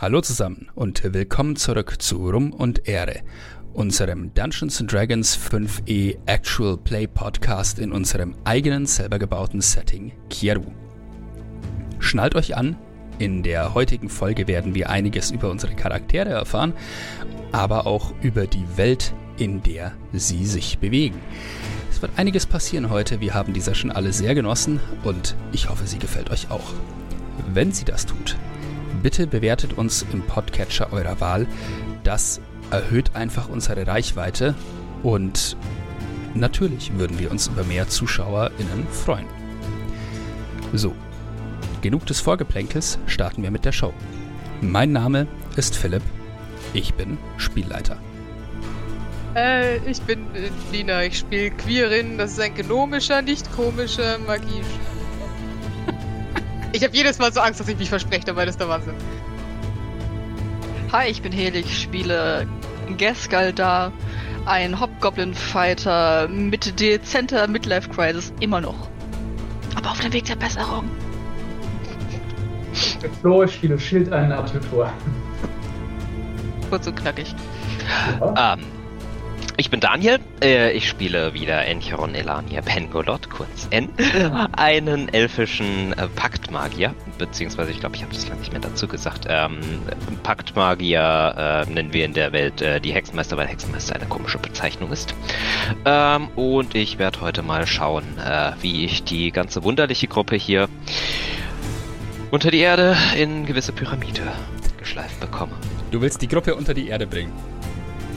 Hallo zusammen und willkommen zurück zu Rum und Ehre, unserem Dungeons Dragons 5e Actual Play Podcast in unserem eigenen selber gebauten Setting Kieru. Schnallt euch an, in der heutigen Folge werden wir einiges über unsere Charaktere erfahren, aber auch über die Welt, in der sie sich bewegen. Es wird einiges passieren heute, wir haben die Session alle sehr genossen und ich hoffe, sie gefällt euch auch. Wenn sie das tut, bitte bewertet uns im Podcatcher eurer Wahl. Das erhöht einfach unsere Reichweite und natürlich würden wir uns über mehr ZuschauerInnen freuen. So, genug des Vorgeplänkels, starten wir mit der Show. Mein Name ist Philipp, ich bin Spielleiter. Äh, ich bin äh, Lina, ich spiele Queerin, das ist ein gnomischer, nicht komischer Magie. Ich habe jedes Mal so Angst, dass ich mich verspreche, dabei das der Wahnsinn. Hi, ich bin Heli, ich spiele Gaskaldar, ein Hobgoblin-Fighter mit dezenter Midlife-Crisis, immer noch. Aber auf dem Weg der Besserung. Flo, ich spiele Schild einen Artutor. Kurz und knackig. Ja. Ähm, ich bin Daniel, äh, ich spiele wieder Encheron Elania Pengolot, kurz N, einen elfischen äh, Paktmagier, beziehungsweise ich glaube, ich habe das lange nicht mehr dazu gesagt. Ähm, Paktmagier äh, nennen wir in der Welt äh, die Hexenmeister, weil Hexenmeister eine komische Bezeichnung ist. Ähm, und ich werde heute mal schauen, äh, wie ich die ganze wunderliche Gruppe hier unter die Erde in gewisse Pyramide geschleift bekomme. Du willst die Gruppe unter die Erde bringen.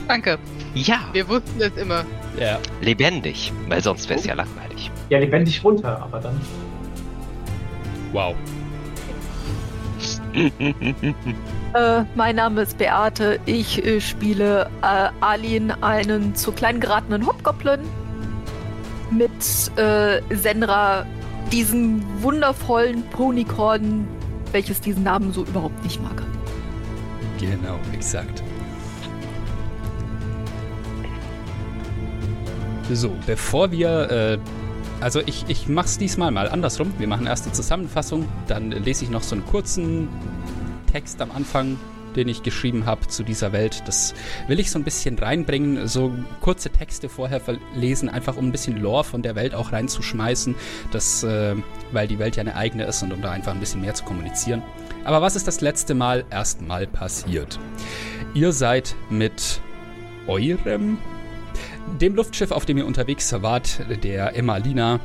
Danke. Ja, Wir wussten es immer. Ja. lebendig, weil sonst wäre es ja langweilig. Ja, lebendig runter, aber dann. Wow. Äh, mein Name ist Beate. Ich äh, spiele äh, Alin, einen zu klein geratenen Hobgoblin. Mit äh, Senra, diesem wundervollen Ponycorn, welches diesen Namen so überhaupt nicht mag. Genau, exakt. So, bevor wir, äh, also ich, ich mach's diesmal mal andersrum. Wir machen erst die Zusammenfassung, dann lese ich noch so einen kurzen Text am Anfang, den ich geschrieben habe zu dieser Welt. Das will ich so ein bisschen reinbringen, so kurze Texte vorher verlesen, einfach um ein bisschen Lore von der Welt auch reinzuschmeißen, das, äh, weil die Welt ja eine eigene ist und um da einfach ein bisschen mehr zu kommunizieren. Aber was ist das letzte Mal erstmal passiert? Ihr seid mit eurem dem Luftschiff, auf dem ihr unterwegs wart, der Emmalina,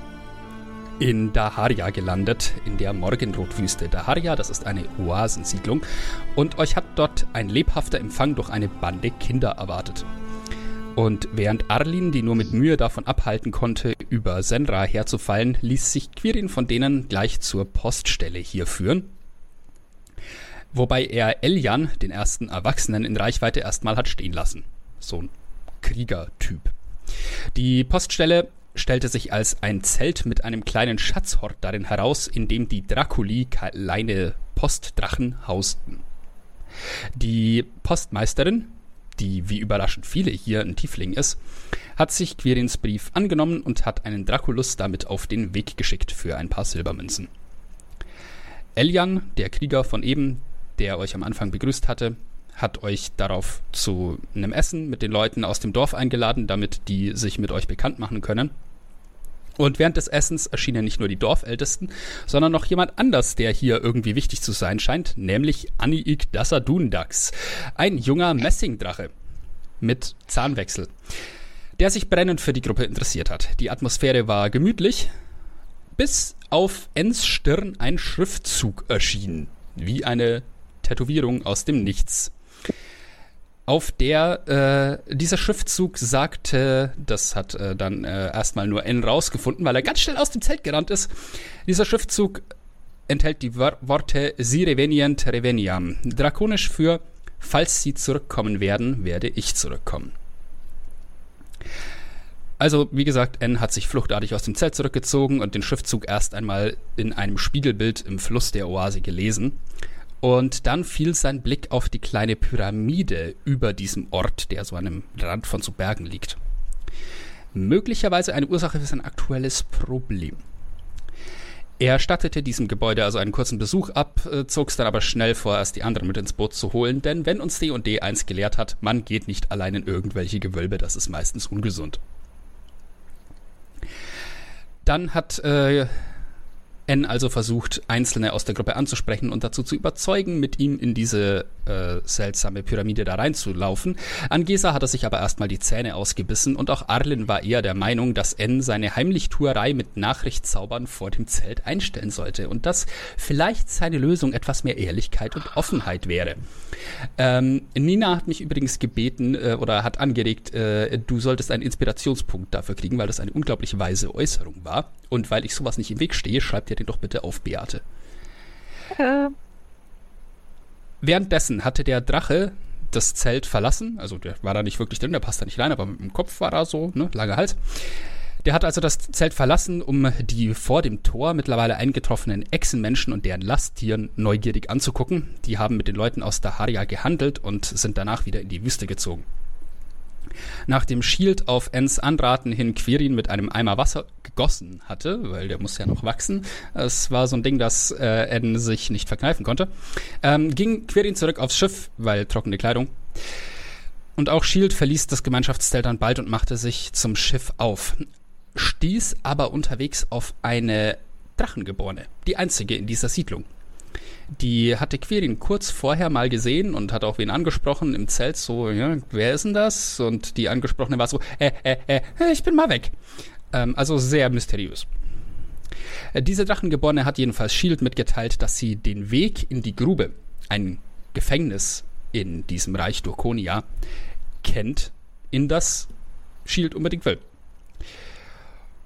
in Daharia gelandet, in der Morgenrotwüste. Daharia, das ist eine Oasensiedlung, und euch hat dort ein lebhafter Empfang durch eine Bande Kinder erwartet. Und während Arlin, die nur mit Mühe davon abhalten konnte, über Senra herzufallen, ließ sich Quirin von denen gleich zur Poststelle hier führen. Wobei er Eljan, den ersten Erwachsenen in Reichweite, erstmal hat stehen lassen. So ein Kriegertyp. Die Poststelle stellte sich als ein Zelt mit einem kleinen Schatzhort darin heraus, in dem die Draculi kleine Postdrachen hausten. Die Postmeisterin, die wie überraschend viele hier ein Tiefling ist, hat sich Quirins Brief angenommen und hat einen Draculus damit auf den Weg geschickt für ein paar Silbermünzen. Eljan, der Krieger von eben, der euch am Anfang begrüßt hatte, hat euch darauf zu einem Essen mit den Leuten aus dem Dorf eingeladen, damit die sich mit euch bekannt machen können. Und während des Essens erschienen nicht nur die Dorfältesten, sondern noch jemand anders, der hier irgendwie wichtig zu sein scheint, nämlich Aniik Dassadundax, ein junger Messingdrache mit Zahnwechsel, der sich brennend für die Gruppe interessiert hat. Die Atmosphäre war gemütlich, bis auf Ens Stirn ein Schriftzug erschien, wie eine Tätowierung aus dem Nichts auf der äh, dieser Schriftzug sagte, das hat äh, dann äh, erstmal nur N rausgefunden, weil er ganz schnell aus dem Zelt gerannt ist. Dieser Schriftzug enthält die Wor Worte Si revenient reveniam, drakonisch für Falls sie zurückkommen werden, werde ich zurückkommen. Also, wie gesagt, N hat sich fluchtartig aus dem Zelt zurückgezogen und den Schriftzug erst einmal in einem Spiegelbild im Fluss der Oase gelesen. Und dann fiel sein Blick auf die kleine Pyramide über diesem Ort, der so an einem Rand von so Bergen liegt. Möglicherweise eine Ursache für sein aktuelles Problem. Er stattete diesem Gebäude also einen kurzen Besuch ab, äh, zog es dann aber schnell vor, erst die anderen mit ins Boot zu holen, denn wenn uns D&D eins gelehrt hat, man geht nicht allein in irgendwelche Gewölbe, das ist meistens ungesund. Dann hat äh, N also versucht, Einzelne aus der Gruppe anzusprechen und dazu zu überzeugen, mit ihm in diese äh, seltsame Pyramide da reinzulaufen. Angesa hat er sich aber erstmal die Zähne ausgebissen und auch Arlen war eher der Meinung, dass N seine Heimlichtuerei mit Nachrichtszaubern vor dem Zelt einstellen sollte und dass vielleicht seine Lösung etwas mehr Ehrlichkeit und Offenheit wäre. Ähm, Nina hat mich übrigens gebeten äh, oder hat angeregt, äh, du solltest einen Inspirationspunkt dafür kriegen, weil das eine unglaublich weise Äußerung war. Und weil ich sowas nicht im Weg stehe, schreibt ihr den doch bitte auf, Beate. Äh. Währenddessen hatte der Drache das Zelt verlassen. Also der war da nicht wirklich drin, der passt da nicht rein, aber mit dem Kopf war da so, ne, langer Hals. Der hat also das Zelt verlassen, um die vor dem Tor mittlerweile eingetroffenen Echsenmenschen und deren Lasttieren neugierig anzugucken. Die haben mit den Leuten aus Daharia gehandelt und sind danach wieder in die Wüste gezogen. Nach dem Shield auf Ens Anraten hin Quirin mit einem Eimer Wasser gegossen hatte, weil der muss ja noch wachsen. Es war so ein Ding, das äh, En sich nicht verkneifen konnte. Ähm, ging Quirin zurück aufs Schiff, weil trockene Kleidung. Und auch Shield verließ das Gemeinschaftszelt dann bald und machte sich zum Schiff auf. Stieß aber unterwegs auf eine Drachengeborene, die einzige in dieser Siedlung. Die hatte Quirin kurz vorher mal gesehen und hat auch wen angesprochen im Zelt, so, ja, wer ist denn das? Und die Angesprochene war so, äh, äh, äh, ich bin mal weg. Ähm, also sehr mysteriös. Äh, diese Drachengeborene hat jedenfalls Shield mitgeteilt, dass sie den Weg in die Grube, ein Gefängnis in diesem Reich Durkonia, kennt, in das Shield unbedingt will.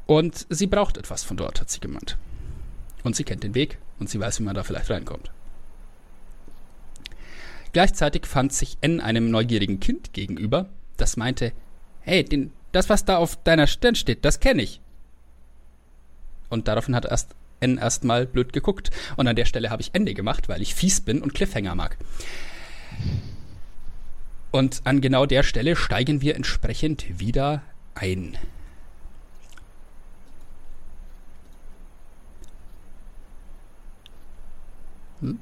Und sie braucht etwas von dort, hat sie gemeint. Und sie kennt den Weg und sie weiß, wie man da vielleicht reinkommt. Gleichzeitig fand sich N einem neugierigen Kind gegenüber, das meinte, hey, den, das, was da auf deiner Stirn steht, das kenne ich. Und daraufhin hat erst N erstmal blöd geguckt. Und an der Stelle habe ich Ende gemacht, weil ich fies bin und Cliffhanger mag. Und an genau der Stelle steigen wir entsprechend wieder ein. Hm?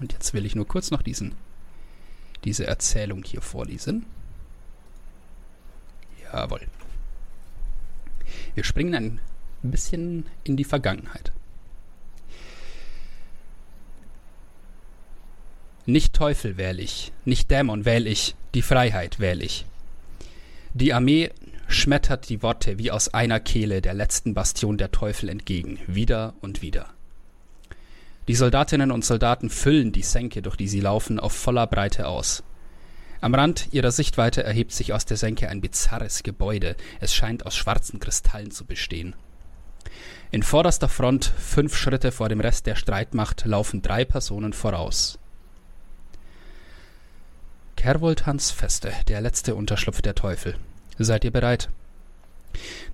Und jetzt will ich nur kurz noch diesen, diese Erzählung hier vorlesen. Jawohl. Wir springen ein bisschen in die Vergangenheit. Nicht Teufel wähl ich, nicht Dämon wähl ich, die Freiheit wähl ich. Die Armee schmettert die Worte wie aus einer Kehle der letzten Bastion der Teufel entgegen, wieder und wieder. Die Soldatinnen und Soldaten füllen die Senke, durch die sie laufen, auf voller Breite aus. Am Rand ihrer Sichtweite erhebt sich aus der Senke ein bizarres Gebäude. Es scheint aus schwarzen Kristallen zu bestehen. In vorderster Front, fünf Schritte vor dem Rest der Streitmacht, laufen drei Personen voraus. Kervoltans Feste, der letzte Unterschlupf der Teufel. Seid ihr bereit?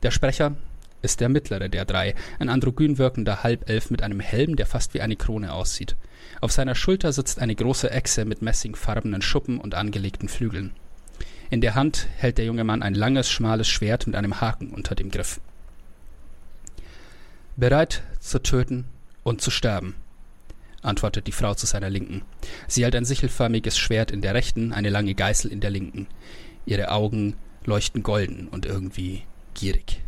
Der Sprecher ist der mittlere der drei, ein androgyn wirkender Halbelf mit einem Helm, der fast wie eine Krone aussieht. Auf seiner Schulter sitzt eine große Echse mit messingfarbenen Schuppen und angelegten Flügeln. In der Hand hält der junge Mann ein langes, schmales Schwert mit einem Haken unter dem Griff. Bereit zu töten und zu sterben, antwortet die Frau zu seiner Linken. Sie hält ein sichelförmiges Schwert in der rechten, eine lange Geißel in der linken. Ihre Augen leuchten golden und irgendwie gierig.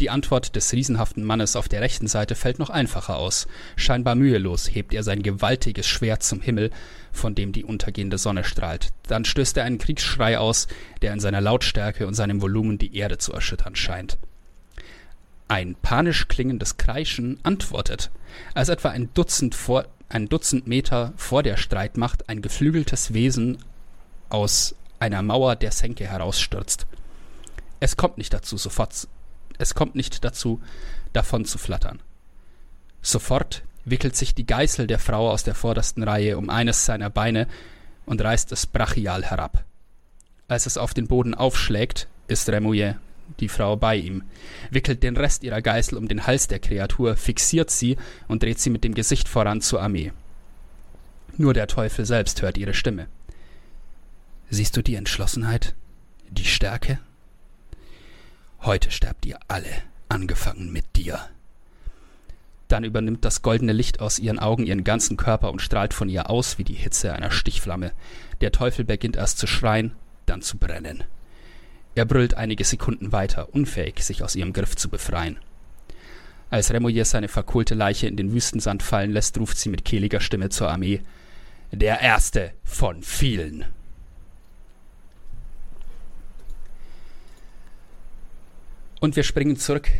Die Antwort des riesenhaften Mannes auf der rechten Seite fällt noch einfacher aus. Scheinbar mühelos hebt er sein gewaltiges Schwert zum Himmel, von dem die untergehende Sonne strahlt. Dann stößt er einen Kriegsschrei aus, der in seiner Lautstärke und seinem Volumen die Erde zu erschüttern scheint. Ein panisch klingendes Kreischen antwortet, als etwa ein Dutzend, vor, ein Dutzend Meter vor der Streitmacht ein geflügeltes Wesen aus einer Mauer der Senke herausstürzt. Es kommt nicht dazu, sofort, es kommt nicht dazu, davon zu flattern. Sofort wickelt sich die Geißel der Frau aus der vordersten Reihe um eines seiner Beine und reißt es brachial herab. Als es auf den Boden aufschlägt, ist Remouillet, die Frau, bei ihm, wickelt den Rest ihrer Geißel um den Hals der Kreatur, fixiert sie und dreht sie mit dem Gesicht voran zur Armee. Nur der Teufel selbst hört ihre Stimme. Siehst du die Entschlossenheit, die Stärke? Heute sterbt ihr alle, angefangen mit dir. Dann übernimmt das goldene Licht aus ihren Augen ihren ganzen Körper und strahlt von ihr aus wie die Hitze einer Stichflamme. Der Teufel beginnt erst zu schreien, dann zu brennen. Er brüllt einige Sekunden weiter, unfähig, sich aus ihrem Griff zu befreien. Als Remoyer seine verkohlte Leiche in den Wüstensand fallen lässt, ruft sie mit kehliger Stimme zur Armee. Der erste von vielen. Und wir springen zurück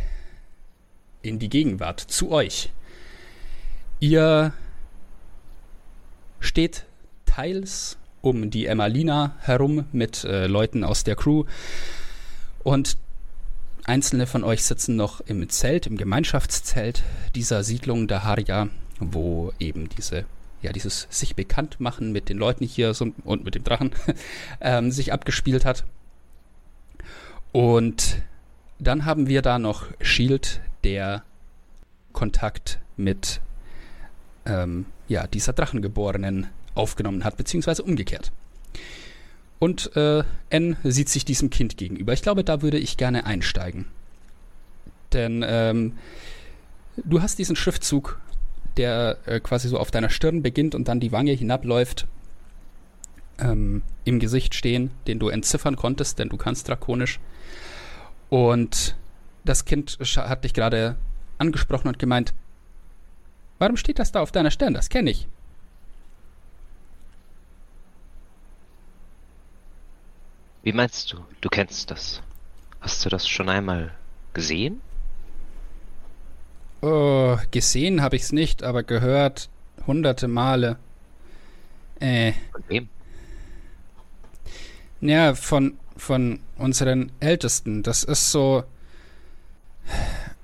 in die Gegenwart, zu euch. Ihr steht teils um die Emmalina herum mit äh, Leuten aus der Crew und einzelne von euch sitzen noch im Zelt, im Gemeinschaftszelt dieser Siedlung Daharia, wo eben diese ja, dieses sich bekannt machen mit den Leuten hier so, und mit dem Drachen ähm, sich abgespielt hat. Und dann haben wir da noch Shield, der Kontakt mit ähm, ja, dieser Drachengeborenen aufgenommen hat, beziehungsweise umgekehrt. Und äh, N sieht sich diesem Kind gegenüber. Ich glaube, da würde ich gerne einsteigen. Denn ähm, du hast diesen Schriftzug, der äh, quasi so auf deiner Stirn beginnt und dann die Wange hinabläuft, ähm, im Gesicht stehen, den du entziffern konntest, denn du kannst drakonisch. Und das Kind hat dich gerade angesprochen und gemeint, warum steht das da auf deiner Stirn? Das kenne ich. Wie meinst du? Du kennst das. Hast du das schon einmal gesehen? Oh, gesehen habe ich es nicht, aber gehört hunderte Male. Äh. Von wem? Ja, von, von unseren Ältesten. Das ist so.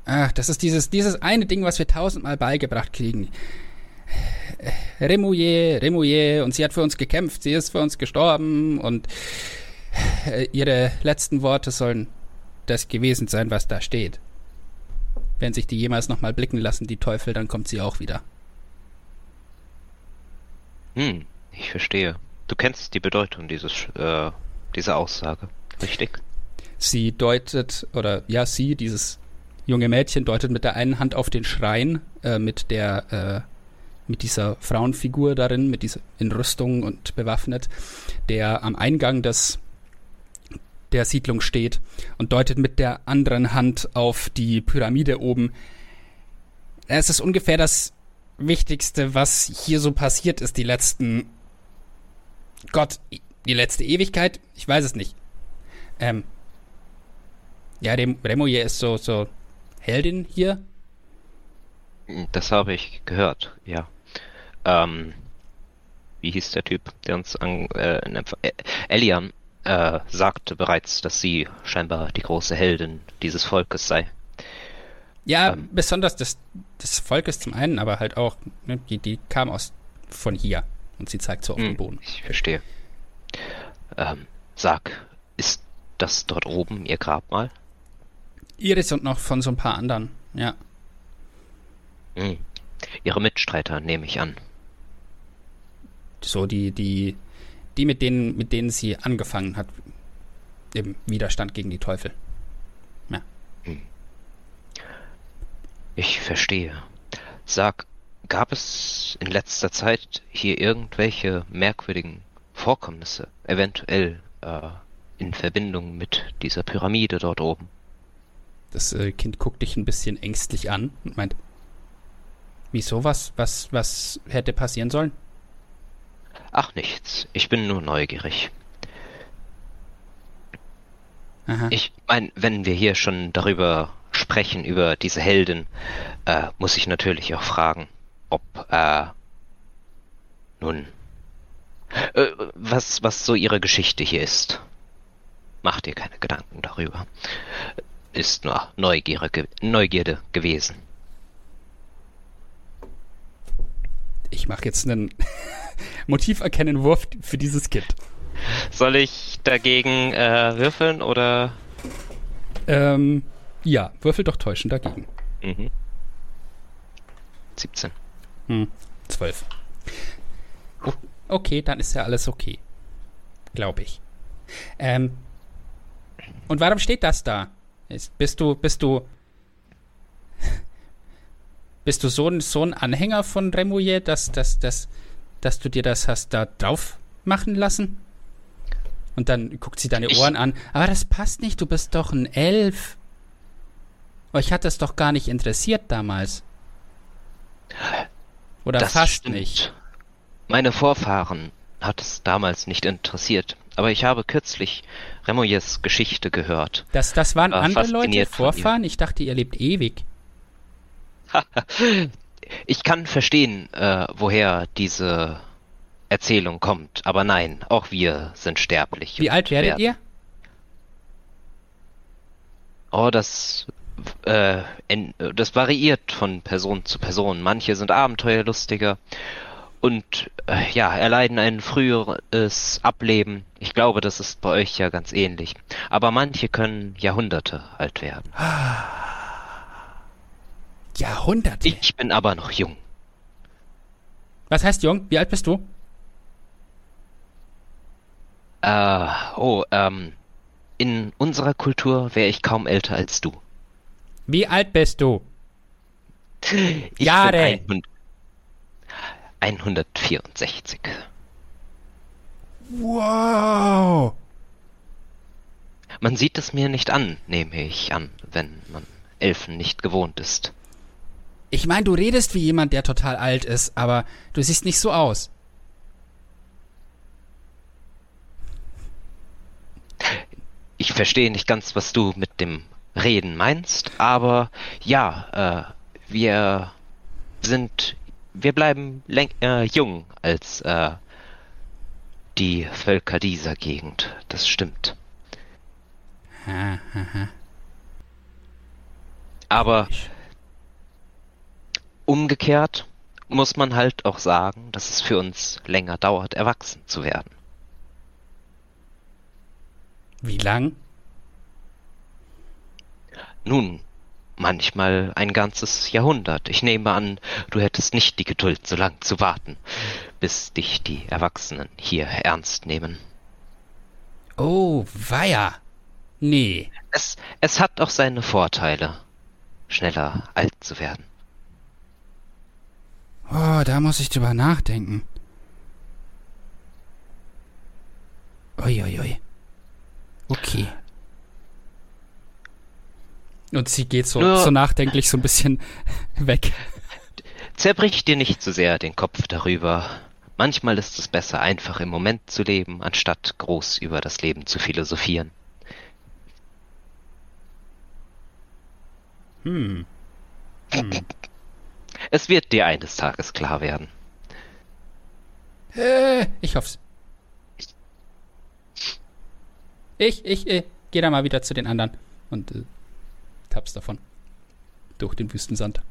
Ach, das ist dieses, dieses eine Ding, was wir tausendmal beigebracht kriegen. Remouillet, Remouillet, und sie hat für uns gekämpft, sie ist für uns gestorben und ihre letzten Worte sollen das gewesen sein, was da steht. Wenn sich die jemals nochmal blicken lassen, die Teufel, dann kommt sie auch wieder. Hm, ich verstehe. Du kennst die Bedeutung dieses, äh, dieser Aussage, richtig? Sie deutet, oder ja, sie, dieses junge Mädchen, deutet mit der einen Hand auf den Schrein, äh, mit der, äh, mit dieser Frauenfigur darin, mit dieser in Rüstung und bewaffnet, der am Eingang des der Siedlung steht und deutet mit der anderen Hand auf die Pyramide oben. Es ist ungefähr das Wichtigste, was hier so passiert ist, die letzten. Gott, die letzte Ewigkeit? Ich weiß es nicht. Ähm. Ja, dem Remoyer ist so, so Heldin hier. Das habe ich gehört, ja. Ähm, wie hieß der Typ, der uns an, äh, Elian äh, sagte bereits, dass sie scheinbar die große Heldin dieses Volkes sei. Ja, ähm, besonders des, des Volkes zum einen, aber halt auch, ne, die, die kam aus von hier und sie zeigt so auf den hm, Boden. Ich verstehe. Ähm, sag, ist das dort oben ihr Grabmal? Iris und noch von so ein paar anderen, ja. Hm. Ihre Mitstreiter, nehme ich an. So die, die die, mit denen, mit denen sie angefangen hat, im Widerstand gegen die Teufel. Ja. Hm. Ich verstehe. Sag, gab es in letzter Zeit hier irgendwelche merkwürdigen Vorkommnisse, eventuell äh, in Verbindung mit dieser Pyramide dort oben? Das äh, Kind guckt dich ein bisschen ängstlich an und meint, wieso was, was, was hätte passieren sollen? Ach nichts, ich bin nur neugierig. Aha. Ich meine, wenn wir hier schon darüber sprechen, über diese Heldin, äh, muss ich natürlich auch fragen, ob, äh, nun, äh, was, was so ihre Geschichte hier ist. Mach dir keine Gedanken darüber. Ist nur Neugierde, Neugierde gewesen. Ich mache jetzt einen Motiv erkennen Wurf für dieses Kind. Soll ich dagegen äh, würfeln oder? Ähm, ja, würfel doch täuschen dagegen. Mhm. 17. Hm, 12. Okay, dann ist ja alles okay. Glaube ich. Ähm, Und warum steht das da? Ist, bist du, bist du, bist du so ein, so ein Anhänger von Remouillet, dass, dass, dass, dass du dir das hast da drauf machen lassen? Und dann guckt sie deine ich Ohren an. Aber das passt nicht, du bist doch ein Elf. Euch hat das doch gar nicht interessiert damals. Oder das fast stimmt. nicht. Meine Vorfahren hat es damals nicht interessiert. Aber ich habe kürzlich Remoyes Geschichte gehört. Das, das waren andere Leute, Vorfahren? Ich dachte, ihr lebt ewig. ich kann verstehen, äh, woher diese Erzählung kommt. Aber nein, auch wir sind sterblich. Wie alt werdet ihr? Oh, das, äh, das variiert von Person zu Person. Manche sind abenteuerlustiger und äh, ja, erleiden ein früheres Ableben. Ich glaube, das ist bei euch ja ganz ähnlich. Aber manche können Jahrhunderte alt werden. Jahrhunderte? Ich bin aber noch jung. Was heißt jung? Wie alt bist du? Äh, oh, ähm, in unserer Kultur wäre ich kaum älter als du. Wie alt bist du? Ich Jahre. 164. Wow. Man sieht es mir nicht an, nehme ich an, wenn man Elfen nicht gewohnt ist. Ich meine, du redest wie jemand, der total alt ist, aber du siehst nicht so aus. Ich verstehe nicht ganz, was du mit dem Reden meinst, aber ja, äh, wir sind, wir bleiben äh, jung als äh, die Völker dieser Gegend. Das stimmt. aber umgekehrt muss man halt auch sagen, dass es für uns länger dauert, erwachsen zu werden. Wie lang? Nun, manchmal ein ganzes Jahrhundert. Ich nehme an, du hättest nicht die Geduld, so lang zu warten, bis dich die Erwachsenen hier ernst nehmen. Oh, weia. Nee. Es, es hat auch seine Vorteile, schneller alt zu werden. Oh, da muss ich drüber nachdenken. Uiuiui. Ui, ui. Okay. Und sie geht so, Nur, so nachdenklich so ein bisschen weg. Zerbrich dir nicht zu so sehr den Kopf darüber. Manchmal ist es besser, einfach im Moment zu leben, anstatt groß über das Leben zu philosophieren. Hm. hm. Es wird dir eines Tages klar werden. Äh, ich hoff's. Ich, ich, ich, geh da mal wieder zu den anderen. Und äh, tappst davon. Durch den Wüstensand.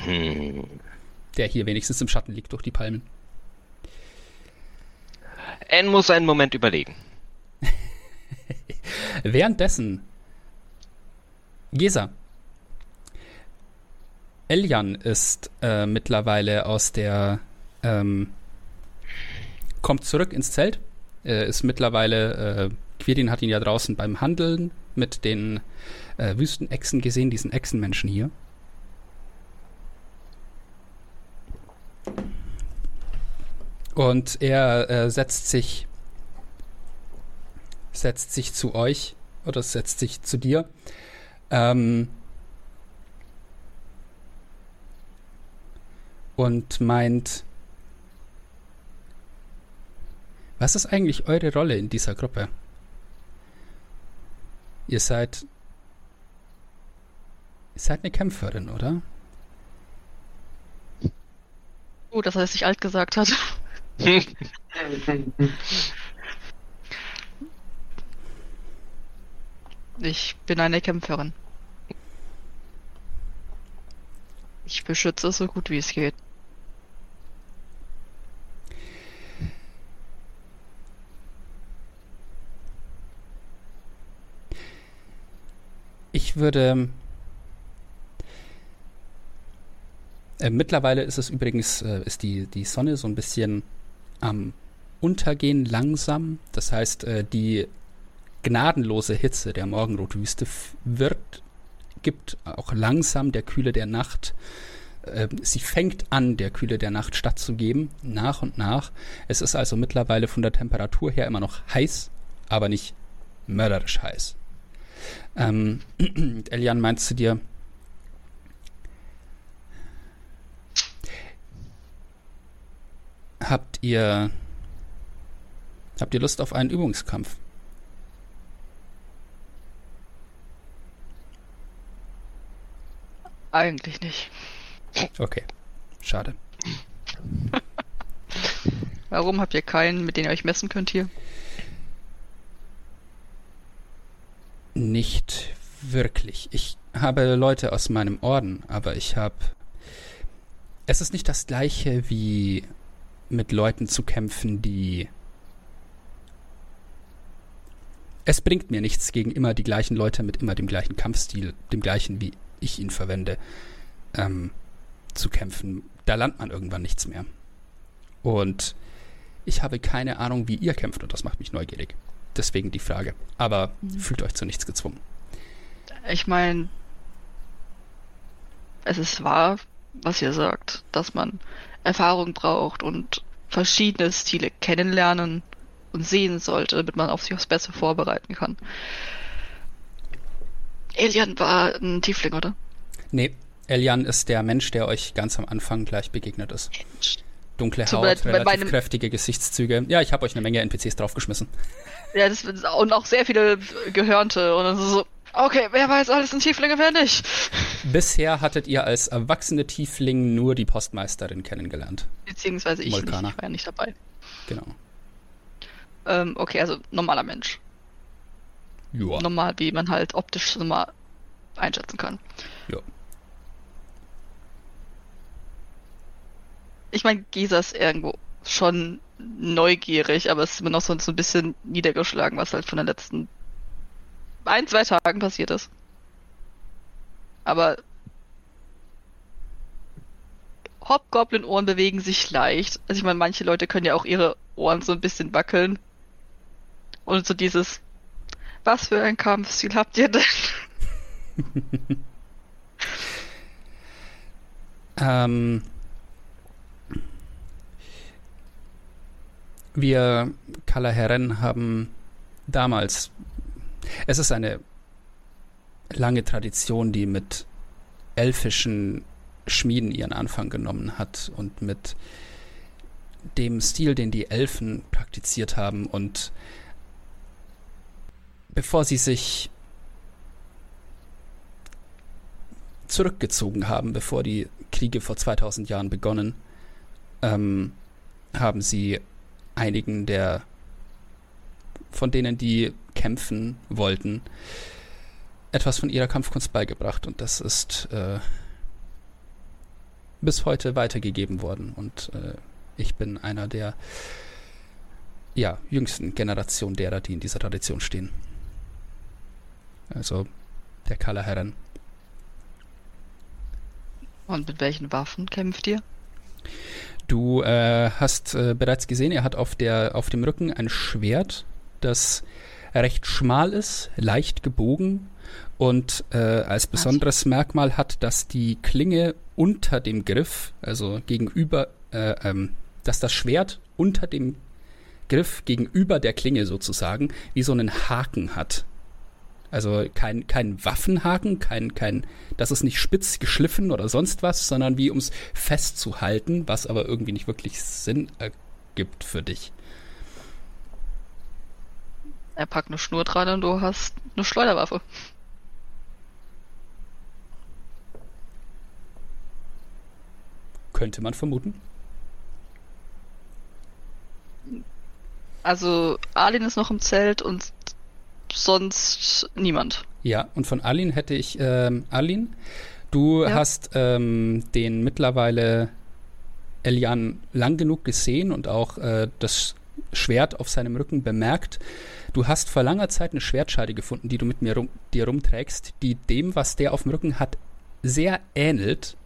Hm. Der hier wenigstens im Schatten liegt durch die Palmen. Anne muss einen Moment überlegen. Währenddessen. Gesa. Eljan ist äh, mittlerweile aus der. Ähm, kommt zurück ins Zelt. Äh, ist mittlerweile äh, Quirin hat ihn ja draußen beim Handeln mit den äh, Wüstenechsen gesehen, diesen Echsenmenschen hier. Und er äh, setzt sich setzt sich zu euch oder setzt sich zu dir. Ähm, und meint, was ist eigentlich eure Rolle in dieser Gruppe? Ihr seid. Ihr seid eine Kämpferin, oder? Oh, dass er sich alt gesagt hat. ich bin eine Kämpferin. Ich beschütze so gut wie es geht. Würde. Äh, mittlerweile ist es übrigens, äh, ist die, die Sonne so ein bisschen am Untergehen langsam. Das heißt, äh, die gnadenlose Hitze der Morgenrotwüste wird, gibt auch langsam der Kühle der Nacht äh, sie fängt an, der Kühle der Nacht stattzugeben, nach und nach. Es ist also mittlerweile von der Temperatur her immer noch heiß, aber nicht mörderisch heiß. Ähm, Elian meint zu dir, habt ihr habt ihr Lust auf einen Übungskampf? Eigentlich nicht. Okay, schade. Warum habt ihr keinen, mit dem ihr euch messen könnt hier? Nicht wirklich. Ich habe Leute aus meinem Orden, aber ich habe. Es ist nicht das gleiche wie mit Leuten zu kämpfen, die. Es bringt mir nichts gegen immer die gleichen Leute mit immer dem gleichen Kampfstil, dem gleichen, wie ich ihn verwende. Ähm, zu kämpfen, da lernt man irgendwann nichts mehr. Und ich habe keine Ahnung, wie ihr kämpft und das macht mich neugierig. Deswegen die Frage. Aber mhm. fühlt euch zu nichts gezwungen. Ich meine, es ist wahr, was ihr sagt, dass man Erfahrung braucht und verschiedene Stile kennenlernen und sehen sollte, damit man auf sich aufs Beste vorbereiten kann. Elian war ein Tiefling, oder? Nee, Elian ist der Mensch, der euch ganz am Anfang gleich begegnet ist. Dunkle Haut, bei, relativ meinem... kräftige Gesichtszüge. Ja, ich habe euch eine Menge NPCs draufgeschmissen. Ja, das, und auch sehr viele Gehörnte. Und dann so, okay, wer weiß alles ein Tieflinge, wer nicht? Bisher hattet ihr als erwachsene Tiefling nur die Postmeisterin kennengelernt. Beziehungsweise ich nicht, ich war ja nicht dabei. Genau. Ähm, okay, also normaler Mensch. Ja. Normal, wie man halt optisch so mal einschätzen kann. Ja. Ich meine, Gisa ist irgendwo schon neugierig, aber es ist immer noch so, so ein bisschen niedergeschlagen, was halt von den letzten ein, zwei Tagen passiert ist. Aber Hobgoblin-Ohren bewegen sich leicht. Also ich meine, manche Leute können ja auch ihre Ohren so ein bisschen wackeln. Und so dieses, was für ein Kampfstil habt ihr denn? ähm, Wir Kalaheren haben damals, es ist eine lange Tradition, die mit elfischen Schmieden ihren Anfang genommen hat und mit dem Stil, den die Elfen praktiziert haben. Und bevor sie sich zurückgezogen haben, bevor die Kriege vor 2000 Jahren begonnen, ähm, haben sie einigen der von denen, die kämpfen wollten, etwas von ihrer Kampfkunst beigebracht und das ist äh, bis heute weitergegeben worden und äh, ich bin einer der ja, jüngsten Generation derer, die in dieser Tradition stehen. Also der Kallerherren. Und mit welchen Waffen kämpft ihr? Du äh, hast äh, bereits gesehen, er hat auf, der, auf dem Rücken ein Schwert, das recht schmal ist, leicht gebogen und äh, als besonderes Merkmal hat, dass die Klinge unter dem Griff, also gegenüber, äh, ähm, dass das Schwert unter dem Griff gegenüber der Klinge sozusagen wie so einen Haken hat. Also kein, kein Waffenhaken, kein, kein, das ist nicht spitz geschliffen oder sonst was, sondern wie um es festzuhalten, was aber irgendwie nicht wirklich Sinn ergibt für dich. Er packt eine Schnur dran und du hast eine Schleuderwaffe. Könnte man vermuten. Also Arlin ist noch im Zelt und sonst niemand. Ja, und von Alin hätte ich, ähm, Alin, du ja. hast ähm, den mittlerweile Elian lang genug gesehen und auch äh, das Schwert auf seinem Rücken bemerkt. Du hast vor langer Zeit eine Schwertscheide gefunden, die du mit mir rum, dir rumträgst, die dem, was der auf dem Rücken hat, sehr ähnelt.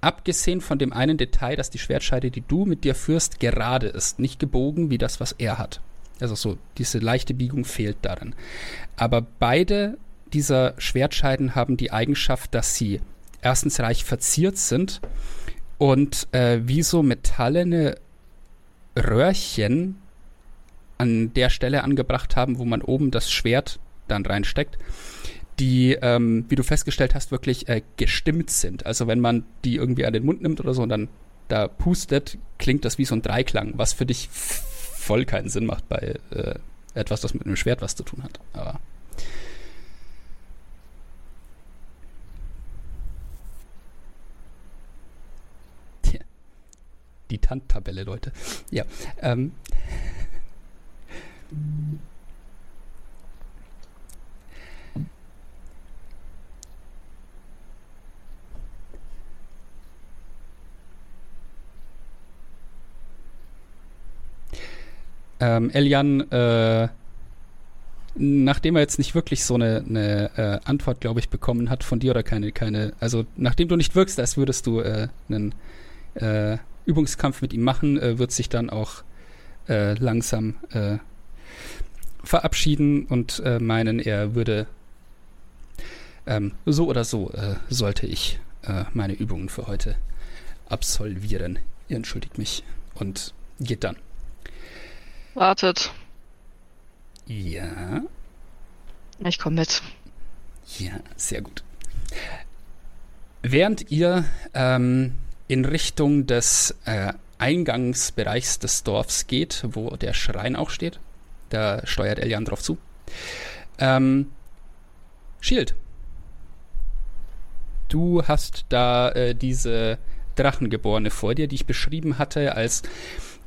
Abgesehen von dem einen Detail, dass die Schwertscheide, die du mit dir führst, gerade ist, nicht gebogen wie das, was er hat. Also so, diese leichte Biegung fehlt darin. Aber beide dieser Schwertscheiden haben die Eigenschaft, dass sie erstens reich verziert sind und äh, wie so metallene Röhrchen an der Stelle angebracht haben, wo man oben das Schwert dann reinsteckt, die, ähm, wie du festgestellt hast, wirklich äh, gestimmt sind. Also wenn man die irgendwie an den Mund nimmt oder so und dann da pustet, klingt das wie so ein Dreiklang, was für dich voll keinen Sinn macht bei äh, etwas, das mit einem Schwert was zu tun hat. Aber die Tant-Tabelle, Leute. Ja. Ähm. Ähm, Elian, äh, nachdem er jetzt nicht wirklich so eine, eine äh, Antwort, glaube ich, bekommen hat von dir oder keine, keine, also nachdem du nicht wirkst, als würdest du äh, einen äh, Übungskampf mit ihm machen, äh, wird sich dann auch äh, langsam äh, verabschieden und meinen, er würde ähm, so oder so sollte ich meine Übungen für heute absolvieren. Ihr entschuldigt mich und geht dann. Wartet. Ja. Ich komme mit. Ja, sehr gut. Während ihr ähm, in Richtung des äh, Eingangsbereichs des Dorfs geht, wo der Schrein auch steht. Da steuert Elian drauf zu. Ähm, Shield. Du hast da äh, diese Drachengeborene vor dir, die ich beschrieben hatte, als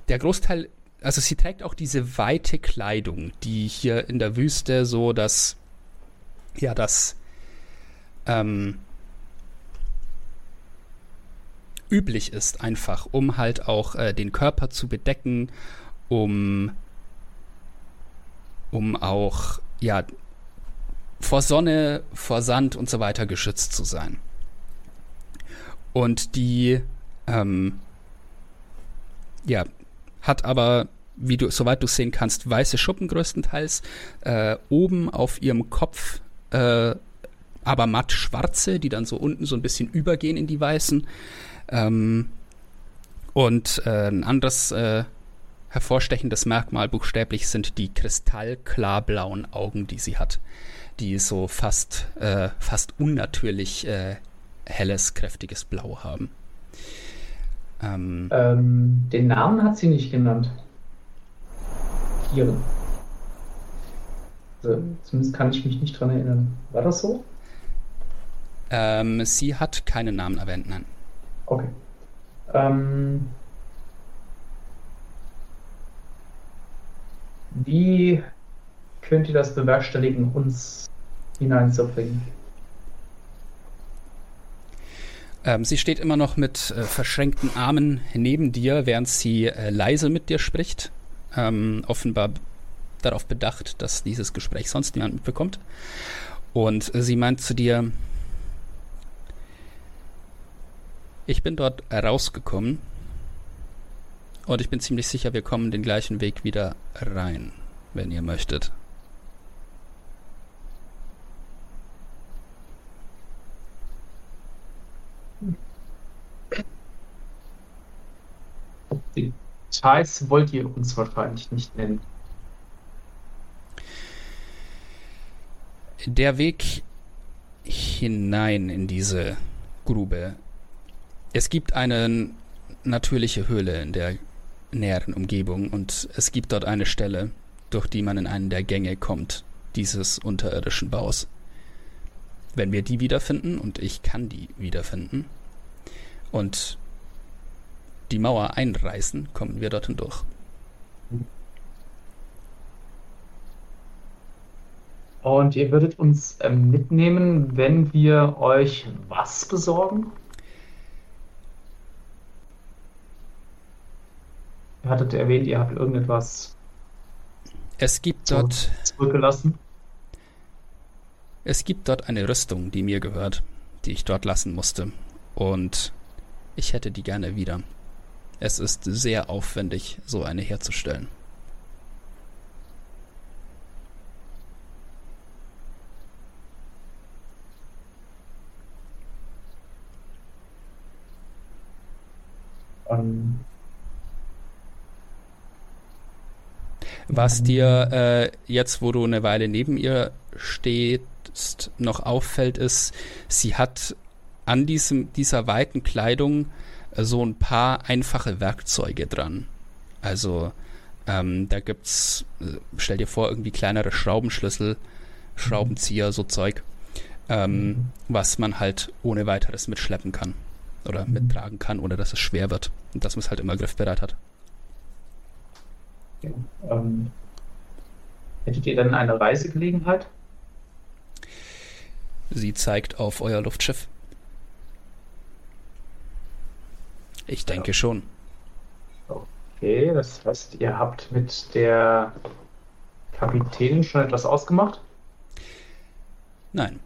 der Großteil, also sie trägt auch diese weite Kleidung, die hier in der Wüste so das, ja, das, ähm, üblich ist, einfach, um halt auch äh, den Körper zu bedecken, um, um auch, ja, vor Sonne, vor Sand und so weiter geschützt zu sein. Und die, ähm, ja, hat aber, wie du, soweit du sehen kannst, weiße Schuppen größtenteils, äh, oben auf ihrem Kopf, äh, aber matt schwarze, die dann so unten so ein bisschen übergehen in die weißen. Ähm, und äh, ein anderes äh, hervorstechendes Merkmal buchstäblich sind die kristallklarblauen Augen, die sie hat, die so fast, äh, fast unnatürlich äh, helles, kräftiges Blau haben. Ähm, ähm, den Namen hat sie nicht genannt. Ihren. Also, zumindest kann ich mich nicht dran erinnern. War das so? Ähm, sie hat keinen Namen erwähnt, nein. Okay. Ähm, wie könnt ihr das bewerkstelligen, uns hineinzubringen? Ähm, sie steht immer noch mit äh, verschränkten Armen neben dir, während sie äh, leise mit dir spricht. Ähm, offenbar darauf bedacht, dass dieses Gespräch sonst niemand mitbekommt. Und sie meint zu dir, Ich bin dort rausgekommen und ich bin ziemlich sicher, wir kommen den gleichen Weg wieder rein, wenn ihr möchtet. Details wollt ihr uns wahrscheinlich nicht nennen. Der Weg hinein in diese Grube es gibt eine natürliche Höhle in der näheren Umgebung und es gibt dort eine Stelle, durch die man in einen der Gänge kommt, dieses unterirdischen Baus. Wenn wir die wiederfinden, und ich kann die wiederfinden, und die Mauer einreißen, kommen wir dort hindurch. Und ihr würdet uns ähm, mitnehmen, wenn wir euch was besorgen? Ihr hattet erwähnt, ihr habt irgendetwas es gibt dort zurückgelassen. Es gibt dort eine Rüstung, die mir gehört, die ich dort lassen musste. Und ich hätte die gerne wieder. Es ist sehr aufwendig, so eine herzustellen. Ähm. Was dir äh, jetzt, wo du eine Weile neben ihr stehst, noch auffällt, ist, sie hat an diesem, dieser weiten Kleidung so ein paar einfache Werkzeuge dran. Also ähm, da gibt's, äh, stell dir vor, irgendwie kleinere Schraubenschlüssel, Schraubenzieher, so Zeug, ähm, Mhm. was man halt ohne weiteres mitschleppen kann oder Mhm. mittragen kann, ohne dass es schwer wird. Und dass man es halt immer griffbereit hat. ja, ähm, hättet ihr dann eine Reisegelegenheit? Sie zeigt auf euer Luftschiff. Ich denke schon. Okay, das heißt, ihr habt mit der Kapitänin schon etwas ausgemacht? Nein.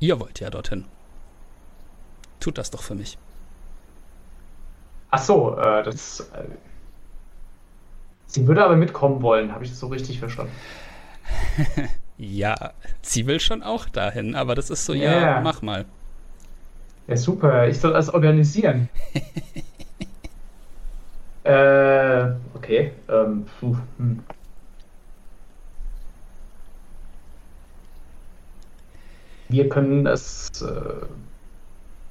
Ihr wollt ja dorthin. Tut das doch für mich. Ach so, äh, das. Äh, sie würde aber mitkommen wollen, habe ich das so richtig verstanden? Ja, sie will schon auch dahin, aber das ist so, Ja. ja, mach mal. Ja, super. Ich soll das organisieren. äh, okay. Ähm, puh, hm. Wir können es äh,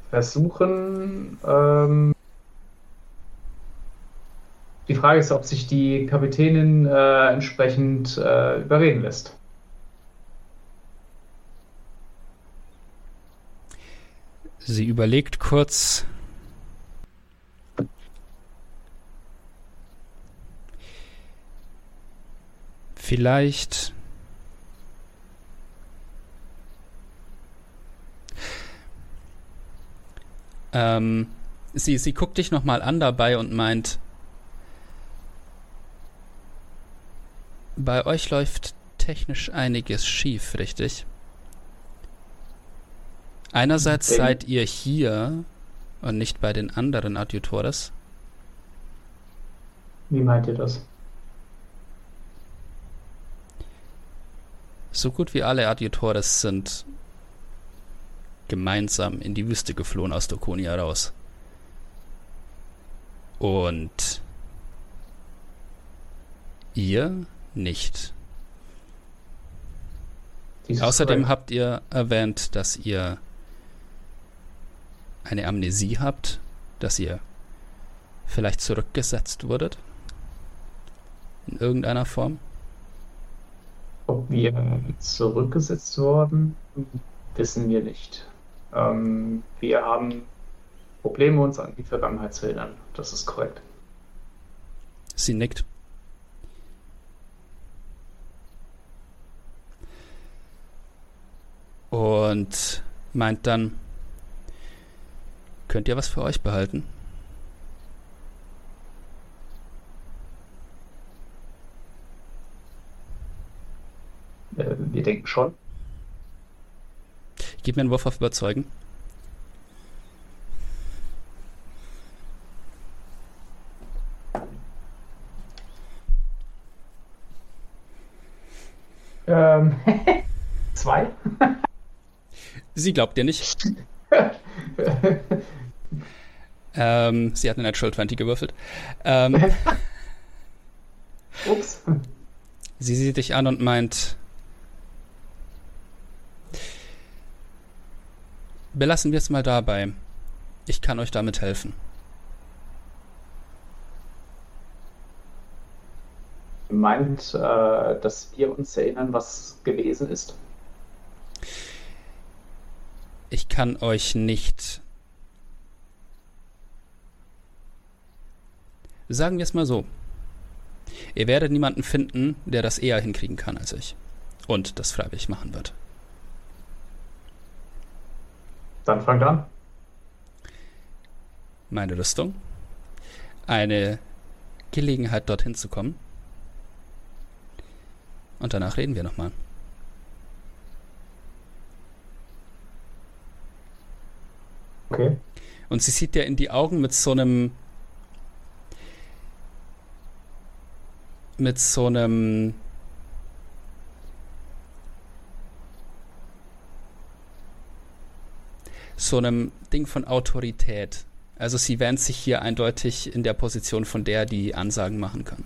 versuchen. Ähm, die Frage ist, ob sich die Kapitänin äh, entsprechend äh, überreden lässt. Sie überlegt kurz. Vielleicht. Ähm, sie, sie guckt dich nochmal an dabei und meint, bei euch läuft technisch einiges schief, richtig? Einerseits seid ihr hier und nicht bei den anderen Adjutores. Wie meint ihr das? So gut wie alle Adjutores sind gemeinsam in die Wüste geflohen aus Dokonia raus. Und ihr nicht. Außerdem korrekt. habt ihr erwähnt, dass ihr eine Amnesie habt, dass ihr vielleicht zurückgesetzt wurdet. In irgendeiner Form. Ob wir zurückgesetzt wurden, wissen wir nicht. Ähm, wir haben Probleme, uns an die Vergangenheit zu erinnern. Das ist korrekt. Sie nickt. Und meint dann, könnt ihr was für euch behalten? Äh, wir denken schon. Gib mir einen Wurf auf Überzeugen. Ähm, zwei? Sie glaubt dir nicht. Ähm, sie hat eine Natural 20 gewürfelt. Ähm, Ups. sie sieht dich an und meint, belassen wir es mal dabei. Ich kann euch damit helfen. Meint, äh, dass wir uns erinnern, was gewesen ist? Ich kann euch nicht. Sagen wir es mal so. Ihr werdet niemanden finden, der das eher hinkriegen kann als ich. Und das freiwillig machen wird. Dann fangt an. Meine Rüstung. Eine Gelegenheit, dorthin zu kommen. Und danach reden wir nochmal. Okay. Und sie sieht dir in die Augen mit so einem. mit so einem. so einem Ding von Autorität. Also sie wähnt sich hier eindeutig in der Position von der, die Ansagen machen kann.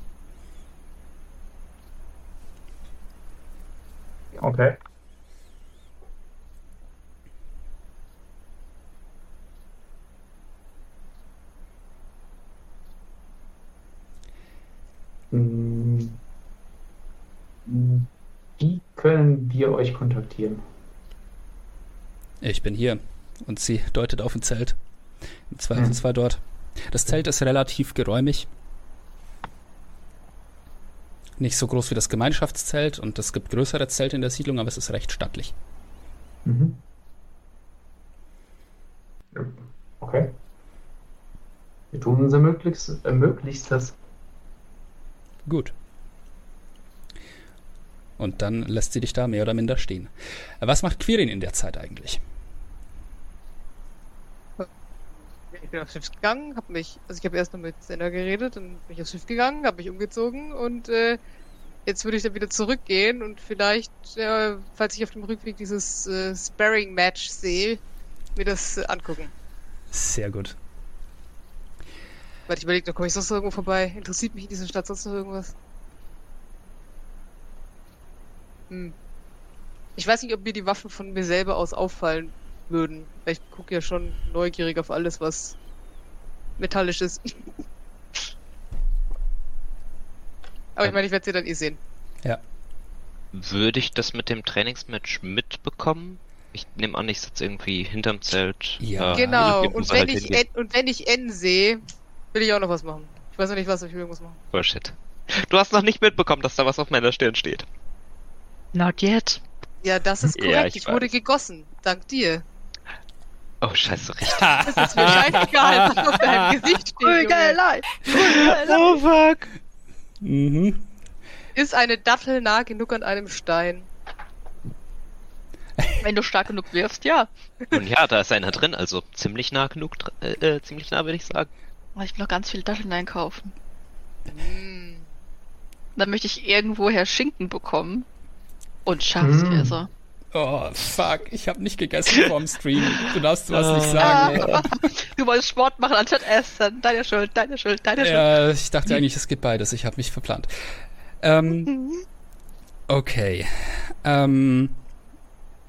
Okay. Wie können wir euch kontaktieren? Ich bin hier. Und sie deutet auf ein Zelt. Im Zweifelsfall dort. Das Zelt ist relativ geräumig. Nicht so groß wie das Gemeinschaftszelt und es gibt größere Zelte in der Siedlung, aber es ist recht stattlich. Mhm. Okay. Wir tun unser Möglichstes, äh, Möglichstes. Gut. Und dann lässt sie dich da mehr oder minder stehen. Was macht Quirin in der Zeit eigentlich? Ich bin aufs Schiff gegangen, hab mich, also ich habe erst noch mit Senna geredet, dann bin ich aufs Schiff gegangen, habe mich umgezogen und äh, jetzt würde ich dann wieder zurückgehen und vielleicht, äh, falls ich auf dem Rückweg dieses äh, Sparring-Match sehe, mir das äh, angucken. Sehr gut. Weil ich überlege, da komme ich sonst noch irgendwo vorbei. Interessiert mich in dieser Stadt sonst noch irgendwas? Hm. Ich weiß nicht, ob mir die Waffen von mir selber aus auffallen würden. Weil ich gucke ja schon neugierig auf alles, was metallisch ist. Aber ich meine, ich werde sie dann eh sehen. Ja. Würde ich das mit dem Trainingsmatch mitbekommen? Ich nehme an, ich sitze irgendwie hinterm Zelt. Ja. Äh, Genau, und sie wenn, halt ich. N, und wenn ich N sehe, will ich auch noch was machen. Ich weiß noch nicht, was, ich will irgendwas machen. Oh shit. Du hast noch nicht mitbekommen, dass da was auf meiner Stirn steht. Not yet. Ja, das ist Ja, korrekt. ich ich wurde gegossen. Dank dir. Oh scheiße, richtig. Das ist mir scheißegal, was auf deinem Gesicht steht. Junge. Prügelei! Prügelei! oh fuck. Mhm. Ist eine Dattel nah genug an einem Stein? Wenn du stark genug wirfst, ja. Und ja, da ist einer drin, also ziemlich nah genug, äh, äh, ziemlich nah würde ich sagen. Aber Ich will noch ganz viele Datteln einkaufen. Hm. Dann möchte ich irgendwoher Schinken bekommen. Und Schafskäse. Oh, fuck. Ich habe nicht gegessen vorm Stream. Du darfst was Oh. nicht sagen. Ah, du wolltest Sport machen anstatt essen. Deine Schuld, deine Schuld, deine Schuld. Ja, ich dachte eigentlich, es geht beides. Ich habe mich verplant. Ähm, okay. Ähm,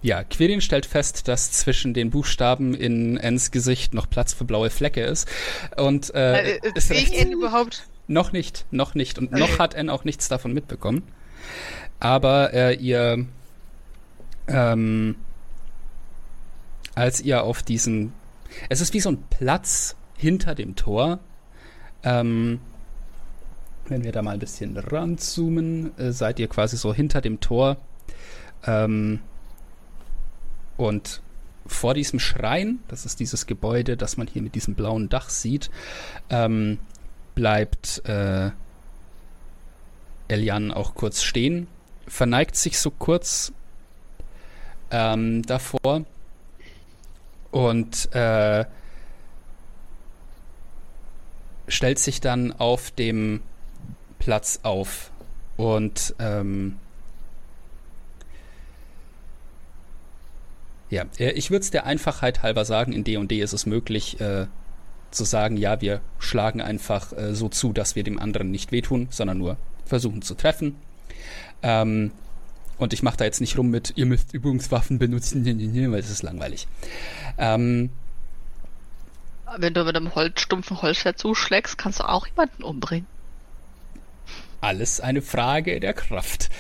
ja, Quirin stellt fest, dass zwischen den Buchstaben in Ens Gesicht noch Platz für blaue Flecke ist. Und äh, Äh, ist sehe ich N überhaupt? noch nicht, noch nicht. Und Okay. noch hat N auch nichts davon mitbekommen. Aber äh, ihr, ähm, als ihr auf diesen, es ist wie so ein Platz hinter dem Tor. Ähm, wenn wir da mal ein bisschen ranzoomen, äh, seid ihr quasi so hinter dem Tor. Ähm, und vor diesem Schrein, das ist dieses Gebäude, das man hier mit diesem blauen Dach sieht, ähm, bleibt äh, Elian auch kurz stehen, verneigt sich so kurz ähm, davor und äh, stellt sich dann auf dem Platz auf. Und ähm, ja, äh, ich würde es der Einfachheit halber sagen, in D&D ist es möglich äh, zu sagen, ja, wir schlagen einfach äh, so zu, dass wir dem anderen nicht wehtun, sondern nur versuchen zu treffen. Ähm, und ich mache da jetzt nicht rum mit, ihr müsst Übungswaffen benutzen, weil es ist langweilig. Ähm, Wenn du mit einem Holz, stumpfen Holzschwert zuschlägst, kannst du auch jemanden umbringen. alles eine Frage der Kraft.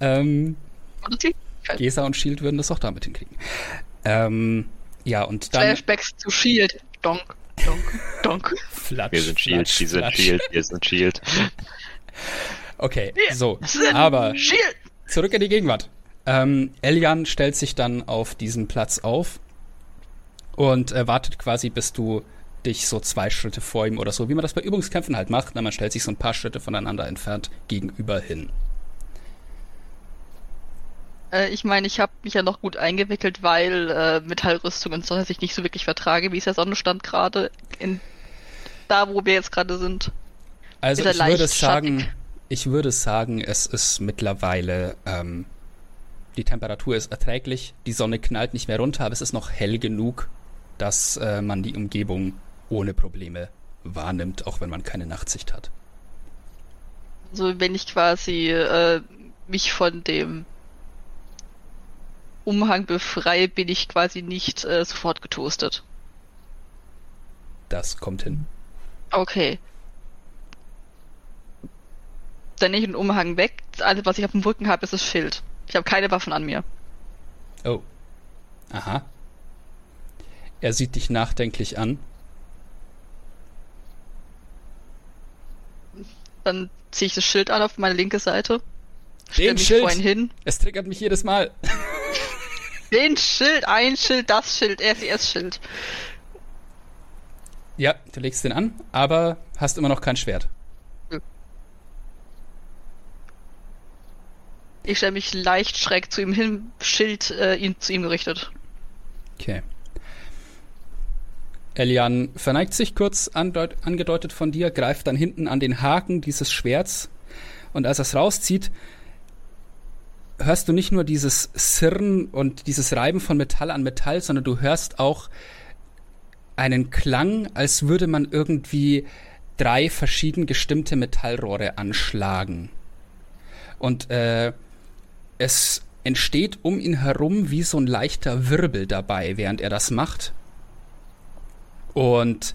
Ähm, Und die Gesa und Shield würden das auch damit hinkriegen. Ähm, ja, und dann Flashbacks zu Shield. Donk, donk, donk. Flatsch, Wir sind Shield, Flatsch, wir sind Flatsch. Shield, wir sind Shield. Okay, Wir so, sind aber Shield! zurück in die Gegenwart. Ähm, Elian stellt sich dann auf diesen Platz auf und äh, wartet quasi, bis du dich so zwei Schritte vor ihm oder so, wie man das bei Übungskämpfen halt macht. Na, man stellt sich so ein paar Schritte voneinander entfernt gegenüber hin. Äh, ich meine, ich habe mich ja noch gut eingewickelt, weil äh, Metallrüstung und so dass ich nicht so wirklich vertrage, wie es der Sonnenstand gerade in da, wo wir jetzt gerade sind. Also Ist ich würde sagen, schattig? ich würde sagen, es ist mittlerweile, ähm, die Temperatur ist erträglich, die Sonne knallt nicht mehr runter, aber es ist noch hell genug, dass äh, man die Umgebung ohne Probleme wahrnimmt, auch wenn man keine Nachtsicht hat. Also wenn ich quasi äh, mich von dem Umhang befreie, bin ich quasi nicht äh, sofort getoastet. Das kommt hin. Okay. Dann nehme ich den Umhang weg. Alles, was ich auf dem Rücken habe, ist das Schild. Ich habe keine Waffen an mir. Oh. Aha. Er sieht dich nachdenklich an. Dann ziehe ich das Schild an auf meine linke Seite. Stell Den mich Schild! vor ihn hin. Es triggert mich jedes Mal. Den Schild, ein Schild, das Schild, RCS-Schild. Ja, du legst den an, aber hast immer noch kein Schwert. Ich stelle mich leicht schräg zu ihm hin, Schild äh, ihn, zu ihm gerichtet. Okay. Elian verneigt sich kurz angedeutet von dir, greift dann hinten an den Haken dieses Schwerts und als er es rauszieht, hörst du nicht nur dieses Sirren und dieses Reiben von Metall an Metall, sondern du hörst auch einen Klang, als würde man irgendwie drei verschieden gestimmte Metallrohre anschlagen. Und äh, es entsteht um ihn herum wie so ein leichter Wirbel dabei, während er das macht. Und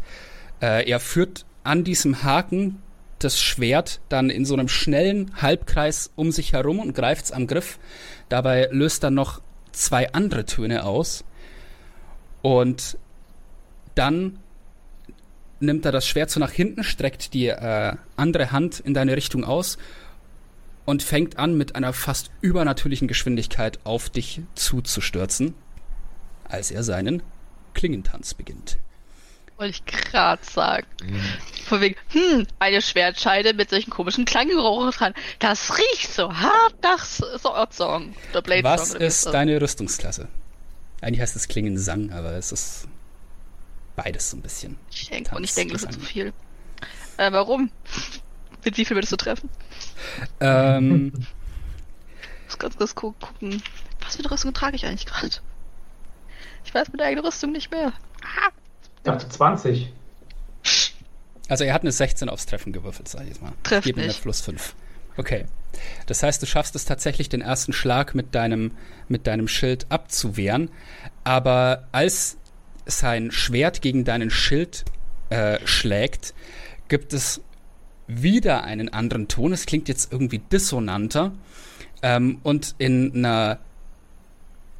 äh, er führt an diesem Haken das Schwert dann in so einem schnellen Halbkreis um sich herum und greift es am Griff. Dabei löst er noch zwei andere Töne aus. Und dann nimmt er das Schwert so nach hinten, streckt die äh, andere Hand in deine Richtung aus und fängt an, mit einer fast übernatürlichen Geschwindigkeit auf dich zuzustürzen, als er seinen Klingentanz beginnt. Wollte ich gerade sagen. Von wegen, hm, eine Schwertscheide mit solchen komischen Klanggeruchen dran. Das riecht so hart nach Sword Song. Was ist deine Rüstungsklasse? Eigentlich heißt es Klingensang, aber es ist beides so ein bisschen. Ich denke, und ich denke, das ist zu viel. Äh, warum? Mit wie viel würdest du treffen? Ähm, Ich muss ganz kurz gu- gucken. Was für eine Rüstung trage ich eigentlich gerade? Ich weiß mit der eigenen Rüstung nicht mehr. Ich dachte 20. also er hat eine 16 aufs Treffen gewürfelt, sag ich jetzt mal. Trifft Gib nicht. plus 5. Okay. Das heißt, du schaffst es tatsächlich, den ersten Schlag mit deinem, mit deinem Schild abzuwehren. Aber als sein Schwert gegen deinen Schild äh, schlägt, gibt es wieder einen anderen Ton. Es klingt jetzt irgendwie dissonanter. Ähm, und in einer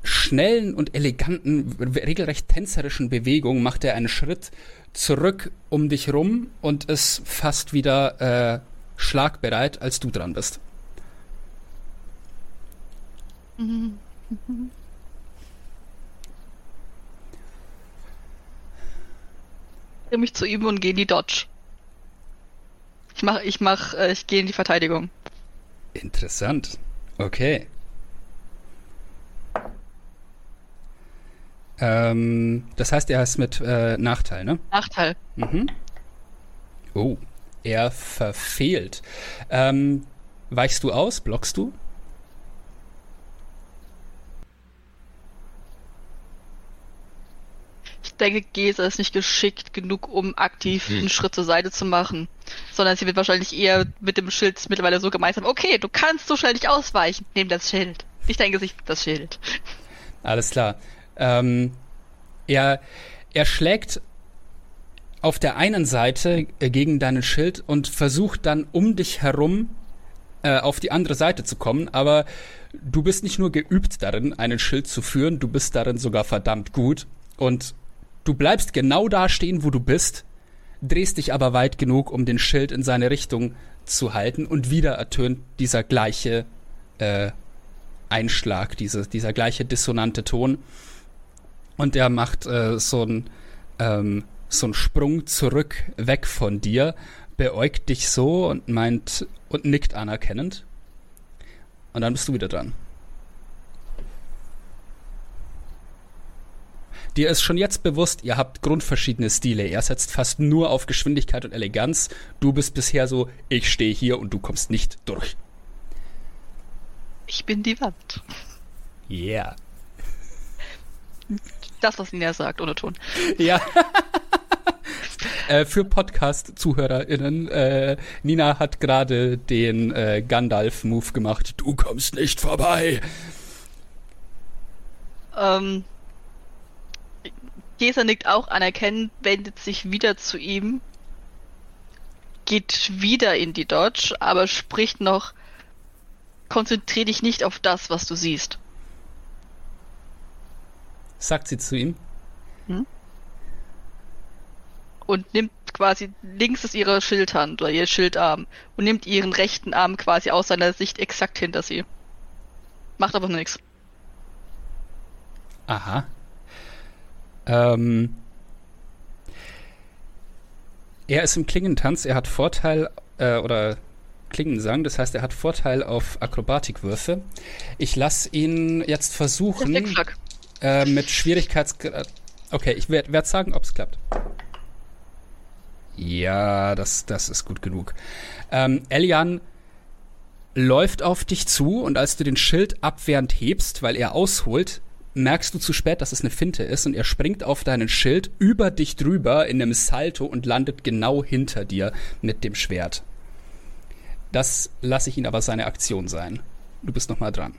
schnellen und eleganten, regelrecht tänzerischen Bewegung macht er einen Schritt zurück um dich rum und ist fast wieder äh, schlagbereit, als du dran bist. Ich drehe mich zu ihm und gehe in die Dodge. Ich mach, ich mach, äh, ich gehe in die Verteidigung. Interessant. Okay. Ähm, das heißt, er ist mit äh, Nachteil, ne? Nachteil. Mhm. Oh, er verfehlt. Ähm, weichst du aus? Blockst du? Ich denke, Gesa ist nicht geschickt genug, um aktiv Mhm. einen Schritt zur Seite zu machen. Sondern sie wird wahrscheinlich eher mit dem Schild mittlerweile so gemeistert. Okay, du kannst so schnell nicht ausweichen. Nimm das Schild. Ich denke sich das Schild. Alles klar. Ähm, er, er schlägt auf der einen Seite äh, gegen deinen Schild und versucht dann um dich herum äh, auf die andere Seite zu kommen, aber du bist nicht nur geübt darin, einen Schild zu führen, du bist darin sogar verdammt gut. Und du bleibst genau da stehen, wo du bist, drehst dich aber weit genug, um den Schild in seine Richtung zu halten. Und wieder ertönt dieser gleiche äh, Einschlag, diese, dieser gleiche dissonante Ton. Und er macht äh, so einen ähm, so einen Sprung zurück, weg von dir, beäugt dich so und meint und nickt anerkennend. Und dann bist du wieder dran. Dir ist schon jetzt bewusst, ihr habt grundverschiedene Stile. Er setzt fast nur auf Geschwindigkeit und Eleganz. Du bist bisher so, ich stehe hier und du kommst nicht durch. Ich bin die Wand. Yeah. Das, was Nina sagt, ohne Ton. Ja. äh, für Podcast-ZuhörerInnen, äh, Nina hat gerade den äh, Gandalf-Move gemacht. Du kommst nicht vorbei. Ähm, Gesa nickt auch anerkennend, wendet sich wieder zu ihm, geht wieder in die Dodge, aber spricht noch, konzentrier dich nicht auf das, was du siehst. Sagt sie zu ihm. Und nimmt quasi links ist ihre Schildhand oder ihr Schildarm und nimmt ihren rechten Arm quasi aus seiner Sicht exakt hinter sie. Macht aber nichts. Aha. Ähm, er ist im Klingentanz, er hat Vorteil, äh, oder Klingensang, das heißt, er hat Vorteil auf Akrobatikwürfe. Ich lasse ihn jetzt versuchen, Flickflack. Äh, mit Schwierigkeitsgrad. Okay, ich werde werd sagen, ob es klappt. Ja, das, das ist gut genug. Ähm, Elian läuft auf dich zu und als du den Schild abwehrend hebst, weil er ausholt, merkst du zu spät, dass es eine Finte ist und er springt auf deinen Schild über dich drüber in einem Salto und landet genau hinter dir mit dem Schwert. Das lasse ich ihn aber seine Aktion sein. Du bist noch mal dran.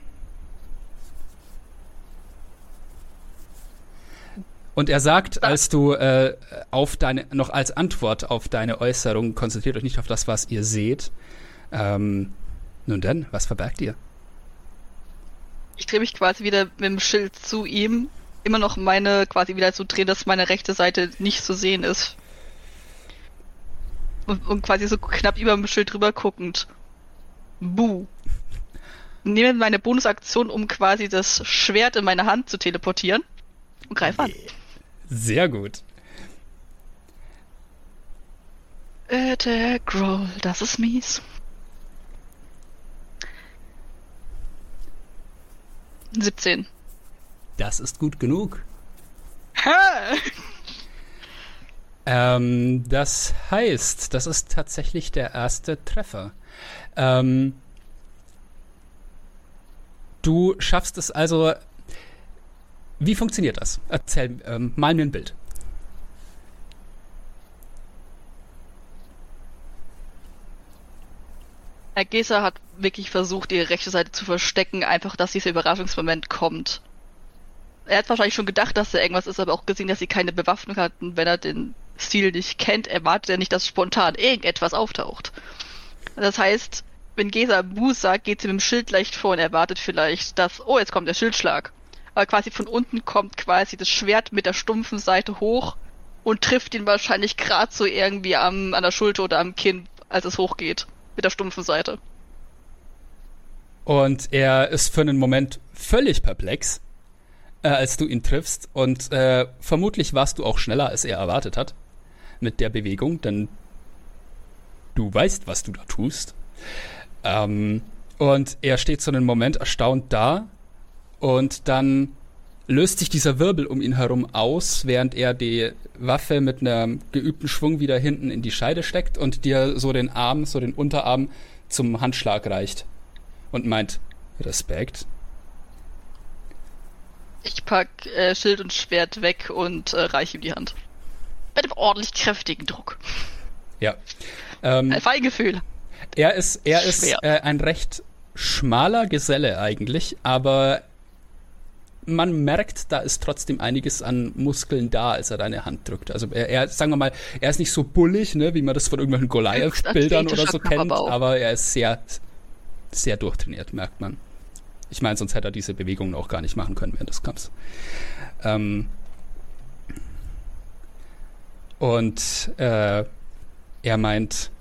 Und er sagt, als du äh, auf deine, noch als Antwort auf deine Äußerung, konzentriert euch nicht auf das, was ihr seht. Ähm, nun denn, was verbergt ihr? Ich drehe mich quasi wieder mit dem Schild zu ihm, immer noch meine quasi wieder zu drehen, dass meine rechte Seite nicht zu sehen ist. Und, und quasi so knapp über dem Schild drüber guckend. Buh. Nehme meine Bonusaktion, um quasi das Schwert in meine Hand zu teleportieren und greife an. Sehr gut. Attack Roll, das ist mies. 17. Das ist gut genug. Ha! Ähm, das heißt, das ist tatsächlich der erste Treffer. Ähm, du schaffst es also. Wie funktioniert das? Erzähl, ähm, mal mir ein Bild. Herr Geser hat wirklich versucht, ihre rechte Seite zu verstecken, einfach, dass dieser Überraschungsmoment kommt. Er hat wahrscheinlich schon gedacht, dass da irgendwas ist, aber auch gesehen, dass sie keine Bewaffnung hatten. Wenn er den Stil nicht kennt, erwartet er nicht, dass spontan irgendetwas auftaucht. Das heißt, wenn Gesa Bu sagt, geht sie mit dem Schild leicht vor und erwartet vielleicht, dass, oh, jetzt kommt der Schildschlag. Aber quasi von unten kommt quasi das Schwert mit der stumpfen Seite hoch und trifft ihn wahrscheinlich gerade so irgendwie am, an der Schulter oder am Kinn, als es hochgeht. Mit der stumpfen Seite. Und er ist für einen Moment völlig perplex, äh, als du ihn triffst. Und äh, vermutlich warst du auch schneller, als er erwartet hat mit der Bewegung, denn du weißt, was du da tust. Ähm, und er steht so einen Moment erstaunt da und dann löst sich dieser Wirbel um ihn herum aus, während er die Waffe mit einem geübten Schwung wieder hinten in die Scheide steckt und dir so den Arm, so den Unterarm zum Handschlag reicht und meint Respekt. Ich pack äh, Schild und Schwert weg und äh, reiche ihm die Hand. Mit einem ordentlich kräftigen Druck. Ja. Ähm, Ein Feingefühl. er ist, er ist äh, ein recht schmaler Geselle eigentlich, aber man merkt, da ist trotzdem einiges an Muskeln da, als er deine Hand drückt. Also er, er sagen wir mal, er ist nicht so bullig, ne, wie man das von irgendwelchen Goliath-Bildern oder so kennt, aber er ist sehr, sehr durchtrainiert, merkt man. Ich meine, sonst hätte er diese Bewegungen auch gar nicht machen können während des Kampfs. Ähm und äh, er meint,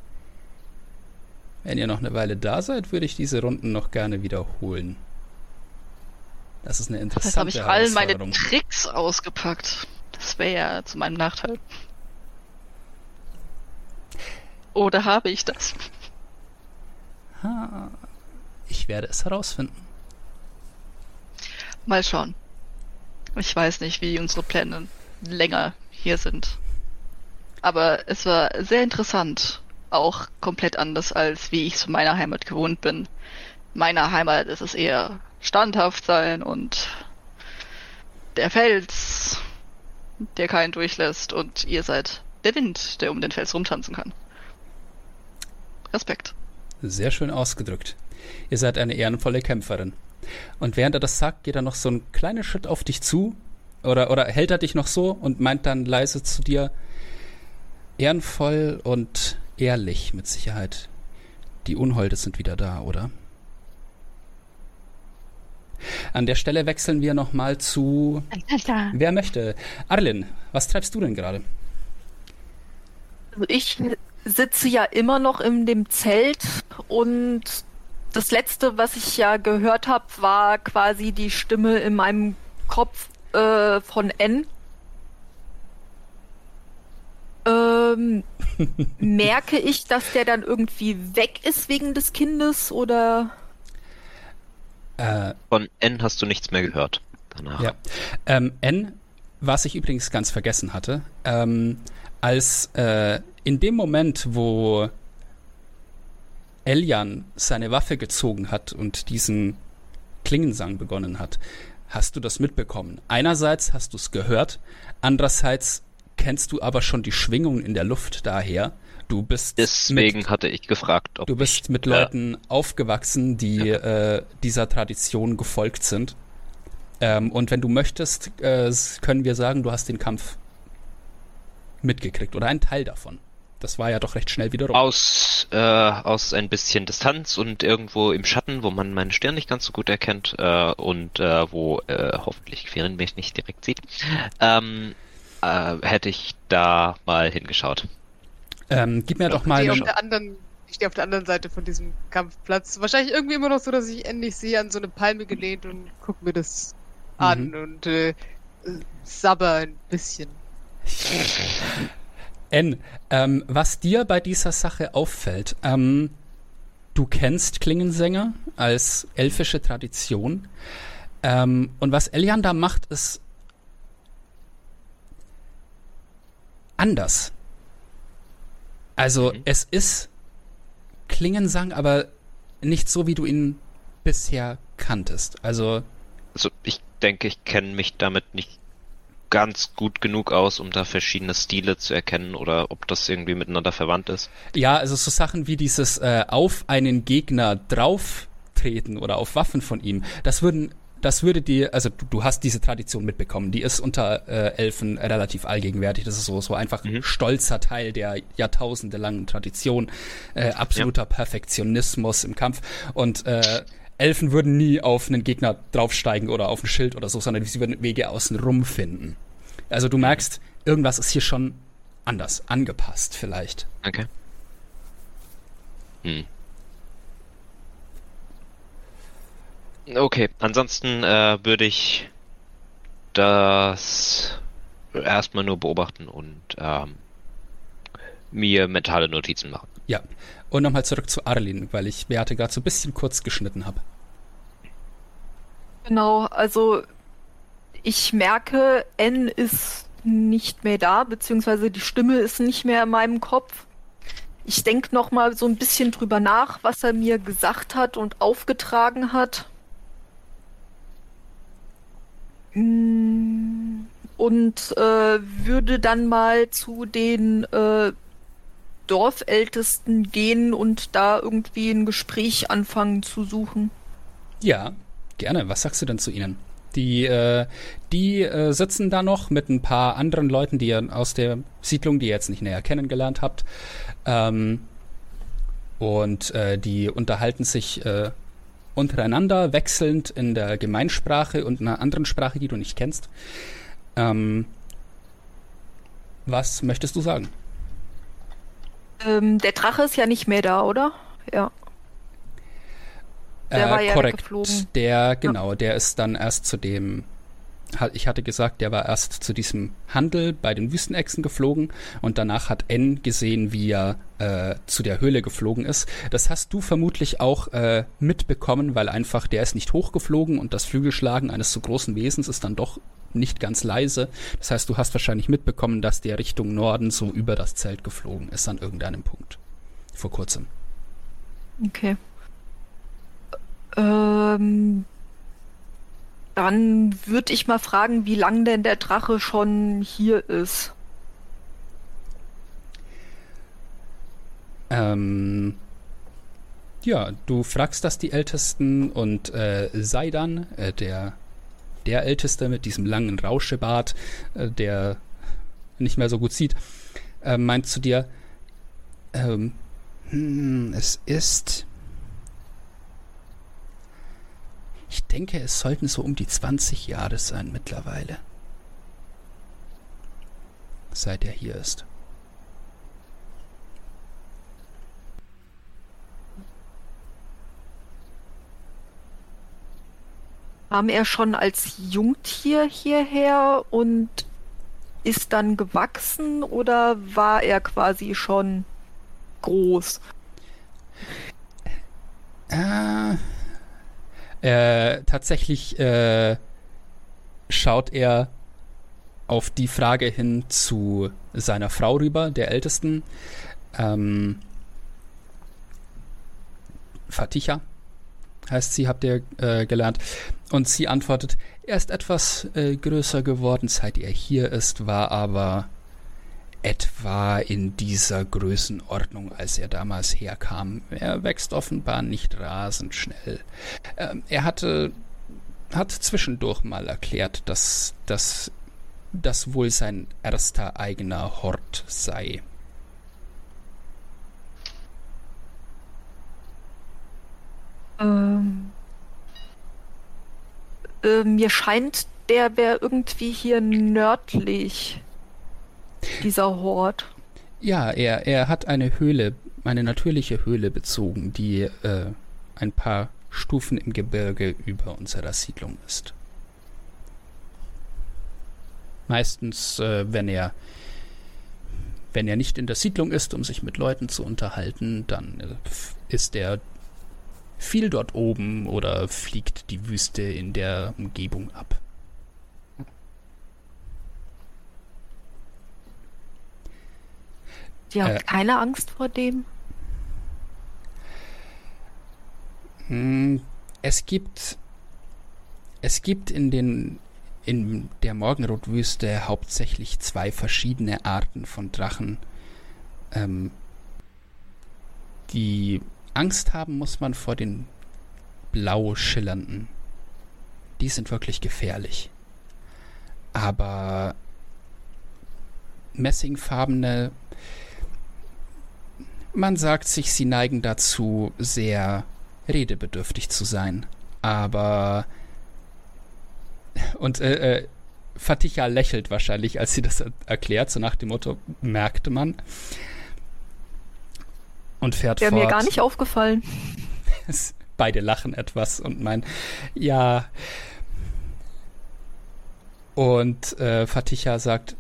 wenn ihr noch eine Weile da seid, würde ich diese Runden noch gerne wiederholen. Das ist eine interessante habe ich all meine. Tricks ausgepackt. Das wäre ja zu meinem Nachteil. Oder habe ich das? Ha, ich werde es herausfinden. Mal schauen. Ich weiß nicht, wie unsere Pläne länger hier sind. Aber es war sehr interessant. Auch komplett anders, als wie ich es von meiner Heimat gewohnt bin. Meiner Heimat ist es eher standhaft sein und der Fels, der keinen durchlässt und ihr seid der Wind, der um den Fels rumtanzen kann. Respekt. Sehr schön ausgedrückt. Ihr seid eine ehrenvolle Kämpferin. Und während er das sagt, geht er noch so einen kleinen Schritt auf dich zu oder, oder hält er dich noch so und meint dann leise zu dir, ehrenvoll und ehrlich mit Sicherheit. Die Unholde sind wieder da, oder? An der Stelle wechseln wir nochmal zu. Wer möchte? Arlen, was treibst du denn gerade? Also ich sitze ja immer noch in dem Zelt und das letzte, was ich ja gehört habe, war quasi die Stimme in meinem Kopf äh, von N. Ähm, merke ich, dass der dann irgendwie weg ist wegen des Kindes oder? Äh, Von N hast du nichts mehr gehört danach. Ja. Ähm, N, was ich übrigens ganz vergessen hatte, ähm, als äh, in dem Moment, wo Eljan seine Waffe gezogen hat und diesen Klingensang begonnen hat, hast du das mitbekommen. Einerseits hast du es gehört, andererseits kennst du aber schon die Schwingungen in der Luft daher. Du bist deswegen mit, hatte ich gefragt, ob du bist ich, mit Leuten äh, aufgewachsen, die ja. äh, dieser Tradition gefolgt sind. Ähm, und wenn du möchtest, äh, können wir sagen, du hast den Kampf mitgekriegt oder einen Teil davon. Das war ja doch recht schnell wieder rum. Aus, äh, aus ein bisschen Distanz und irgendwo im Schatten, wo man meinen Stirn nicht ganz so gut erkennt äh, und äh, wo äh, hoffentlich Quirin mich nicht direkt sieht, ähm, äh, hätte ich da mal hingeschaut. Ähm, gib mir doch mal. Ich stehe, auf der anderen, ich stehe auf der anderen Seite von diesem Kampfplatz. Wahrscheinlich irgendwie immer noch so, dass ich endlich sehe, an so eine Palme gelehnt und gucke mir das mhm. an und äh, sabber ein bisschen. N, ähm, was dir bei dieser Sache auffällt, ähm, du kennst Klingensänger als elfische Tradition. Ähm, und was Elian da macht, ist anders. Also mhm. es ist Klingensang, aber nicht so, wie du ihn bisher kanntest. Also, also ich denke, ich kenne mich damit nicht ganz gut genug aus, um da verschiedene Stile zu erkennen oder ob das irgendwie miteinander verwandt ist. Ja, also so Sachen wie dieses äh, auf einen Gegner drauf treten oder auf Waffen von ihm, das würden das würde dir, also du, du, hast diese Tradition mitbekommen, die ist unter äh, Elfen relativ allgegenwärtig. Das ist so, so einfach mhm. stolzer Teil der jahrtausendelangen Tradition, äh, absoluter ja. Perfektionismus im Kampf. Und äh, Elfen würden nie auf einen Gegner draufsteigen oder auf ein Schild oder so, sondern sie würden Wege außen rum finden. Also du merkst, irgendwas ist hier schon anders, angepasst vielleicht. Okay. Hm. Okay, ansonsten äh, würde ich das erstmal nur beobachten und ähm, mir mentale Notizen machen. Ja, und nochmal zurück zu Arlin, weil ich Beate gerade so ein bisschen kurz geschnitten habe. Genau, also ich merke, N ist nicht mehr da, beziehungsweise die Stimme ist nicht mehr in meinem Kopf. Ich denke nochmal so ein bisschen drüber nach, was er mir gesagt hat und aufgetragen hat. Mm, und äh, würde dann mal zu den äh, Dorfältesten gehen und da irgendwie ein Gespräch anfangen zu suchen. Ja, gerne. Was sagst du denn zu ihnen? Die, äh, die äh, sitzen da noch mit ein paar anderen Leuten, die ihr aus der Siedlung, die ihr jetzt nicht näher kennengelernt habt. Ähm, und äh, die unterhalten sich äh, untereinander, wechselnd in der Gemeinsprache und einer anderen Sprache, die du nicht kennst. Ähm, was möchtest du sagen? Ähm, der Drache ist ja nicht mehr da, oder? Ja. Der äh, war ja korrekt. Geflogen. Der, genau, ja. der ist dann erst zu dem ich hatte gesagt, der war erst zu diesem Handel bei den Wüstenechsen geflogen und danach hat N gesehen, wie er äh, zu der Höhle geflogen ist. Das hast du vermutlich auch äh, mitbekommen, weil einfach der ist nicht hochgeflogen und das Flügelschlagen eines so großen Wesens ist dann doch nicht ganz leise. Das heißt, du hast wahrscheinlich mitbekommen, dass der Richtung Norden so über das Zelt geflogen ist an irgendeinem Punkt. Vor kurzem. Okay. Ähm, Dann würde ich mal fragen, wie lang denn der Drache schon hier ist. Ähm, ja, du fragst das die Ältesten und äh, Seidan, äh, der, der Älteste mit diesem langen Rauschebart, äh, der nicht mehr so gut sieht, äh, meint zu dir, ähm, hm, es ist. Ich denke, es sollten so um die 20 Jahre sein mittlerweile. Seit er hier ist. Kam er schon als Jungtier hierher und ist dann gewachsen oder war er quasi schon groß? Äh, äh, tatsächlich äh, schaut er auf die Frage hin zu seiner Frau rüber, der Ältesten. Ähm, Faticha heißt sie, habt ihr äh, gelernt. Und sie antwortet, er ist etwas äh, größer geworden, seit er hier ist, war aber etwa in dieser Größenordnung, als er damals herkam. Er wächst offenbar nicht rasend schnell. Ähm, er hatte, hat zwischendurch mal erklärt, dass das das wohl sein erster eigener Hort sei. Ähm, äh, mir scheint, der wäre irgendwie hier nördlich. Dieser Hort. Ja, er, er hat eine Höhle, eine natürliche Höhle bezogen, die äh, ein paar Stufen im Gebirge über unserer Siedlung ist. Meistens, äh, wenn er wenn er nicht in der Siedlung ist, um sich mit Leuten zu unterhalten, dann äh, ist er viel dort oben oder fliegt die Wüste in der Umgebung ab. Sie haben äh, keine Angst vor dem? Hm, es gibt es gibt in den in der Morgenrotwüste hauptsächlich zwei verschiedene Arten von Drachen. Ähm, die Angst haben muss man vor den blau schillernden. Die sind wirklich gefährlich. Aber messingfarbene, man sagt sich, sie neigen dazu, sehr redebedürftig zu sein. Aber und äh, äh, Faticha lächelt wahrscheinlich, als sie das erklärt, so nach dem Motto, merkte man und fährt Wäre fort. mir gar nicht aufgefallen. Beide lachen etwas und meinen, ja. Und äh, Faticha sagt,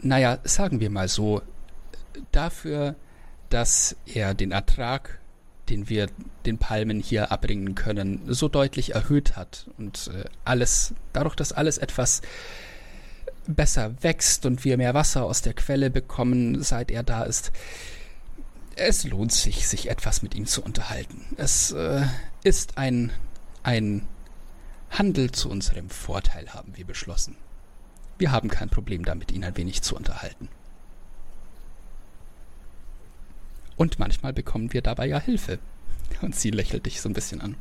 naja, sagen wir mal so, dafür, dass er den Ertrag, den wir den Palmen hier abbringen können, so deutlich erhöht hat und äh, alles, dadurch, dass alles etwas besser wächst und wir mehr Wasser aus der Quelle bekommen, seit er da ist, es lohnt sich, sich etwas mit ihm zu unterhalten. Es äh, ist ein, ein Handel zu unserem Vorteil, haben wir beschlossen. Wir haben kein Problem damit, ihn ein wenig zu unterhalten. Und manchmal bekommen wir dabei ja Hilfe. Und sie lächelt dich so ein bisschen an.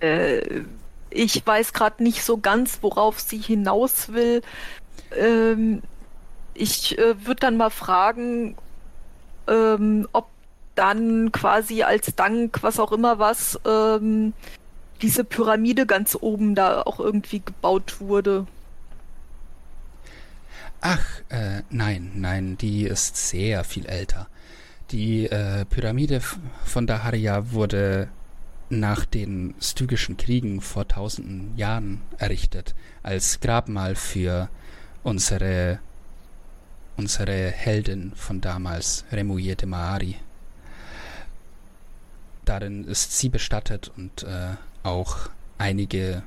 Äh, ich weiß gerade nicht so ganz, worauf sie hinaus will. Ähm, ich äh, würde dann mal fragen, ähm, ob dann quasi als Dank, was auch immer was, ähm, diese Pyramide ganz oben da auch irgendwie gebaut wurde. Ach, äh, nein, nein, die ist sehr viel älter. Die äh, Pyramide von Daharia wurde nach den Stygischen Kriegen vor tausenden Jahren errichtet, als Grabmal für unsere, unsere Heldin von damals, Remouye de Maari. Darin ist sie bestattet und äh, auch einige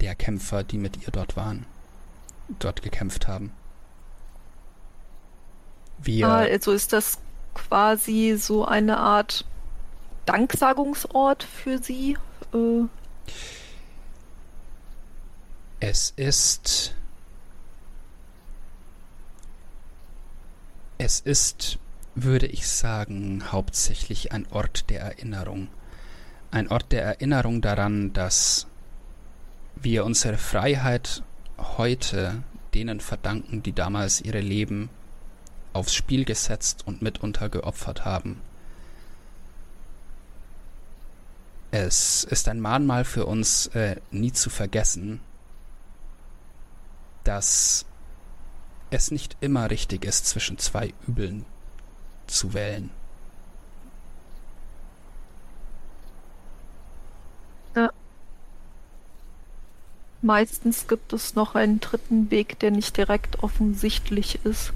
der Kämpfer, die mit ihr dort waren, dort gekämpft haben. Wir ah, also ist das quasi so eine Art Danksagungsort für sie? Äh, Es ist. Es ist, würde ich sagen, hauptsächlich ein Ort der Erinnerung. Ein Ort der Erinnerung daran, dass wir unsere Freiheit heute denen verdanken, die damals ihre Leben aufs Spiel gesetzt und mitunter geopfert haben. Es ist ein Mahnmal für uns, äh, nie zu vergessen, dass es nicht immer richtig ist, zwischen zwei Übeln zu wählen. Meistens gibt es noch einen dritten Weg, der nicht direkt offensichtlich ist.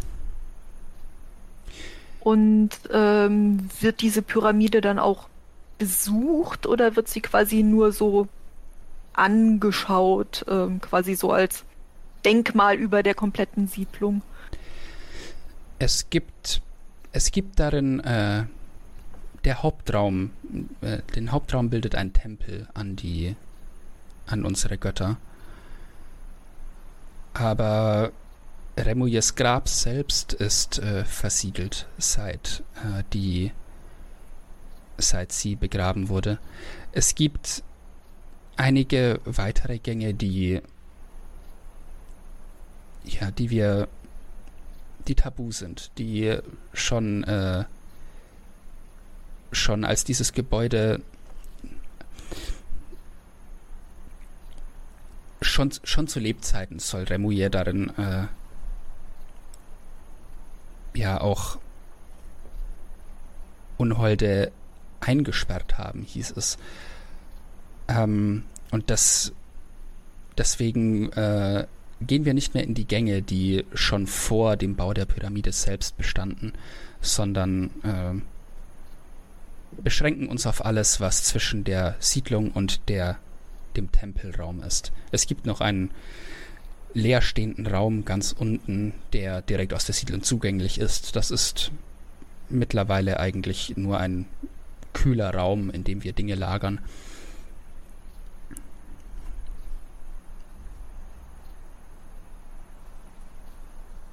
Und ähm, wird diese Pyramide dann auch besucht oder wird sie quasi nur so angeschaut, ähm, quasi so als Denkmal über der kompletten Siedlung? Es gibt, es gibt darin äh, der Hauptraum, äh, den Hauptraum bildet ein Tempel an die, an unsere Götter. Aber Remouilles Grab selbst ist äh, versiegelt, seit äh, die seit sie begraben wurde. Es gibt einige weitere Gänge, die ja, die wir die tabu sind, die schon äh, schon als dieses Gebäude schon, schon zu Lebzeiten soll Remouillet darin äh, ja auch Unholde eingesperrt haben, hieß es. Ähm, und das deswegen äh, gehen wir nicht mehr in die Gänge, die schon vor dem Bau der Pyramide selbst bestanden, sondern äh, beschränken uns auf alles, was zwischen der Siedlung und der dem Tempelraum ist. Es gibt noch einen leerstehenden Raum ganz unten, der direkt aus der Siedlung zugänglich ist. Das ist mittlerweile eigentlich nur ein kühler Raum, in dem wir Dinge lagern.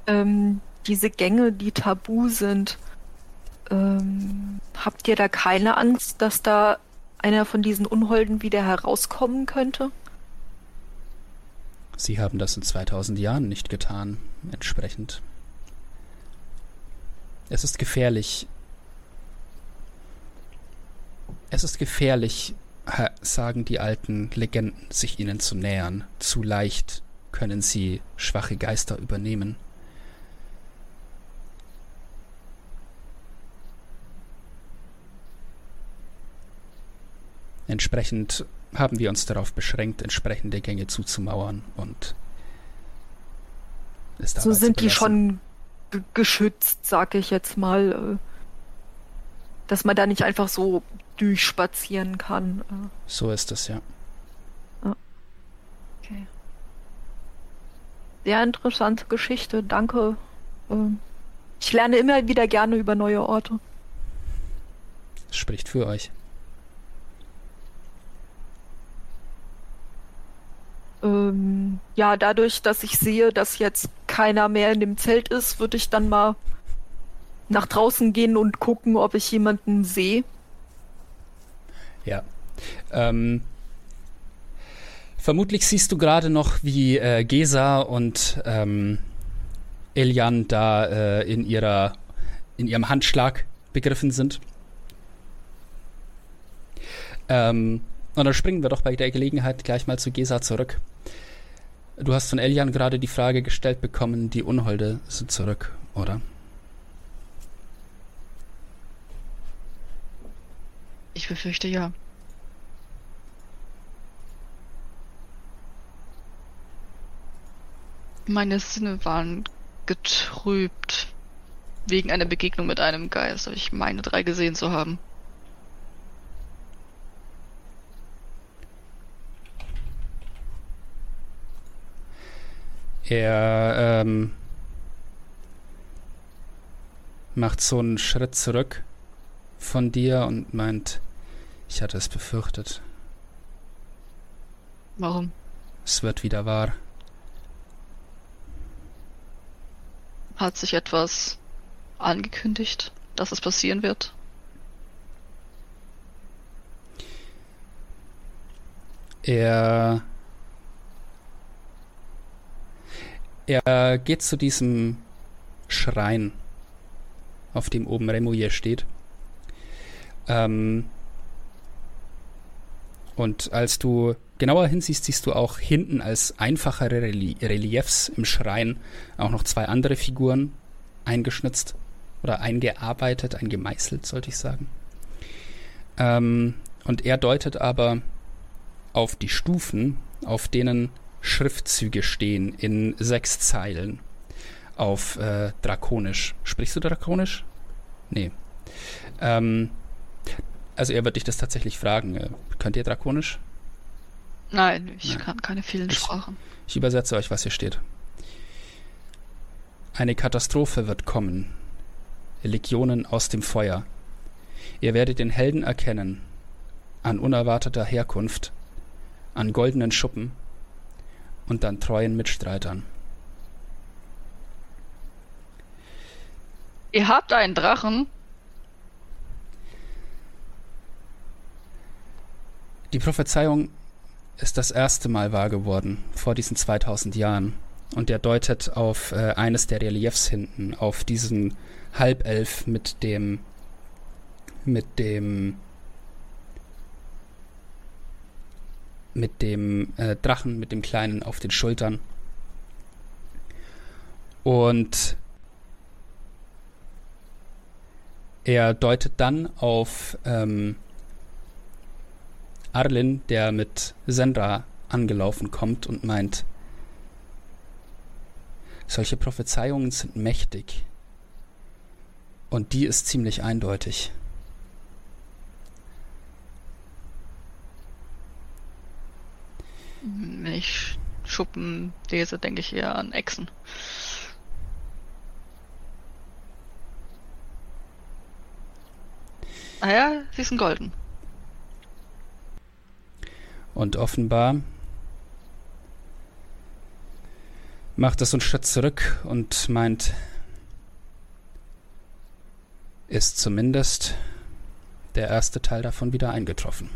Ähm, diese Gänge, die tabu sind, ähm, habt ihr da keine Angst, dass da einer von diesen Unholden wieder herauskommen könnte? Sie haben das in 2000 Jahren nicht getan, entsprechend. Es ist gefährlich. Es ist gefährlich, sagen die alten Legenden, sich ihnen zu nähern. Zu leicht können sie schwache Geister übernehmen. Entsprechend haben wir uns darauf beschränkt, entsprechende Gänge zuzumauern und so sind die schon geschützt, sag ich jetzt mal, äh, dass man da nicht einfach so durchspazieren kann. Äh. So ist es, ja. Okay. Sehr interessante Geschichte, danke. Ähm, ich lerne immer wieder gerne über neue Orte. Das spricht für euch. Ähm, ja, dadurch, dass ich sehe, dass jetzt keiner mehr in dem Zelt ist, würde ich dann mal nach draußen gehen und gucken, ob ich jemanden sehe. Ja. Ähm, vermutlich siehst du gerade noch, wie äh, Gesa und ähm, Elian da äh, in ihrer in ihrem Handschlag begriffen sind. Ähm, und dann springen wir doch bei der Gelegenheit gleich mal zu Gesa zurück. Du hast von Elian gerade die Frage gestellt bekommen, die Unholde sind zurück, oder? Ich befürchte ja. Meine Sinne waren getrübt wegen einer Begegnung mit einem Geist, aber ich meine drei gesehen zu haben. Er ähm, macht so einen Schritt zurück von dir und meint, ich hatte es befürchtet. Warum? Es wird wieder wahr. Hat sich etwas angekündigt, dass es passieren wird? Er. Er geht zu diesem Schrein, auf dem oben Remouillet steht. Ähm, und als du genauer hinsiehst, siehst du auch hinten als einfachere Relie Reliefs im Schrein auch noch zwei andere Figuren eingeschnitzt oder eingearbeitet, eingemeißelt, sollte ich sagen. Ähm, und er deutet aber auf die Stufen, auf denen Schriftzüge stehen in sechs Zeilen auf äh, Drakonisch. Sprichst du Drakonisch? Nee. Ähm, also er wird dich das tatsächlich fragen. Äh, könnt ihr Drakonisch? Nein, ich Nein. kann keine vielen Ich- Sprachen. Ich übersetze euch, was hier steht. Eine Katastrophe wird kommen. Legionen aus dem Feuer. Ihr werdet den Helden erkennen. An unerwarteter Herkunft. An goldenen Schuppen. Und an treuen Mitstreitern. Ihr habt einen Drachen? Die Prophezeiung ist das erste Mal wahr geworden, vor diesen 2000 Jahren. Und er deutet auf äh, eines der Reliefs hinten, auf diesen Halbelf mit dem, mit dem, mit dem äh, Drachen, mit dem Kleinen auf den Schultern. Und er deutet dann auf ähm, Arlin, der mit Sendra angelaufen kommt und meint, solche Prophezeiungen sind mächtig. Und die ist ziemlich eindeutig. Wenn ich Schuppen lese, denke ich eher an Echsen. Ah ja, sie sind golden. Und offenbar macht es so einen Schritt zurück und meint, ist zumindest der erste Teil davon wieder eingetroffen.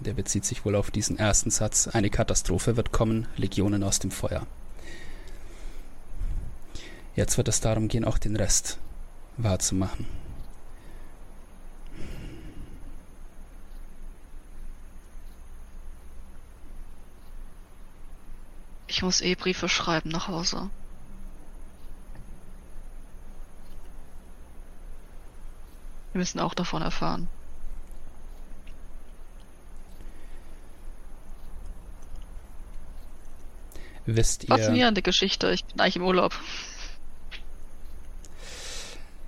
Der bezieht sich wohl auf diesen ersten Satz. Eine Katastrophe wird kommen, Legionen aus dem Feuer. Jetzt wird es darum gehen, auch den Rest wahrzumachen. Ich muss eh Briefe schreiben nach Hause. Wir müssen auch davon erfahren. Wisst ihr, Faszinierende Geschichte. Ich bin eigentlich im Urlaub.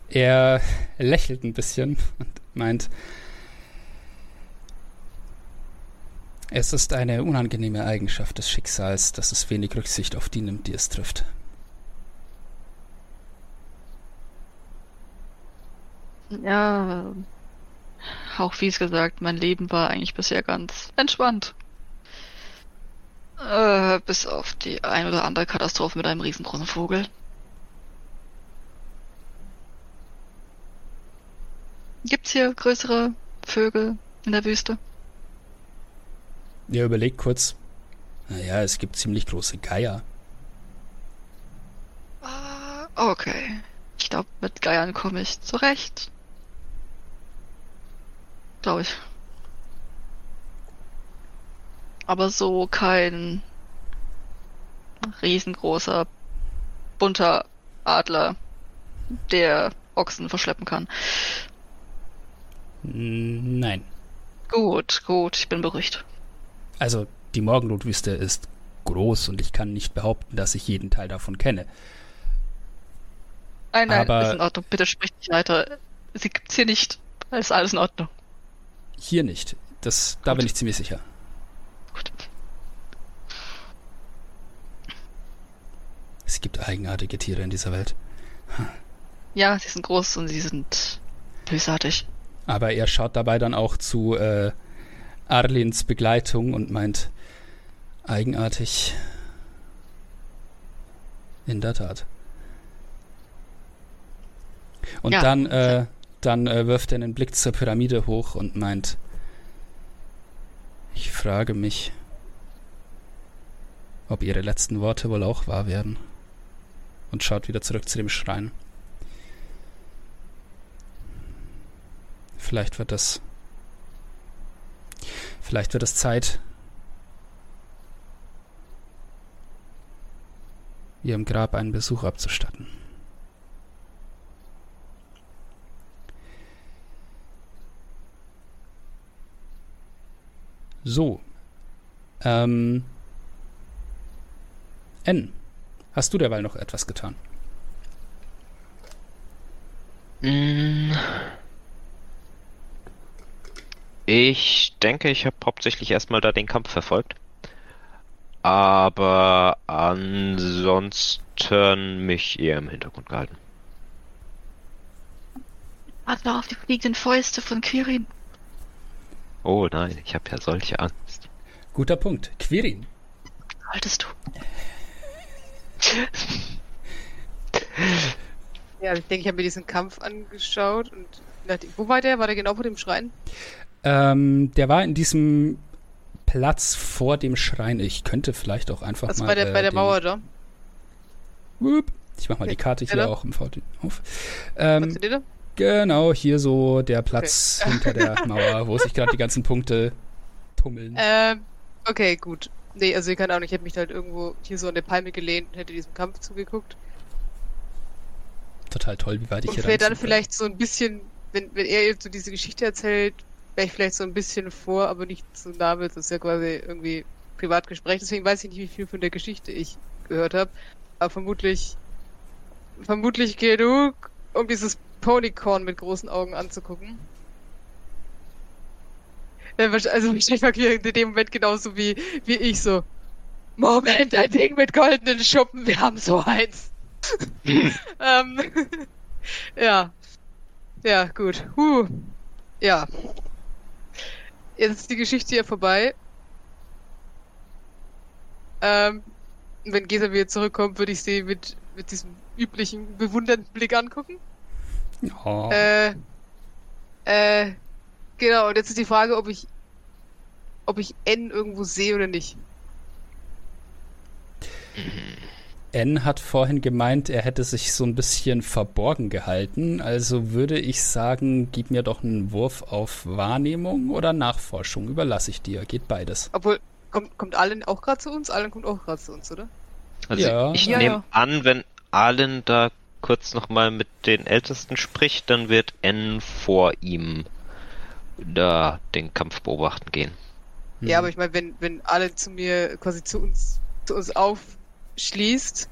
Er lächelt ein bisschen und meint, es ist eine unangenehme Eigenschaft des Schicksals, dass es wenig Rücksicht auf die nimmt, die es trifft. Ja, auch wie es gesagt, mein Leben war eigentlich bisher ganz entspannt. Äh, bis auf die ein oder andere Katastrophe mit einem riesengroßen Vogel. Gibt's hier größere Vögel in der Wüste? Er überlegt kurz, naja, es gibt ziemlich große Geier. Ah, okay. Ich glaube, mit Geiern komme ich zurecht. Glaube ich. Aber so kein riesengroßer, bunter Adler, der Ochsen verschleppen kann. Nein. Gut, gut, ich bin beruhigt. Also, die Morgenrotwüste ist groß und ich kann nicht behaupten, dass ich jeden Teil davon kenne. Nein, nein, Aber- ist in Ordnung. Bitte sprich nicht weiter. Sie gibt's hier nicht. Ist alles in Ordnung. Hier nicht. Das, da Gut. bin ich ziemlich sicher. Gut. Es gibt eigenartige Tiere in dieser Welt. Hm. Ja, sie sind groß und sie sind bösartig. Aber er schaut dabei dann auch zu äh, Arlins Begleitung und meint, eigenartig. In der Tat. Und Ja, dann, äh, dann äh, wirft er einen Blick zur Pyramide hoch und meint, ich frage mich, ob ihre letzten Worte wohl auch wahr werden. Und schaut wieder zurück zu dem Schrein. Vielleicht wird das. Vielleicht wird es Zeit, ihrem Grab einen Besuch abzustatten. So. Ähm. N. Hast du derweil noch etwas getan? Mm. Ich denke, ich habe hauptsächlich erstmal da den Kampf verfolgt. Aber ansonsten mich eher im Hintergrund gehalten. Warte noch auf die fliegenden Fäuste von Quirin. Oh nein, ich habe ja solche Angst. Guter Punkt. Quirin. Haltest du? Ja, ich denke, ich habe mir diesen Kampf angeschaut und dachte, wo war der? War der genau vor dem Schrein? Ähm, der war in diesem Platz vor dem Schrein. Ich könnte vielleicht auch einfach Also mal. bei der, äh, bei der Mauer da. Ich mach mal die Karte hier Stelle? auch im VD auf. Ähm, genau, hier so der Platz hinter der Mauer, wo sich gerade die ganzen Punkte tummeln. Ähm, okay, gut. Nee, also ich kann auch nicht. Ich hätte mich halt irgendwo hier so an der Palme gelehnt und hätte diesem Kampf zugeguckt. Total toll, wie weit ich Und hier wäre dann vielleicht so ein bisschen, wenn, wenn er jetzt so diese Geschichte erzählt, wäre ich vielleicht so ein bisschen vor, aber nicht zu nah, das ist ja quasi irgendwie Privatgespräch. Deswegen weiß ich nicht, wie viel von der Geschichte ich gehört habe. Aber vermutlich, vermutlich genug, um dieses Ponycorn mit großen Augen anzugucken. Ja, wahrsch- Also wahrscheinlich war in dem Moment genauso wie, wie ich so. Moment, ein Ding mit goldenen Schuppen, wir haben so eins. ähm, ja. Ja, gut. Huh. Ja. Jetzt ist die Geschichte hier vorbei. Ähm, wenn Gesa wieder zurückkommt, würde ich sie mit, mit diesem üblichen bewundernden Blick angucken. Oh. Äh, äh, genau, und jetzt ist die Frage, ob ich, ob ich N irgendwo sehe oder nicht. N hat vorhin gemeint, er hätte sich so ein bisschen verborgen gehalten. Also würde ich sagen, gib mir doch einen Wurf auf Wahrnehmung oder Nachforschung. Überlasse ich dir. Geht beides. Obwohl, kommt, kommt Allen auch gerade zu uns? Allen kommt auch gerade zu uns, oder? Also Ja. ich Ja, nehme ja. an, wenn Allen da kurz nochmal mit den Ältesten spricht, dann wird N vor ihm da den Kampf beobachten gehen. Ja, Hm. aber ich meine, wenn, wenn Allen zu mir, quasi zu uns, zu uns aufschließt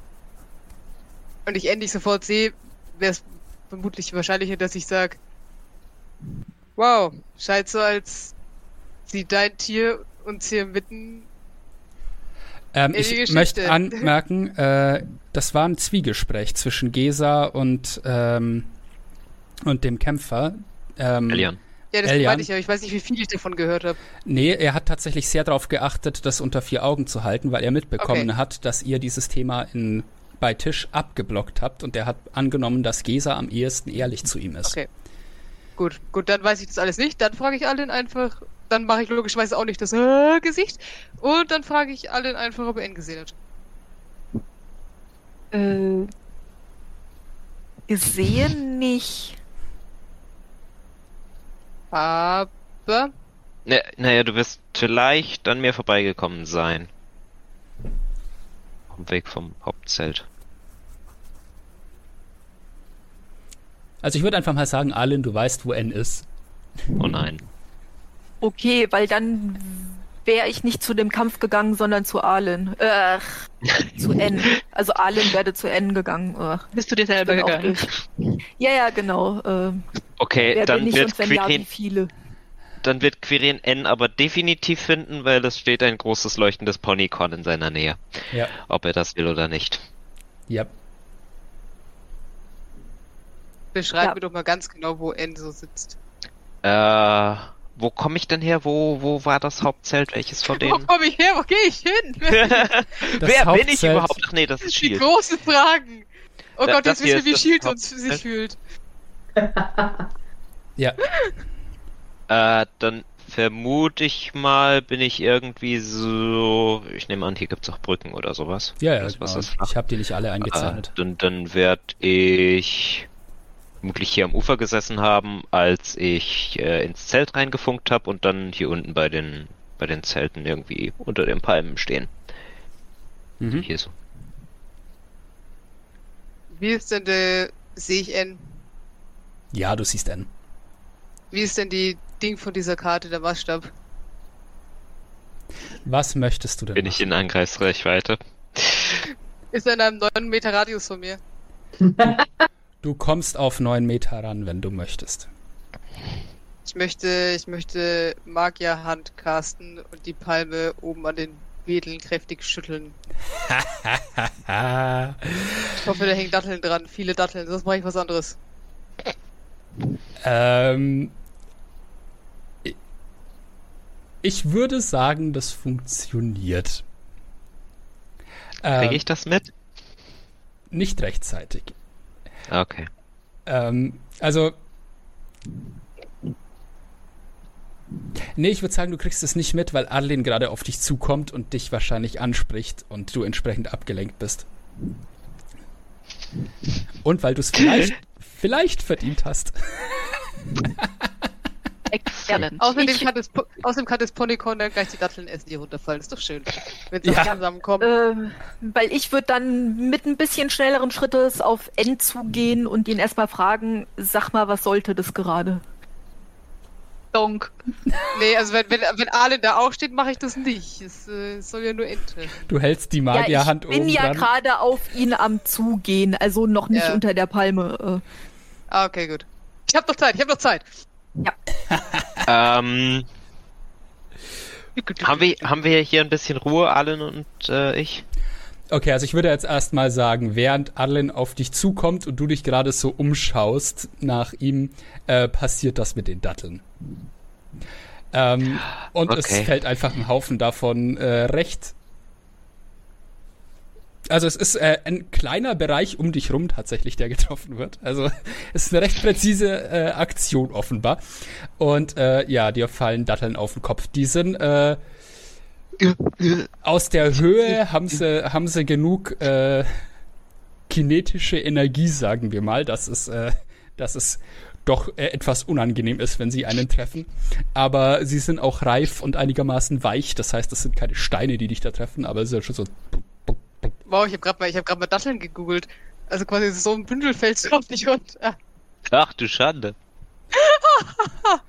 und ich endlich sofort sehe, wäre es vermutlich wahrscheinlicher, dass ich sage, wow, scheint so, als sie dein Tier uns hier mitten Ähm, ich möchte anmerken, äh, das war ein Zwiegespräch zwischen Gesa und, ähm, und dem Kämpfer. Ähm, Elian. Ja, das Elian? meine ich ja. Ich weiß nicht, wie viel ich davon gehört habe. Nee, er hat tatsächlich sehr darauf geachtet, das unter vier Augen zu halten, weil er mitbekommen Okay. hat, dass ihr dieses Thema in, bei Tisch abgeblockt habt und er hat angenommen, dass Gesa am ehesten ehrlich zu ihm ist. Okay. Gut, gut, dann weiß ich das alles nicht. Dann frage ich Allen einfach, dann mache ich logischerweise auch nicht das äh, Gesicht. Und dann frage ich Allen einfach, ob er ihn gesehen hat. Äh, gesehen nicht. Aber, Ne, naja, du wirst vielleicht an mir vorbeigekommen sein. Auf dem Weg vom Hauptzelt. Also ich würde einfach mal sagen, Alin, du weißt, wo N ist. Oh nein. Okay, weil dann wäre ich nicht zu dem Kampf gegangen, sondern zu Arlen. Äh, zu N. Also Arlen werde zu N gegangen. Ugh. Bist du dir selber gegangen? durch. Ja, ja, genau. Äh, Okay, dann ich wird, ja, Quirin, viele? dann wird Quirin N aber definitiv finden, weil es steht ein großes leuchtendes Ponycorn in seiner Nähe. Ja. Ob er das will oder nicht. Ja. beschreib Ja. mir doch mal ganz genau, wo Enzo sitzt. Äh, wo komme ich denn her? Wo, wo war das Hauptzelt? Welches von Wo denen? komme ich her? Wo gehe ich hin? Wer bin ich Hauptzelt- überhaupt? Ach nee, das ist Die Shield. großen Fragen. Oh Da- Gott, das jetzt wissen wir, wie Shield das uns Hauptzelt. sich fühlt. Ja, Äh, dann vermute ich mal, bin ich irgendwie so. Ich nehme an, hier gibt's auch Brücken oder sowas. ja, ja, Das, was genau. ist flach. Ich habe die nicht alle Äh, eingezeichnet. dann dann werde ich vermutlich hier am Ufer gesessen haben, als ich äh, ins Zelt reingefunkt habe und dann hier unten bei den bei den Zelten irgendwie unter den Palmen stehen. Mhm. Hier so. Wie ist denn der, sehe ich N? Ja, du siehst N. Wie ist denn die Ding von dieser Karte, der Maßstab? Was möchtest du denn? Bin ich in Angreifsreichweite? Ist er in einem 9 Meter Radius von mir? Du kommst auf 9 Meter ran, wenn du möchtest. Ich möchte, ich möchte Magierhand casten und die Palme oben an den Wedeln kräftig schütteln. Ich hoffe, da hängen Datteln dran, viele Datteln, sonst mache ich was anderes. ähm, ich- ich würde sagen, das funktioniert. Kriege Ähm, ich das mit? nicht rechtzeitig. Okay. Ähm, also. Nee, ich würde sagen, du kriegst es nicht mit, weil Arlene gerade auf dich zukommt und dich wahrscheinlich anspricht und du entsprechend abgelenkt bist. Und weil du es vielleicht, vielleicht verdient hast. Exzellent. Außerdem Ich- kann, das, außerdem kann das Ponycorn dann gleich die Datteln essen, die runterfallen. Ist doch schön. Wenn sie Ja. zusammenkommen. Ähm, weil ich würde dann mit ein bisschen schnelleren Schrittes auf N zugehen und ihn erstmal fragen, sag mal, was sollte das gerade? Donk. Nee, also wenn, wenn, wenn Arlen da auch steht, mache ich das nicht. Es äh, soll ja nur Ente. Du hältst die Ja, Magierhand ich bin oben ja gerade auf ihn am Zugehen, also noch nicht Ja. unter der Palme. Ah, okay, gut. Ich hab noch Zeit, ich hab noch Zeit. Ähm, haben wir haben wir hier ein bisschen Ruhe, Allen und äh, ich? Okay, also ich würde jetzt erstmal sagen, während Arlen auf dich zukommt und du dich gerade so umschaust nach ihm, äh, passiert das mit den Datteln. Ähm, und es Okay. fällt einfach ein Haufen davon äh, recht. Also es ist äh, ein kleiner Bereich um dich rum tatsächlich, der getroffen wird. Also es ist eine recht präzise äh, Aktion offenbar. Und äh, ja, dir fallen Datteln auf den Kopf. Die sind äh, aus der Höhe haben sie, haben sie genug äh, kinetische Energie, sagen wir mal, dass es, äh, dass es doch äh, etwas unangenehm ist, wenn sie einen treffen. Aber sie sind auch reif und einigermaßen weich. Das heißt, es sind keine Steine, die dich da treffen, aber es ist ja schon so. Wow, ich hab grad mal, ich hab grad mal Datteln gegoogelt. Also quasi so ein Bündel fällt drauf nicht runter. Ach du Schande.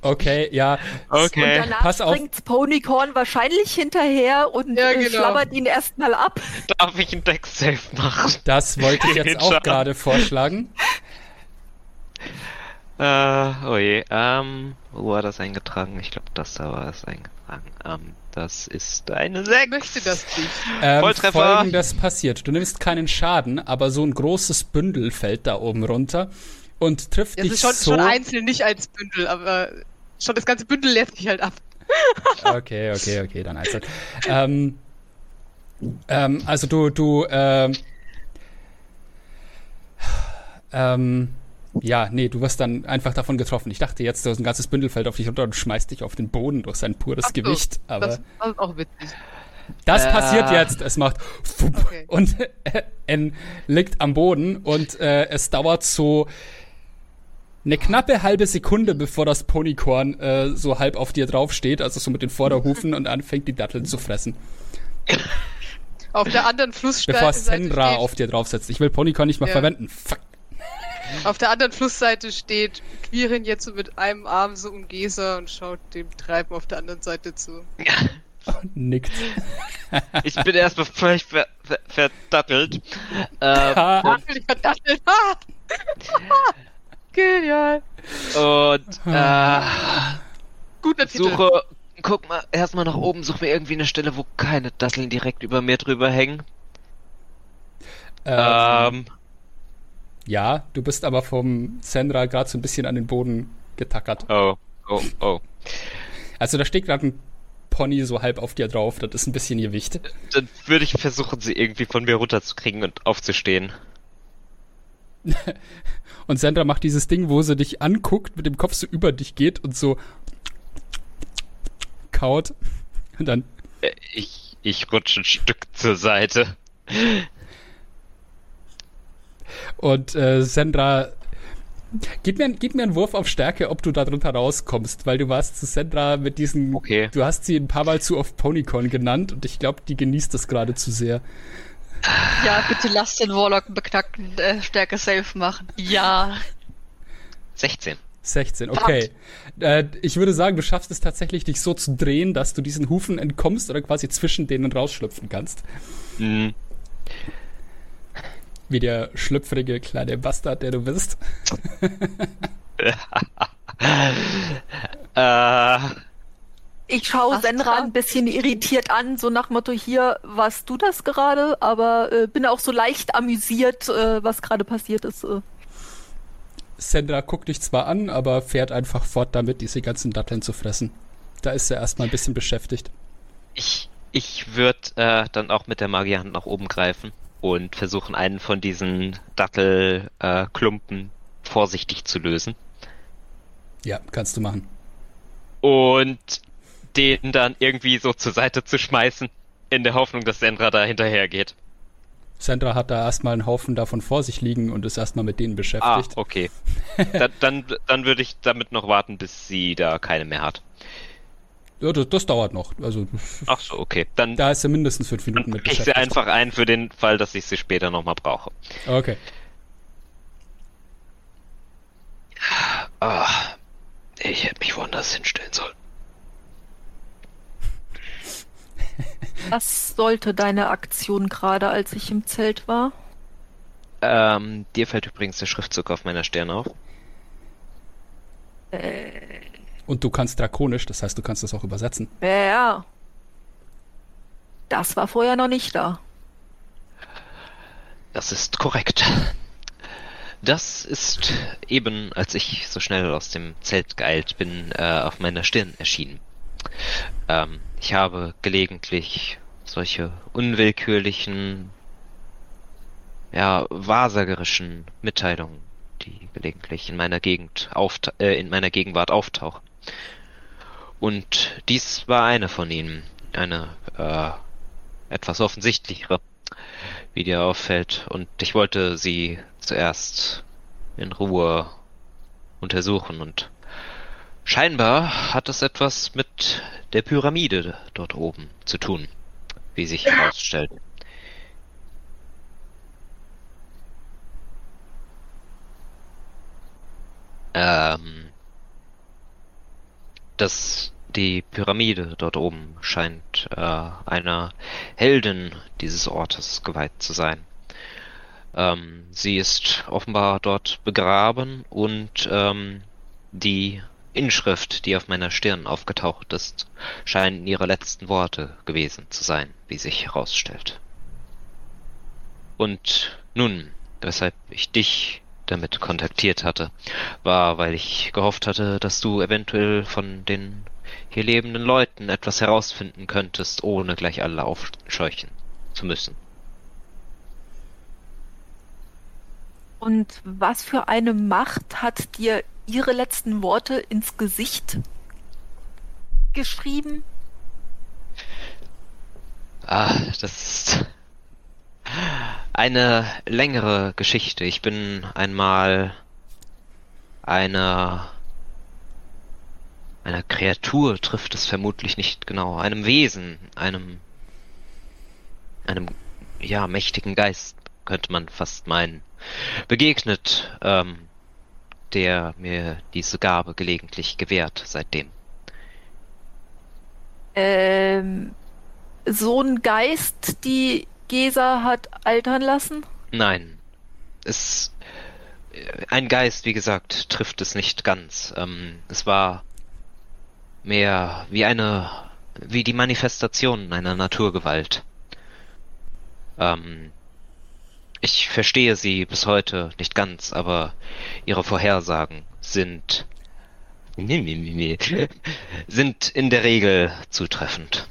Okay, ja. Und Okay. danach pass auf. springt Ponycorn wahrscheinlich hinterher und Ja, äh, genau. schlabbert ihn erstmal ab. Darf ich einen Deck-Safe machen? Das wollte ich jetzt auch gerade vorschlagen. Äh, oh je. Ähm, wo war das eingetragen? Ich glaube, das da war es eingetragen. Ähm, das ist eine Ich 6. möchte das nicht. Ähm, Volltreffer. Folgendes passiert. Du nimmst keinen Schaden, aber so ein großes Bündel fällt da oben runter und trifft Das dich ist schon, so. schon einzeln, nicht als Bündel, aber schon das ganze Bündel lässt sich halt ab. Okay, okay, okay, dann einzeln. ähm, ähm, also du, du, ähm, ähm, ja, nee, du wirst dann einfach davon getroffen. Ich dachte jetzt, du hast ein ganzes Bündel fällt auf dich runter und schmeißt dich auf den Boden durch sein pures so, Gewicht. Aber Das, das, das ist auch witzig. Äh. passiert jetzt. Es macht Okay. und N liegt am Boden und äh, es dauert so eine knappe halbe Sekunde, bevor das Ponykorn äh, so halb auf dir draufsteht, also so mit den Vorderhufen und anfängt die Datteln zu fressen. Auf der anderen Flussseite Bevor Senra steht, auf dir draufsetzt. Ich will Ponykorn nicht mehr Ja. verwenden. Fuck. Auf der anderen Flussseite steht Quirin jetzt so mit einem Arm so um Gesa und schaut dem Treiben auf der anderen Seite zu. Nickt. Ich bin erstmal völlig ver ver verdattelt. Ich verdattelt. Ah! Genial. und äh, Guter Titel. suche, guck mal, erstmal nach oben, such mir irgendwie eine Stelle, wo keine Datteln direkt über mir drüber hängen. Ähm, Ähm, Ja, du bist aber vom Sandra gerade so ein bisschen an den Boden getackert. Oh, oh, oh. Also da steht gerade ein Pony so halb auf dir drauf. Das ist ein bisschen Gewicht. Dann würde ich versuchen, sie irgendwie von mir runterzukriegen und aufzustehen. Und Sandra macht dieses Ding, wo sie dich anguckt, mit dem Kopf so über dich geht und so kaut. Und dann. Äh, Ich, ich rutsche ein Stück zur Seite. Und äh, Sandra. Gib mir, gib mir einen Wurf auf Stärke, ob du da drunter rauskommst, weil du warst zu Sandra mit diesen. Okay. Du hast sie ein paar Mal zu oft Ponycon genannt und ich glaube, die genießt das gerade zu sehr. Ja, bitte lass den Warlock einen beknackten äh, Stärke safe machen. Ja. 16. 16, okay. Äh, ich würde sagen, du schaffst es tatsächlich, dich so zu drehen, dass du diesen Hufen entkommst oder quasi zwischen denen rausschlüpfen kannst. Hm. Wie der schlüpfrige kleine Bastard, der du bist. Äh, Ich schaue? Senra ein bisschen irritiert an, so nach Motto, hier, warst du das gerade? Aber äh, bin auch so leicht amüsiert, äh, was gerade passiert ist. Äh. Sandra guckt dich zwar an, aber fährt einfach fort damit, diese ganzen Datteln zu fressen. Da ist er erstmal ein bisschen beschäftigt. ich ich würde äh, dann auch mit der Magierhand nach oben greifen und versuchen, einen von diesen Dattelklumpen äh, vorsichtig zu lösen. Ja, kannst du machen. Und den dann irgendwie so zur Seite zu schmeißen, in der Hoffnung, dass Sandra da hinterher geht. Sandra hat da erstmal einen Haufen davon vor sich liegen und ist erstmal mit denen Ah, beschäftigt. okay. dann dann, dann würde ich damit noch warten, bis sie da keine mehr hat. Ja, das, das dauert noch. Also Ach so, okay. Dann, da ist er mindestens fünf dann Minuten mit packe ich sie beschäftigt. einfach ein für den Fall, dass ich sie später nochmal brauche. Okay. Ah, ich hätte mich woanders hinstellen sollen. Was sollte deine Aktion gerade, als ich im Zelt war? Ähm, dir fällt übrigens der Schriftzug auf meiner Stirn auf. Äh, Und du kannst drakonisch, das heißt, du kannst das auch übersetzen. ja. Das war vorher noch nicht da. Das ist korrekt. Das ist eben, als ich so schnell aus dem Zelt geeilt bin, äh, auf meiner Stirn erschienen. Ähm, ich habe gelegentlich solche unwillkürlichen, ja, wahrsagerischen Mitteilungen, die gelegentlich in meiner Gegend auft äh, in meiner Gegenwart auftauchen. Und dies war eine von ihnen, eine äh, etwas offensichtlichere, wie dir auffällt. Und ich wollte sie zuerst in Ruhe untersuchen und scheinbar hat es etwas mit der Pyramide dort oben zu tun, wie sich herausstellt. Ähm, das, die Pyramide dort oben scheint äh, einer Heldin dieses Ortes geweiht zu sein. Ähm, sie ist offenbar dort begraben und ähm, die Inschrift, die auf meiner Stirn aufgetaucht ist, scheinen ihre letzten Worte gewesen zu sein, wie sich herausstellt. Und nun, weshalb ich dich damit kontaktiert hatte, war, weil ich gehofft hatte, dass du eventuell von den hier lebenden Leuten etwas herausfinden könntest, ohne gleich alle aufscheuchen zu müssen. Und was für eine Macht hat dir ihre letzten Worte ins Gesicht geschrieben? Ah, das ist eine längere Geschichte. Ich bin einmal einer einer Kreatur trifft es vermutlich nicht genau, einem Wesen, einem einem ja mächtigen Geist könnte man fast meinen, begegnet, ähm, der mir diese Gabe gelegentlich gewährt seitdem. Ähm, so ein Geist, die Gesa hat altern lassen? Nein. Es. äh, Ein Geist, wie gesagt, trifft es nicht ganz. Ähm, es war mehr wie eine. wie die Manifestation einer Naturgewalt. Ähm, Ich verstehe sie bis heute nicht ganz, aber ihre Vorhersagen sind sind in der Regel zutreffend.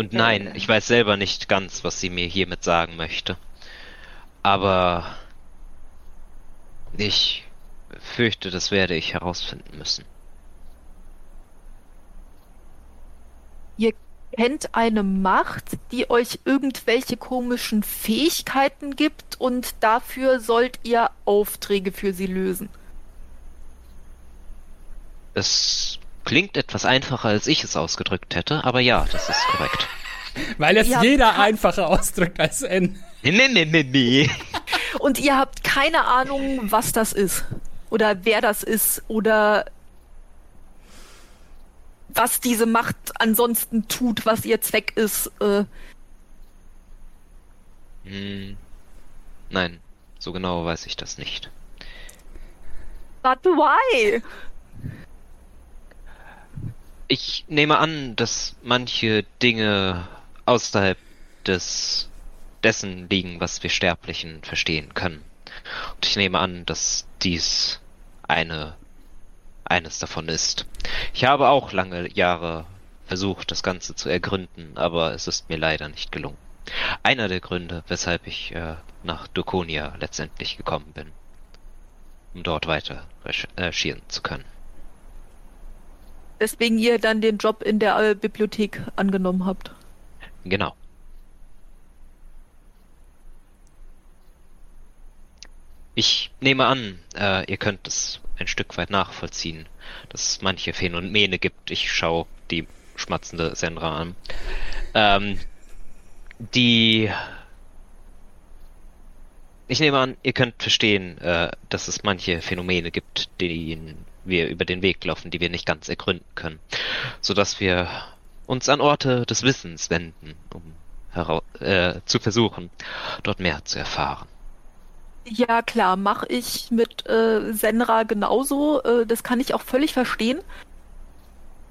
Und nein, ich weiß selber nicht ganz, was sie mir hiermit sagen möchte. Aber ich fürchte, das werde ich herausfinden müssen. Ihr kennt eine Macht, die euch irgendwelche komischen Fähigkeiten gibt und dafür sollt ihr Aufträge für sie lösen. Es klingt etwas einfacher, als ich es ausgedrückt hätte, aber ja, das ist korrekt. Weil es Ja, jeder einfacher ausdrückt als N. Nee, nee, nee, nee, nee. Und ihr habt keine Ahnung, was das ist. Oder wer das ist. Oder was diese Macht ansonsten tut, was ihr Zweck ist. Äh, Hm, nein, so genau weiß ich das nicht. but why? Ich nehme an, dass manche Dinge außerhalb des dessen liegen, was wir Sterblichen verstehen können. Und ich nehme an, dass dies eine eines davon ist. Ich habe auch lange Jahre versucht, das Ganze zu ergründen, aber es ist mir leider nicht gelungen. Einer der Gründe, weshalb ich äh, nach Dokonia letztendlich gekommen bin, um dort weiter recherchieren zu können. Weswegen ihr dann den Job in der äh, Bibliothek angenommen habt. Genau. Ich nehme an, äh, ihr könnt es ein Stück weit nachvollziehen, dass es manche Phänomene gibt. Ich schaue die schmatzende Sendra an. Ähm, die. Ich nehme an, ihr könnt verstehen, äh, dass es manche Phänomene gibt, denen wir über den Weg laufen, die wir nicht ganz ergründen können, sodass wir uns an Orte des Wissens wenden, um äh, zu versuchen, dort mehr zu erfahren. Ja, klar, mache ich mit äh, Senra genauso. Äh, das kann ich auch völlig verstehen.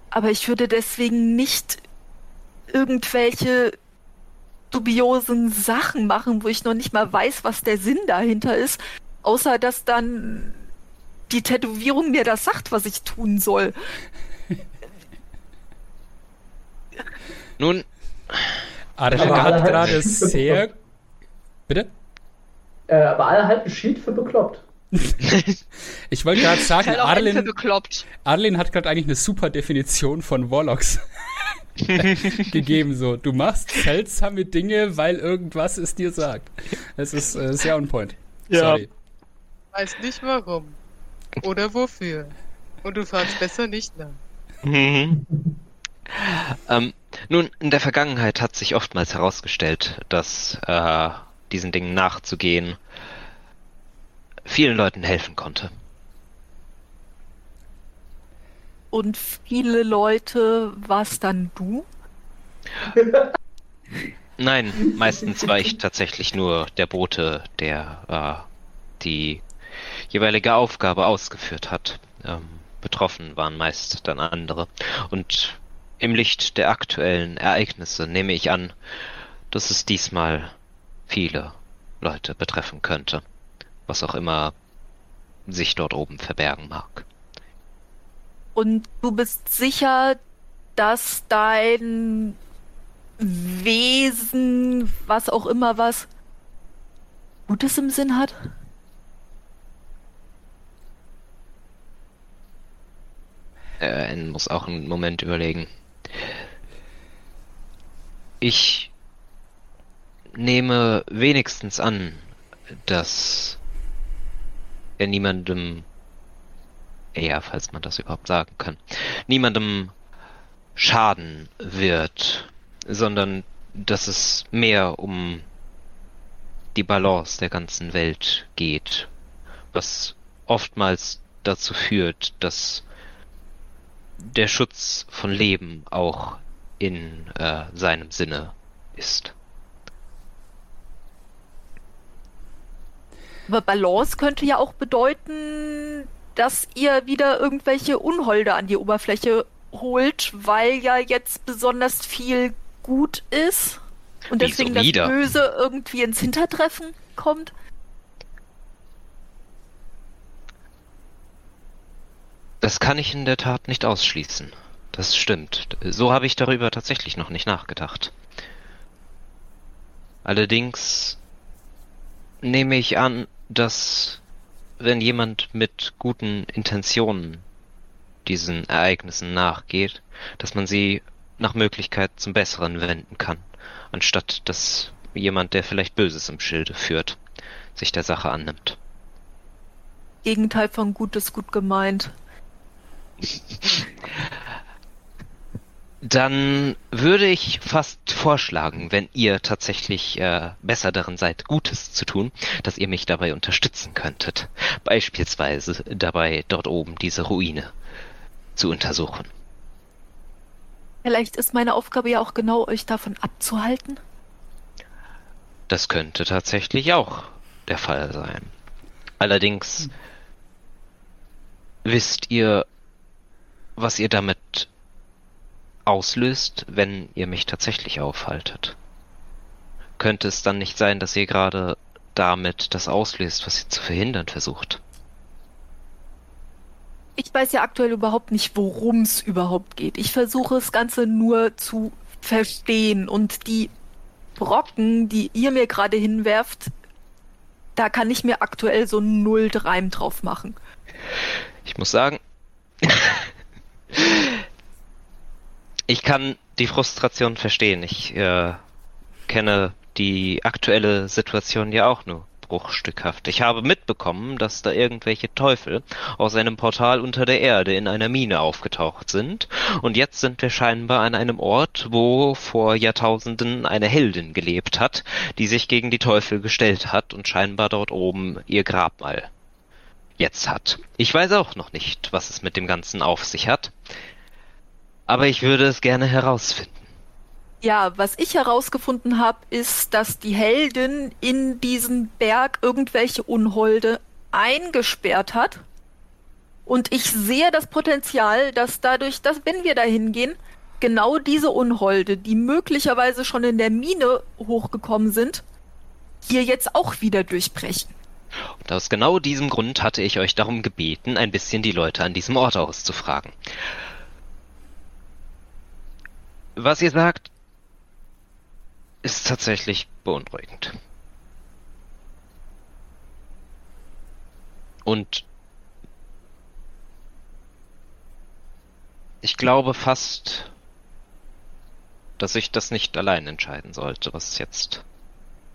Aber ich würde deswegen nicht irgendwelche dubiosen Sachen machen, wo ich noch nicht mal weiß, was der Sinn dahinter ist. Außer, dass dann die Tätowierung mir das sagt, was ich tun soll. Nun, alle hat halten gerade sehr. bekloppt. Bitte? Äh, aber alle halten Schild für bekloppt. Ich wollte gerade sagen, Arlen. Arlen hat gerade eigentlich eine super Definition von Warlocks gegeben. So, du machst seltsame Dinge, weil irgendwas es dir sagt. Es ist äh, sehr on point. Ja. Sorry. Weiß nicht warum. Oder wofür. Und du fragst besser nicht nach. Mhm. ähm, nun, in der Vergangenheit hat sich oftmals herausgestellt, dass äh, diesen Dingen nachzugehen vielen Leuten helfen konnte. Und viele Leute, was dann du? Nein, meistens war ich tatsächlich nur der Bote, der äh, die jeweilige Aufgabe ausgeführt hat. Ähm, betroffen waren meist dann andere. Und im Licht der aktuellen Ereignisse nehme ich an, dass es diesmal viele Leute betreffen könnte. Was auch immer sich dort oben verbergen mag. Und du bist sicher, dass dein Wesen, was auch immer was, Gutes im Sinn hat? Äh, muss auch einen Moment überlegen. Ich nehme wenigstens an, dass er niemandem, ja, falls man das überhaupt sagen kann, niemandem schaden wird, sondern dass es mehr um die Balance der ganzen Welt geht, was oftmals dazu führt, dass der Schutz von Leben auch in äh, seinem Sinne ist. Aber Balance könnte ja auch bedeuten, dass ihr wieder irgendwelche Unholde an die Oberfläche holt, weil ja jetzt besonders viel gut ist. Und Wieso deswegen das wieder? Böse irgendwie ins Hintertreffen kommt? Das kann ich in der Tat nicht ausschließen. Das stimmt. So habe ich darüber tatsächlich noch nicht nachgedacht. Allerdings nehme ich an, dass wenn jemand mit guten Intentionen diesen Ereignissen nachgeht, dass man sie nach Möglichkeit zum Besseren wenden kann, anstatt dass jemand, der vielleicht Böses im Schilde führt, sich der Sache annimmt. Gegenteil von gut ist gut gemeint. Dann würde ich fast vorschlagen, wenn ihr tatsächlich äh, besser darin seid, Gutes zu tun, dass ihr mich dabei unterstützen könntet. Beispielsweise dabei, dort oben diese Ruine zu untersuchen. Vielleicht ist meine Aufgabe ja auch genau, euch davon abzuhalten. Das könnte tatsächlich auch der Fall sein. Allerdings wisst ihr, was ihr damit auslöst, wenn ihr mich tatsächlich aufhaltet. Könnte es dann nicht sein, dass ihr gerade damit das auslöst, was ihr zu verhindern versucht? Ich weiß ja aktuell überhaupt nicht, worum es überhaupt geht. Ich versuche das Ganze nur zu verstehen und die Brocken, die ihr mir gerade hinwerft, da kann ich mir aktuell so null Reim drauf machen. Ich muss sagen, ich kann die Frustration verstehen. Ich äh, kenne die aktuelle Situation ja auch nur bruchstückhaft. Ich habe mitbekommen, dass da irgendwelche Teufel aus einem Portal unter der Erde in einer Mine aufgetaucht sind. Und jetzt sind wir scheinbar an einem Ort, wo vor Jahrtausenden eine Heldin gelebt hat, die sich gegen die Teufel gestellt hat und scheinbar dort oben ihr Grabmal jetzt hat. Ich weiß auch noch nicht, was es mit dem Ganzen auf sich hat. Aber ich würde es gerne herausfinden. Ja, was ich herausgefunden habe, ist, dass die Heldin in diesen Berg irgendwelche Unholde eingesperrt hat. Und ich sehe das Potenzial, dass dadurch, dass wenn wir da hingehen, genau diese Unholde, die möglicherweise schon in der Mine hochgekommen sind, hier jetzt auch wieder durchbrechen. Und aus genau diesem Grund hatte ich euch darum gebeten, ein bisschen die Leute an diesem Ort auszufragen. Was ihr sagt, ist tatsächlich beunruhigend. Und ich glaube fast, dass ich das nicht allein entscheiden sollte, was jetzt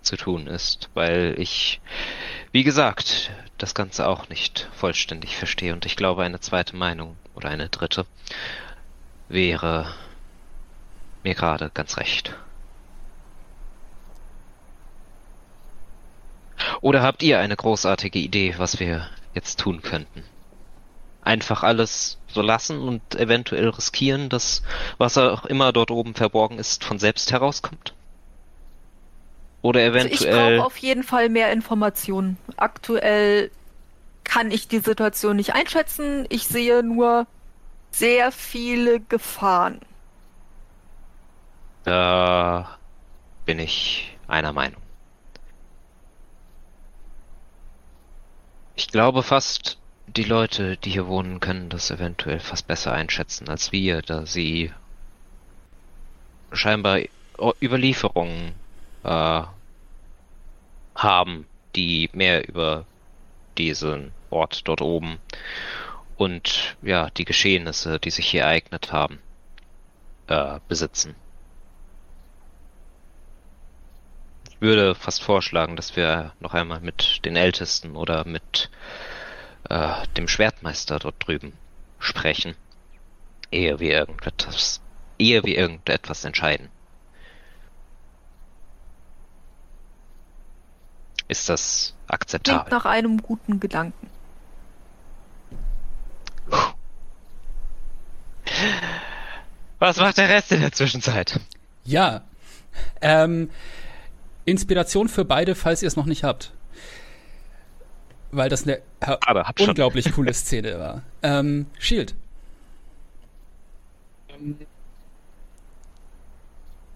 zu tun ist, weil ich, wie gesagt, das Ganze auch nicht vollständig verstehe und ich glaube, eine zweite Meinung oder eine dritte wäre mir gerade ganz recht. Oder habt ihr eine großartige Idee, was wir jetzt tun könnten? Einfach alles so lassen und eventuell riskieren, dass was auch immer dort oben verborgen ist, von selbst herauskommt? Oder Also ich eventuell. brauche auf jeden Fall mehr Informationen. Aktuell kann ich die Situation nicht einschätzen. Ich sehe nur sehr viele Gefahren. Da bin ich einer Meinung. Ich glaube fast, die Leute, die hier wohnen, können das eventuell fast besser einschätzen als wir, da sie scheinbar Überlieferungen äh, haben, die mehr über diesen Ort dort oben und ja, die Geschehnisse, die sich hier ereignet haben, äh, besitzen. Ich würde fast vorschlagen, dass wir noch einmal mit den Ältesten oder mit äh, dem Schwertmeister dort drüben sprechen, ehe wir irgendetwas, ehe wir irgendetwas entscheiden. Ist das Klingt akzeptabel? nach einem guten Gedanken. Was macht der Rest in der Zwischenzeit? Ja. Ähm, Inspiration für beide, falls ihr es noch nicht habt. Weil das eine Aber hab schon. unglaublich coole Szene war. Ähm, Shield.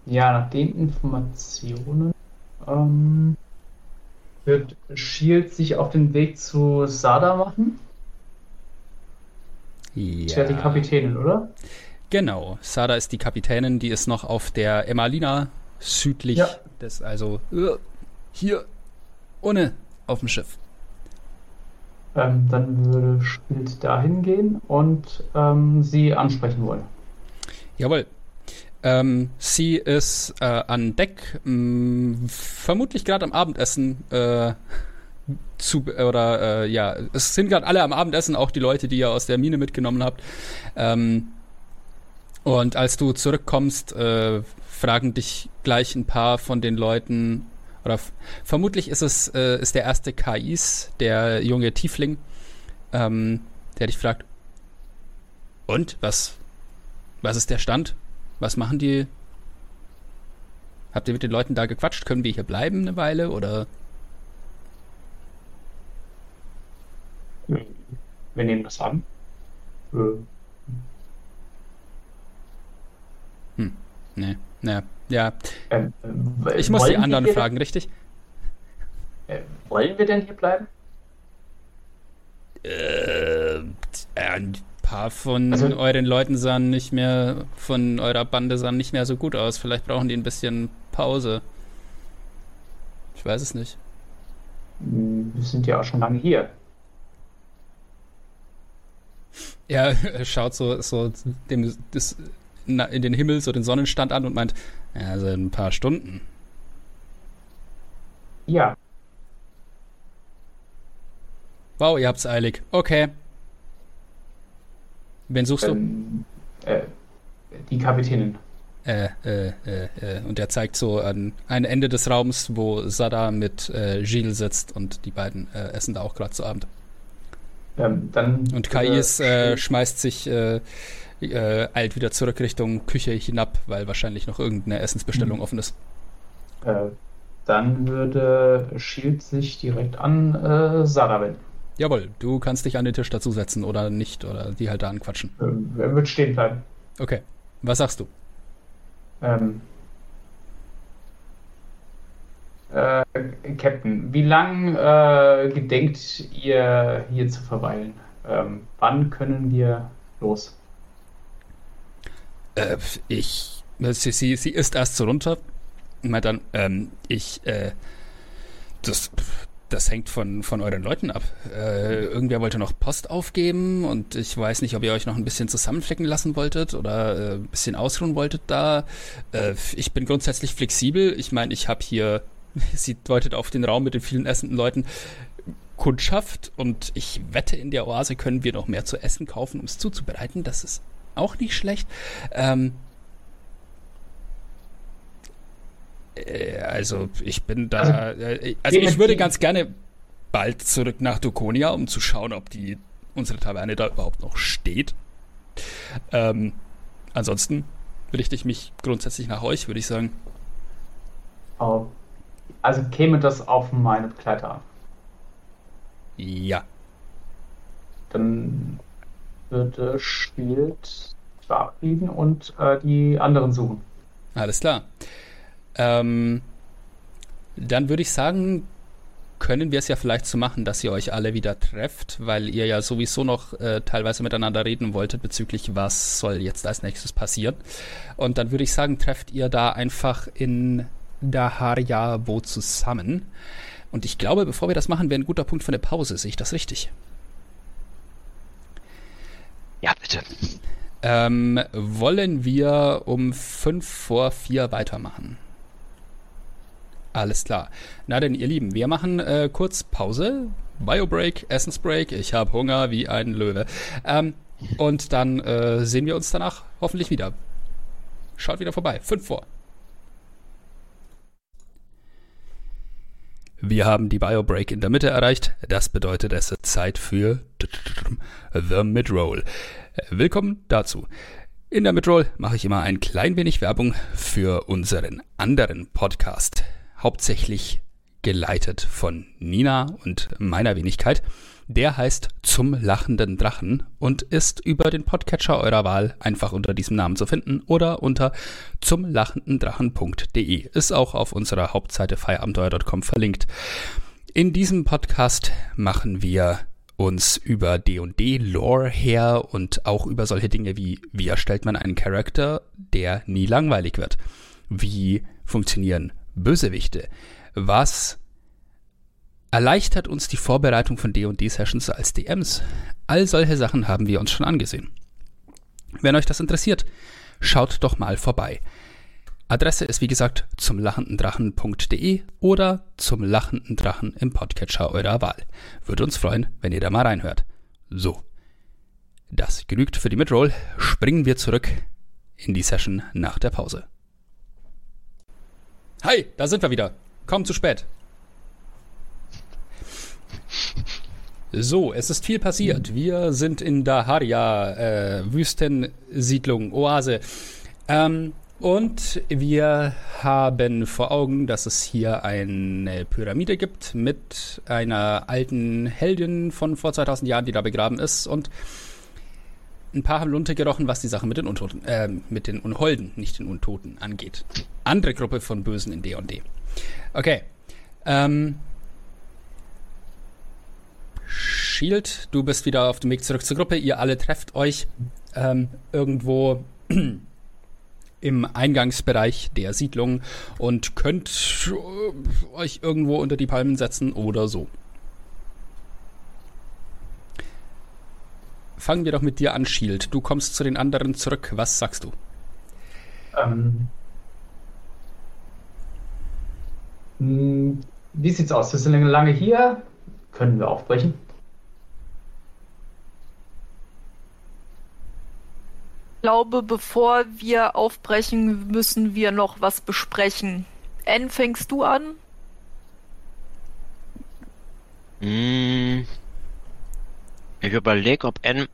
ja, nach den Informationen ähm, wird Shield sich auf den Weg zu Sada machen. Ja. Das wäre die Kapitänin, oder? Genau, Sada ist die Kapitänin, die ist noch auf der Emalina südlich Ja. des, also äh, hier ohne auf dem Schiff. Ähm, dann würde Shield dahin gehen und ähm, sie ansprechen wollen. Jawohl. Ähm, sie ist äh, an Deck, mh, vermutlich gerade am Abendessen. Äh, zu, oder äh, ja, es sind gerade alle am Abendessen, auch die Leute, die ihr aus der Mine mitgenommen habt. Ähm, und als du zurückkommst, äh, fragen dich gleich ein paar von den Leuten, oder vermutlich ist es äh, ist der erste KIs, der junge Tiefling, ähm, der dich fragt, und was was ist der Stand? Was machen die? Habt ihr mit den Leuten da gequatscht? Können wir hier bleiben eine Weile oder? Wir nehmen das an. Äh, Nee, nee, ja. ähm, äh, Ich muss die anderen fragen, richtig? Äh, wollen wir denn hier bleiben? Äh, ein paar von Also- euren Leuten sahen nicht mehr, von eurer Bande sahen nicht mehr so gut aus. Vielleicht brauchen die ein bisschen Pause. Ich weiß es nicht. Hm, Wir sind ja auch schon lange hier. Er schaut so, so dem, das, in den Himmel, so den Sonnenstand an und meint, ja, so ein paar Stunden. Ja, Wow, ihr habt's eilig. Okay. Wen suchst du? ähm, äh, die Kapitänin. Äh, äh, äh, äh, und er zeigt so an ein Ende des Raums, wo Sada mit äh, Gilles sitzt und die beiden äh, essen da auch gerade zu Abend. Ähm, dann Und Kais äh, schmeißt sich, äh, eilt wieder zurück Richtung Küche hinab, weil wahrscheinlich noch irgendeine Essensbestellung Mhm. offen ist. äh, dann würde Shield sich direkt an äh, Sarah wenden. Jawohl, du kannst dich an den Tisch dazusetzen oder nicht, oder die halt da anquatschen. Ähm, er wird stehen bleiben. Okay. Was sagst du? Ähm, äh, Captain, wie lang äh, gedenkt ihr hier zu verweilen? Ähm, wann können wir los? Äh, ich. Sie, sie, sie ist erst so runter meint dann, ähm, ich, äh, das, das hängt von, von euren Leuten ab. Äh, irgendwer wollte noch Post aufgeben und ich weiß nicht, ob ihr euch noch ein bisschen zusammenflecken lassen wolltet oder äh, ein bisschen ausruhen wolltet da. Äh, ich bin grundsätzlich flexibel. Ich meine, ich habe hier, sie deutet auf den Raum mit den vielen essenden Leuten, Kundschaft und ich wette, in der Oase können wir noch mehr zu essen kaufen, um es zuzubereiten. Das ist auch nicht schlecht. Ähm, äh, also ich bin da. Also, äh, also ich würde ganz gerne bald zurück nach Dukonia, um zu schauen, ob die unsere Taverne da überhaupt noch steht. Ähm, ansonsten richte ich mich grundsätzlich nach euch, würde ich sagen. Oh, also käme das auf meine Begleiter an. Ja. Dann würde Shield verabschieden und äh, die anderen suchen. Alles klar. Ähm, dann würde ich sagen, können wir es ja vielleicht so machen, dass ihr euch alle wieder trefft, weil ihr ja sowieso noch äh, teilweise miteinander reden wolltet bezüglich, was soll jetzt als nächstes passieren. Und dann würde ich sagen, trefft ihr da einfach in Daharjabo zusammen. Und ich glaube, bevor wir das machen, wäre ein guter Punkt für eine Pause. Sehe ich das richtig? Ja, bitte. Ähm, wollen wir um 5 vor 4 weitermachen? Alles klar. Na denn, ihr Lieben, wir machen äh, kurz Pause. Biobreak, Essensbreak. Ich habe Hunger wie ein Löwe. Ähm, und dann äh, sehen wir uns danach hoffentlich wieder. Schaut wieder vorbei. 5 vor. Wir haben die Biobreak in der Mitte erreicht. Das bedeutet, es ist Zeit für The Midroll. Willkommen dazu. In der Midroll mache ich immer ein klein wenig Werbung für unseren anderen Podcast. Hauptsächlich geleitet von Nina und meiner Wenigkeit. Der heißt Zum lachenden Drachen und ist über den Podcatcher eurer Wahl einfach unter diesem Namen zu finden oder unter zumlachendendrachen.de. Ist auch auf unserer Hauptseite feierabenteuer.com verlinkt. In diesem Podcast machen wir uns über D&D Lore her und auch über solche Dinge wie wie erstellt man einen Charakter, der nie langweilig wird. Wie funktionieren Bösewichte? Was erleichtert uns die Vorbereitung von D&D-Sessions als DMs. All solche Sachen haben wir uns schon angesehen. Wenn euch das interessiert, schaut doch mal vorbei. Adresse ist wie gesagt zum lachendendrachen.de oder zum lachenden Drachen im Podcatcher eurer Wahl. Würde uns freuen, wenn ihr da mal reinhört. So. Das genügt für die Midroll. Springen wir zurück in die Session nach der Pause. Hi, da sind wir wieder. Kaum zu spät. So, es ist viel passiert. Wir sind in Daharia, äh, Wüstensiedlung, Oase. Ähm, und wir haben vor Augen, dass es hier eine Pyramide gibt mit einer alten Heldin von vor 2000 Jahren, die da begraben ist. Und ein paar haben Lunte gerochen, was die Sache mit den Untoten, äh, mit den Unholden, nicht den Untoten, angeht. Andere Gruppe von Bösen in D&D. Okay. Ähm, Shield, du bist wieder auf dem Weg zurück zur Gruppe. Ihr alle trefft euch ähm, irgendwo im Eingangsbereich der Siedlung und könnt euch irgendwo unter die Palmen setzen oder so. Fangen wir doch mit dir an, Shield. Du kommst zu den anderen zurück. Was sagst du? Ähm, hm, wie sieht's aus? Wir sind lange hier. Können wir aufbrechen? Ich glaube, bevor wir aufbrechen, müssen wir noch was besprechen. N, fängst du an? Hm. Ich überlege, ob N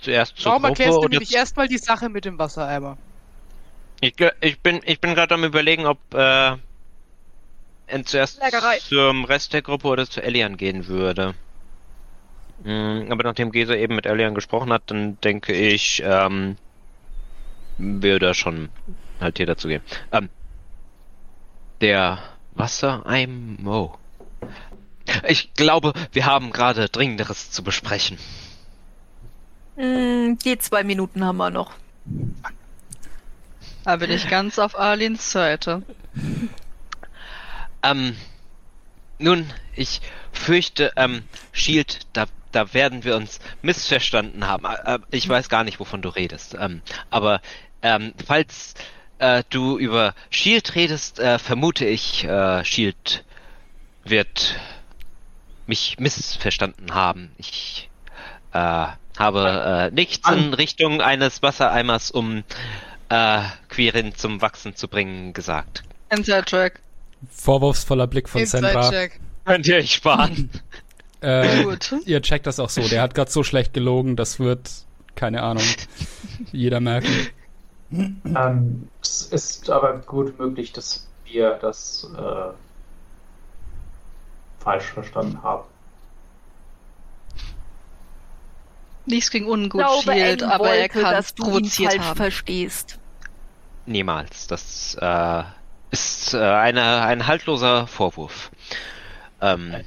zuerst zur Warum Gruppe erklärst du oder nämlich erstmal die Sache mit dem Wassereimer? Ich, ich bin, ich bin gerade am überlegen, ob äh, N zuerst Lägerei. zum Rest der Gruppe oder zu Elian gehen würde. Hm, aber nachdem Gesa eben mit Elian gesprochen hat, dann denke ich, ähm, würde er schon halt hier dazu gehen. Ähm, der Wassereimo. Ich glaube, wir haben gerade Dringenderes zu besprechen. Hm, die zwei Minuten haben wir noch. Da bin ich ganz auf Arlins Seite. Ähm, nun, ich fürchte, ähm, Shield, da, da werden wir uns missverstanden haben. Äh, ich weiß gar nicht, wovon du redest. Ähm, aber ähm, falls äh, du über Shield redest, äh, vermute ich, äh, Shield wird mich missverstanden haben. Ich äh, habe äh, nichts in Richtung eines Wassereimers, um äh, Quirin zum Wachsen zu bringen, gesagt. Inside Track. Vorwurfsvoller Blick von Sandra. Inside-Check. Könnt ihr euch sparen? Äh, Gut. ihr checkt das auch so. Der hat gerade so schlecht gelogen, das wird, keine Ahnung, jeder merken. Ähm, es ist aber gut möglich, dass wir das äh, falsch verstanden haben. Nichts gegen ungut glaube, Shield, aber er wollte, kann dass du ihn provoziert falsch haben. verstehst. Niemals. Das äh, ist äh, eine, ein haltloser Vorwurf. Ähm,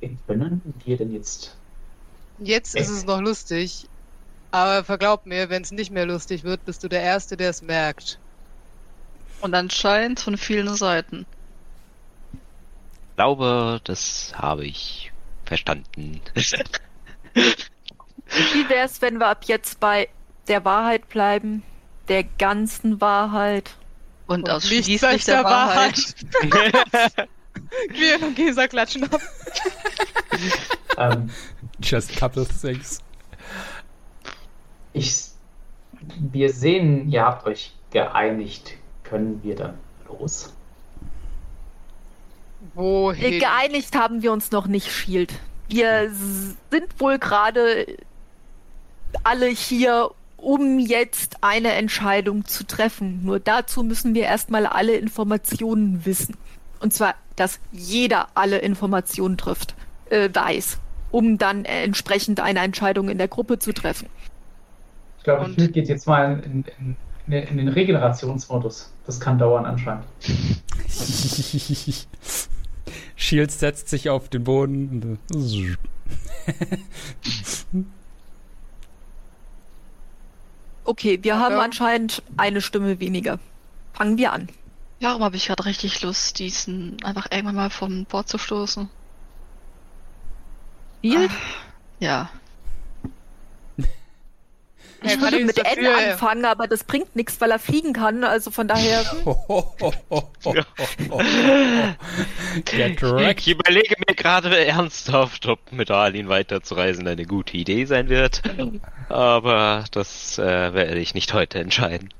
wir denn jetzt? Jetzt ist es noch lustig, aber verglaub mir, wenn es nicht mehr lustig wird, bist du der Erste, der es merkt. Und anscheinend von vielen Seiten. Glaube, das habe ich verstanden. Wie wär's, wenn wir ab jetzt bei der Wahrheit bleiben? Der ganzen Wahrheit? Und Und ausschließlich der, der Wahrheit. Quirin und Gesa klatschen ab. Ähm, Just couple things. ich, wir sehen, ihr habt euch geeinigt. Können wir dann los? Wohin? Geeinigt haben wir uns noch nicht, Shield. Wir sind wohl gerade alle hier, um jetzt eine Entscheidung zu treffen. Nur dazu müssen wir erstmal alle Informationen wissen. Und zwar, dass jeder alle Informationen trifft, äh, weiß, um dann entsprechend eine Entscheidung in der Gruppe zu treffen. Ich glaube, Und- Phil geht jetzt mal in, in, in, in den Regenerationsmodus. Das kann dauern anscheinend. Shield setzt sich auf den Boden. und- Okay, wir haben Ja. anscheinend eine Stimme weniger. Fangen wir an. Warum habe ich gerade richtig Lust, diesen einfach irgendwann mal vom Bord zu stoßen? Field? Ja. Ja, Ich würde mit N dafür. anfangen, aber das bringt nichts, weil er fliegen kann. Also von daher. Ich überlege mir gerade ernsthaft, ob mit Arlin weiterzureisen eine gute Idee sein wird. Aber das äh, werde ich nicht heute entscheiden.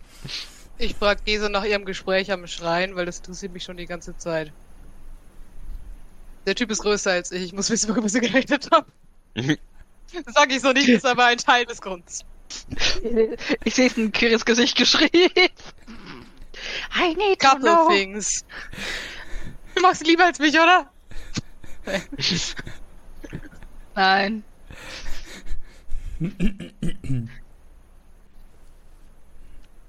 Ich frage Gese nach ihrem Gespräch am Schrein, weil das interessiert mich schon die ganze Zeit. Der Typ ist größer als ich. Ich muss wissen, worüber sie geredet haben. Das sage ich so nicht, ist aber ein Teil des Grunds. Ich sehe es in Kiris Gesicht geschrieben. I need to Couple know. things. Du magst lieber als mich, oder? Nein.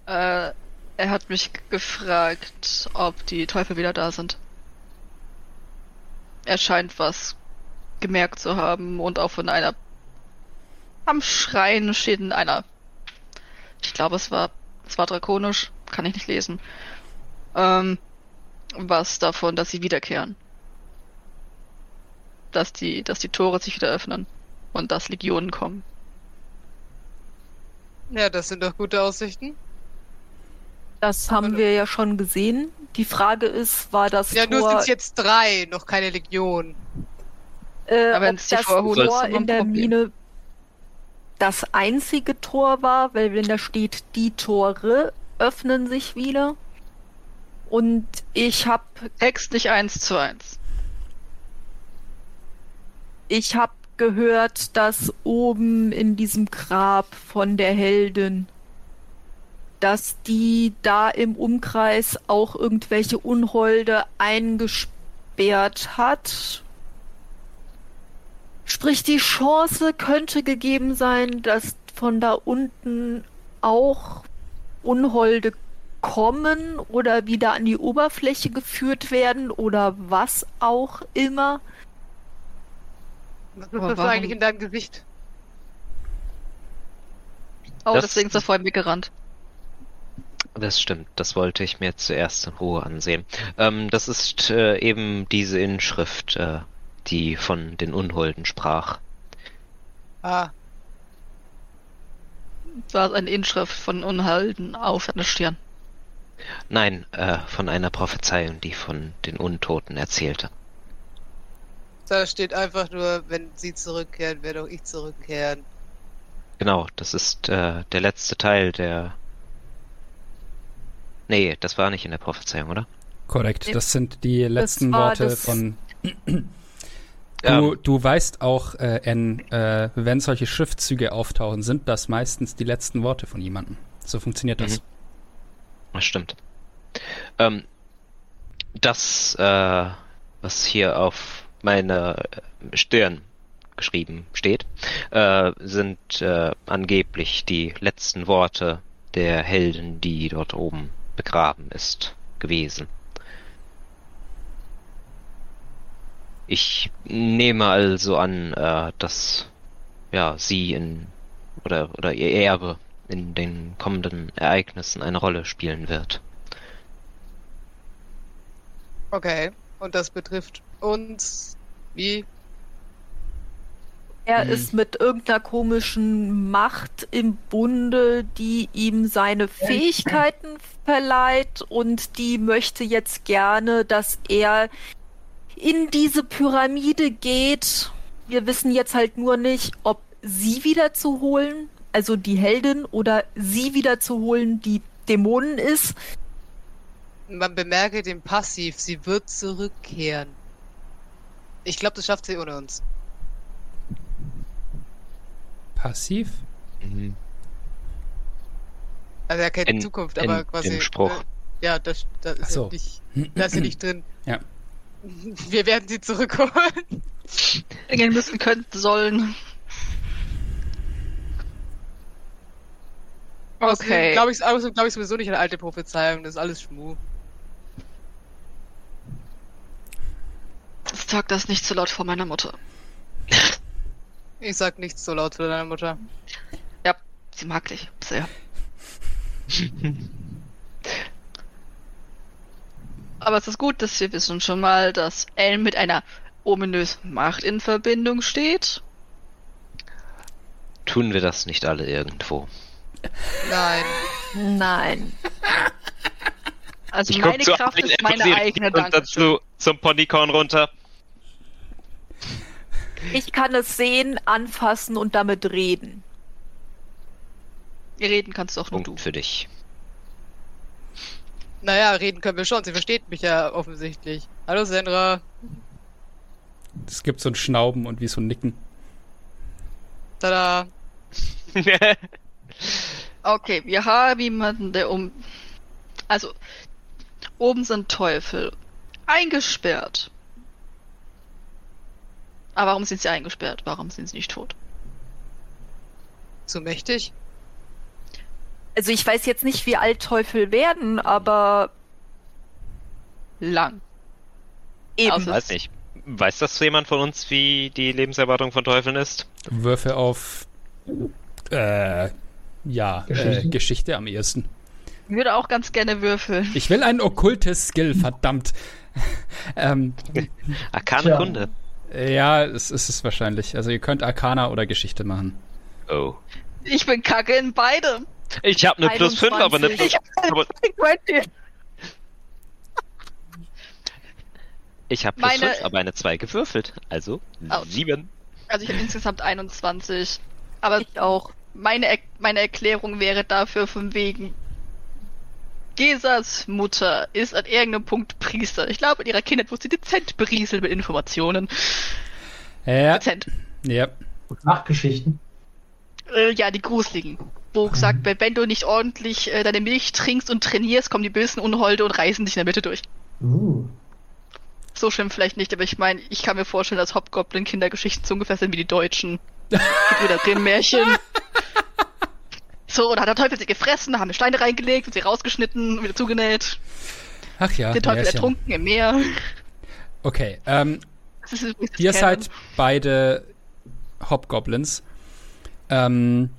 äh, er hat mich gefragt, ob die Teufel wieder da sind. Er scheint was gemerkt zu haben und auch von einer am Schrein steht in einer. Ich glaube, es war es war drakonisch, kann ich nicht lesen. Ähm, was davon, dass sie wiederkehren. Dass die, dass die Tore sich wieder öffnen und dass Legionen kommen. Ja, das sind doch gute Aussichten. Das haben wir ja schon gesehen. Die Frage ist, war das Ja, nur sind es jetzt drei, noch keine Legion. äh, Aber ob das Tor in der Problem. Mine das einzige Tor war, weil wenn da steht, die Tore öffnen sich wieder. Und ich habe Text nicht eins zu eins. ich hab gehört, dass oben in diesem Grab von der Heldin, dass die da im Umkreis auch irgendwelche Unholde eingesperrt hat. Sprich, die Chance könnte gegeben sein, dass von da unten auch Unholde kommen oder wieder an die Oberfläche geführt werden oder was auch immer. Was ist Aber das warum? eigentlich in deinem Gesicht? Oh, Das- deswegen ist er vorhin weggerannt. Das stimmt, das wollte ich mir zuerst in Ruhe ansehen. Ähm, das ist äh, eben diese Inschrift, äh, die von den Unholden sprach. Ah, Da ist eine Inschrift von Unhalten auf seiner Stirn. Nein, äh, von einer Prophezeiung, die von den Untoten erzählte. da steht einfach nur, wenn sie zurückkehren, werde auch ich zurückkehren. Genau, das ist äh, der letzte Teil der. Nee, das war nicht in der Prophezeiung, oder? Korrekt, das sind die letzten war Worte das- von. Du, Ähm, du weißt auch, äh, N, äh, wenn solche Schriftzüge auftauchen, sind das meistens die letzten Worte von jemandem. So funktioniert das. Mhm. Das stimmt. Ähm, das, äh, was hier auf meiner Stirn geschrieben steht, äh, sind äh, angeblich die letzten Worte der Heldin, die dort oben begraben ist, gewesen. Ich nehme also an, äh, dass ja sie in oder oder ihr Erbe in den kommenden Ereignissen eine Rolle spielen wird. Okay. Und das betrifft uns wie? Er Mhm. ist mit irgendeiner komischen Macht im Bunde, die ihm seine Fähigkeiten verleiht und die möchte jetzt gerne, dass er in diese Pyramide geht. Wir wissen jetzt halt nur nicht, ob sie wieder zu holen, also die Heldin, oder sie wieder zu holen, die Dämonen ist. Man bemerke den Passiv, sie wird zurückkehren. Ich glaube, das schafft sie ohne uns. Passiv? Also ja, keine In- Zukunft, in aber quasi. dem Spruch. Äh, ja, das, das ist so. ja nicht, da ist ja nicht drin. Wir werden sie zurückholen. Engel müssen, könnten, sollen. Okay. Glaube ich, also, glaub ich sowieso nicht eine alte Prophezeiung. Das ist alles Schmu. Sag das nicht so laut vor meiner Mutter. Ich sag nichts so laut für deine Mutter. Ja, sie mag dich sehr. Aber es ist gut, dass wir wissen schon mal, dass Ellen mit einer ominösen Macht in Verbindung steht. Tun wir das nicht alle irgendwo? Nein. Nein. Also Ich meine Kraft ist meine eigene und Danke. dazu zum Ponykorn runter. Ich kann es sehen, anfassen und damit reden. Reden kannst auch nur Punkt du. für dich. Naja, reden können wir schon. Sie versteht mich ja offensichtlich. Hallo Sandra. Es gibt so ein Schnauben und wie so ein Nicken. Tada. Okay, wir haben jemanden, der um. Also, oben sind Teufel. Eingesperrt. Aber warum sind sie eingesperrt? Warum sind sie nicht tot? Zu mächtig? Also ich weiß jetzt nicht, wie alt Teufel werden, aber Lang. eben. Also- Weiß nicht. Weiß das jemand von uns, wie die Lebenserwartung von Teufeln ist? Würfe auf äh, ja, Geschichte? Äh, Geschichte am ehesten. Ich würde auch ganz gerne würfeln. Ich will ein okkultes Skill, verdammt. ähm, Arkane Tja. Kunde. ja, es ist es wahrscheinlich. Also ihr könnt Arcana oder Geschichte machen. Oh. Ich bin kacke in beidem. Ich habe eine plus 5, aber eine 21. plus. Aber 20. ich habe plus Meine- 5, aber eine 2 gewürfelt. Also Autsch. 7. Also ich habe insgesamt 21. Aber ich auch. meine, Er meine Erklärung wäre dafür von wegen Gesas Mutter ist an irgendeinem Punkt Priester. Ich glaube, in ihrer Kindheit wurde sie dezent berieselt mit Informationen. Ja, Dezent. ja. Nachgeschichten. Äh, ja, die gruseligen. Wo gesagt wird, wenn du nicht ordentlich äh, deine Milch trinkst und trainierst, kommen die bösen Unholde und reißen dich in der Mitte durch. Uh. So schlimm vielleicht nicht, aber ich meine, ich kann mir vorstellen, dass Hobgoblin-Kindergeschichten so ungefähr sind wie die deutschen. Gebrüder Grimm-Märchen. So, und hat der Teufel sie gefressen, haben Steine reingelegt und sie rausgeschnitten und wieder zugenäht. Ach ja. Den Teufel Märchen. ertrunken im Meer. Okay, ähm, ihr seid beide Hobgoblins. Ähm,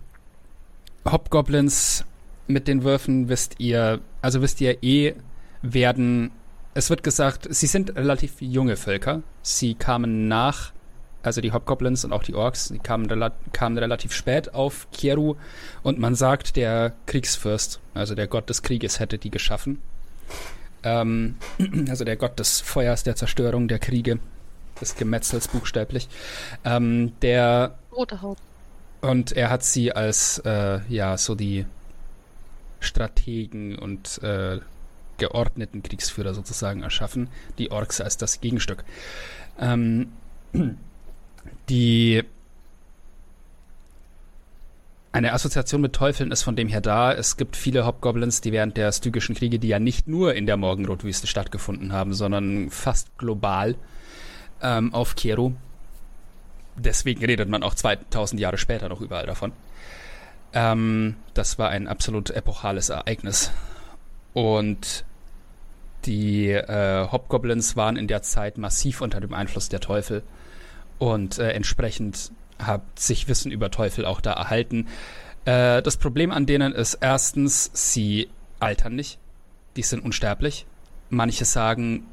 Hobgoblins mit den Würfen wisst ihr, also wisst ihr eh, werden, es wird gesagt, sie sind relativ junge Völker. Sie kamen nach, also die Hobgoblins und auch die Orks, die kamen, rela kamen relativ spät auf Kieru und man sagt, der Kriegsfürst, also der Gott des Krieges, hätte die geschaffen. Ähm, also der Gott des Feuers, der Zerstörung, der Kriege, des Gemetzels buchstäblich. Ähm, der Rote Haut. Und er hat sie als äh, ja so die Strategen und äh, geordneten Kriegsführer sozusagen erschaffen. Die Orks als das Gegenstück. Ähm, die eine Assoziation mit Teufeln ist von dem her da. Es gibt viele Hobgoblins, die während der Stygischen Kriege, die ja nicht nur in der Morgenrotwüste stattgefunden haben, sondern fast global ähm, auf Kero. Deswegen redet man auch 2000 Jahre später noch überall davon. Ähm, das war ein absolut epochales Ereignis. Und die äh, Hobgoblins waren in der Zeit massiv unter dem Einfluss der Teufel. Und äh, entsprechend hat sich Wissen über Teufel auch da erhalten. Äh, das Problem an denen ist erstens, sie altern nicht. Die sind unsterblich. Manche sagen,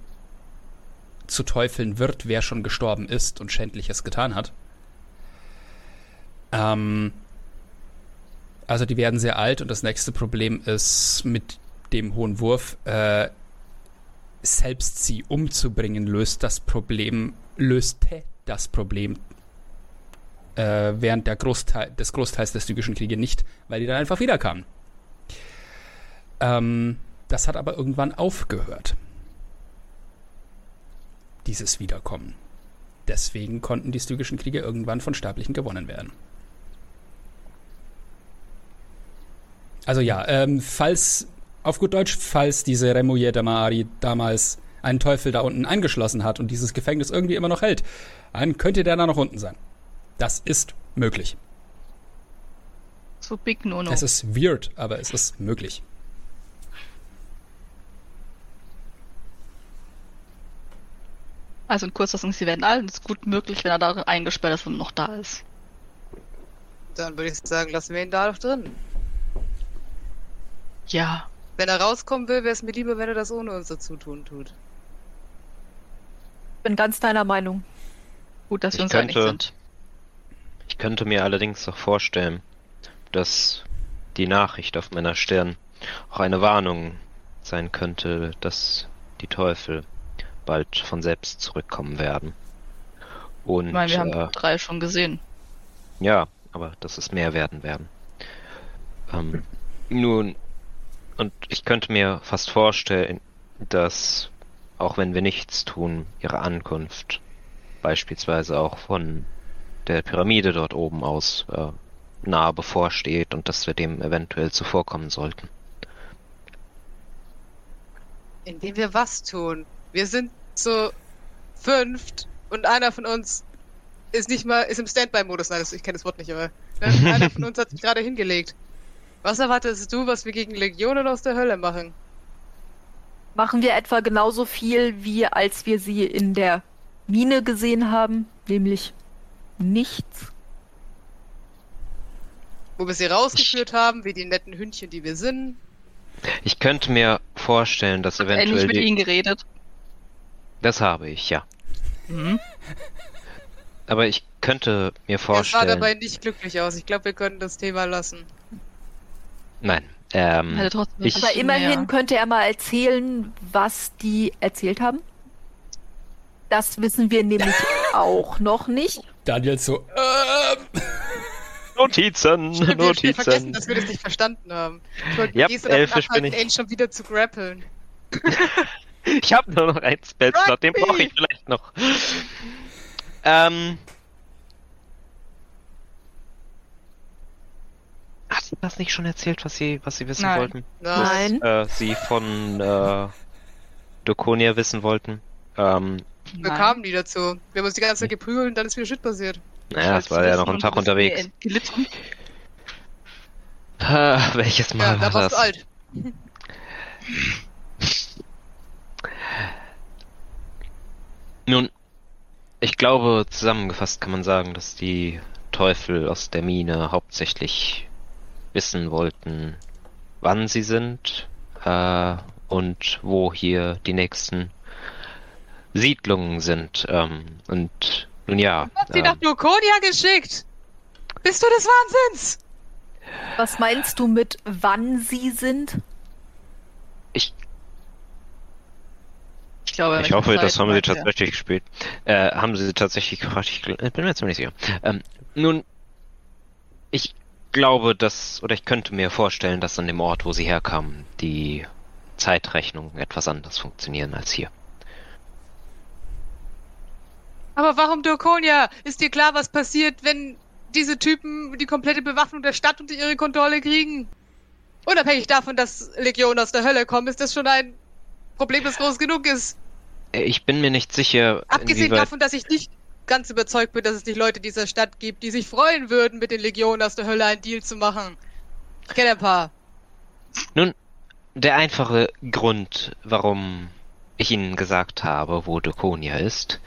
zu Teufeln wird, wer schon gestorben ist und Schändliches getan hat. Ähm, also die werden sehr alt und das nächste Problem ist mit dem hohen Wurf, äh, selbst sie umzubringen, löst das Problem, löste das Problem äh, während der Großteil, des Großteils des Stygischen Krieges nicht, weil die dann einfach wiederkamen. Ähm, das hat aber irgendwann aufgehört dieses Wiederkommen. Deswegen konnten die Stygischen Kriege irgendwann von Sterblichen gewonnen werden. Also ja, ähm, falls, auf gut Deutsch, falls diese Remouille de Maari damals einen Teufel da unten eingeschlossen hat und dieses Gefängnis irgendwie immer noch hält, dann könnte der da noch unten sein. Das ist möglich. So big no no. Es ist weird, aber es ist möglich. Also in Kurzfassung, sie werden alt. Es ist gut möglich, wenn er da eingesperrt ist und noch da ist. Dann würde ich sagen, lassen wir ihn da doch drin. Ja. Wenn er rauskommen will, wäre es mir lieber, wenn er das ohne uns dazu tun tut. Bin ganz deiner Meinung. Gut, dass wir Ich uns einig könnte- sind. Ich könnte mir allerdings auch vorstellen, dass die Nachricht auf meiner Stirn auch eine Warnung sein könnte, dass die Teufel bald von selbst zurückkommen werden. Und Ich meine, wir haben äh, drei schon gesehen. ja, aber dass es mehr werden werden. Ähm, nun, und ich könnte mir fast vorstellen, dass auch wenn wir nichts tun, ihre Ankunft beispielsweise auch von der Pyramide dort oben aus äh, nahe bevorsteht und dass wir dem eventuell zuvorkommen sollten. Indem wir was tun. Wir sind so fünft und einer von uns ist nicht mal, ist im Standby-Modus. Nein, das, ich kenne das Wort nicht, aber ne? einer von uns hat sich gerade hingelegt. Was erwartest du, was wir gegen Legionen aus der Hölle machen? Machen wir etwa genauso viel, wie als wir sie in der Mine gesehen haben, nämlich nichts. Wo wir sie rausgeführt haben, wie die netten Hündchen, die wir sind. Ich könnte mir vorstellen, dass Ähnlich eventuell mit die, ihnen geredet. Das habe ich, ja. Mhm. Aber ich könnte mir Er sah vorstellen, dabei nicht glücklich aus. Ich glaube, wir können das Thema lassen. nein, ähm, trotzdem Ich- Aber immerhin mehr. könnte er mal erzählen, was die erzählt haben. Das wissen wir nämlich auch noch nicht. Daniel so, ähm, Notizen, Stimmt, wir haben schnell vergessen, Notizen. dass wir das nicht verstanden haben. Ich wollte Ja, davon elfisch bin ich. schon wieder zu grappeln. Ich habe nur noch einen Spellslot, den brauche ich vielleicht noch. Ähm. Hat sie das nicht schon erzählt, was sie, was sie wissen Nein. wollten? Nein. Nein. Äh, sie von äh, Dokonia wissen wollten. Ähm, Wir Nein. kamen nie dazu. Wir haben uns die ganze Zeit geprügelt und dann ist wieder Shit passiert. naja, das war ja noch ein Tag unterwegs. Gelitten. Äh, welches Mal Ja, da war warst das? du alt. Nun, ich glaube, zusammengefasst kann man sagen, dass die Teufel aus der Mine hauptsächlich wissen wollten, wann sie sind äh, und wo hier die nächsten Siedlungen sind. Ähm, und nun ja, Hat sie ähm, nach Lukonia geschickt. Bist du des Wahnsinns? Was meinst du mit wann sie sind? ich, Ich glaube, ich hoffe, das haben sie tatsächlich gespielt. Äh, haben sie tatsächlich gefragt? Ich bin mir ziemlich sicher. Ähm, nun, ich glaube, dass, oder ich könnte mir vorstellen, dass an dem Ort, wo sie herkamen, die Zeitrechnungen etwas anders funktionieren als hier. Aber warum Lukonia? Ist dir klar, was passiert, wenn diese Typen die komplette Bewaffnung der Stadt unter ihre Kontrolle kriegen? Unabhängig davon, dass Legionen aus der Hölle kommen, ist das schon ein Problem, das groß genug ist. Äh, Ich bin mir nicht sicher, Abgesehen davon, dass ich nicht ganz überzeugt bin, dass es nicht Leute dieser Stadt gibt, die sich freuen würden, mit den Legionen aus der Hölle einen Deal zu machen. Ich kenne ein paar. Nun, der einfache Grund, warum ich Ihnen gesagt habe, wo Dokonia ist,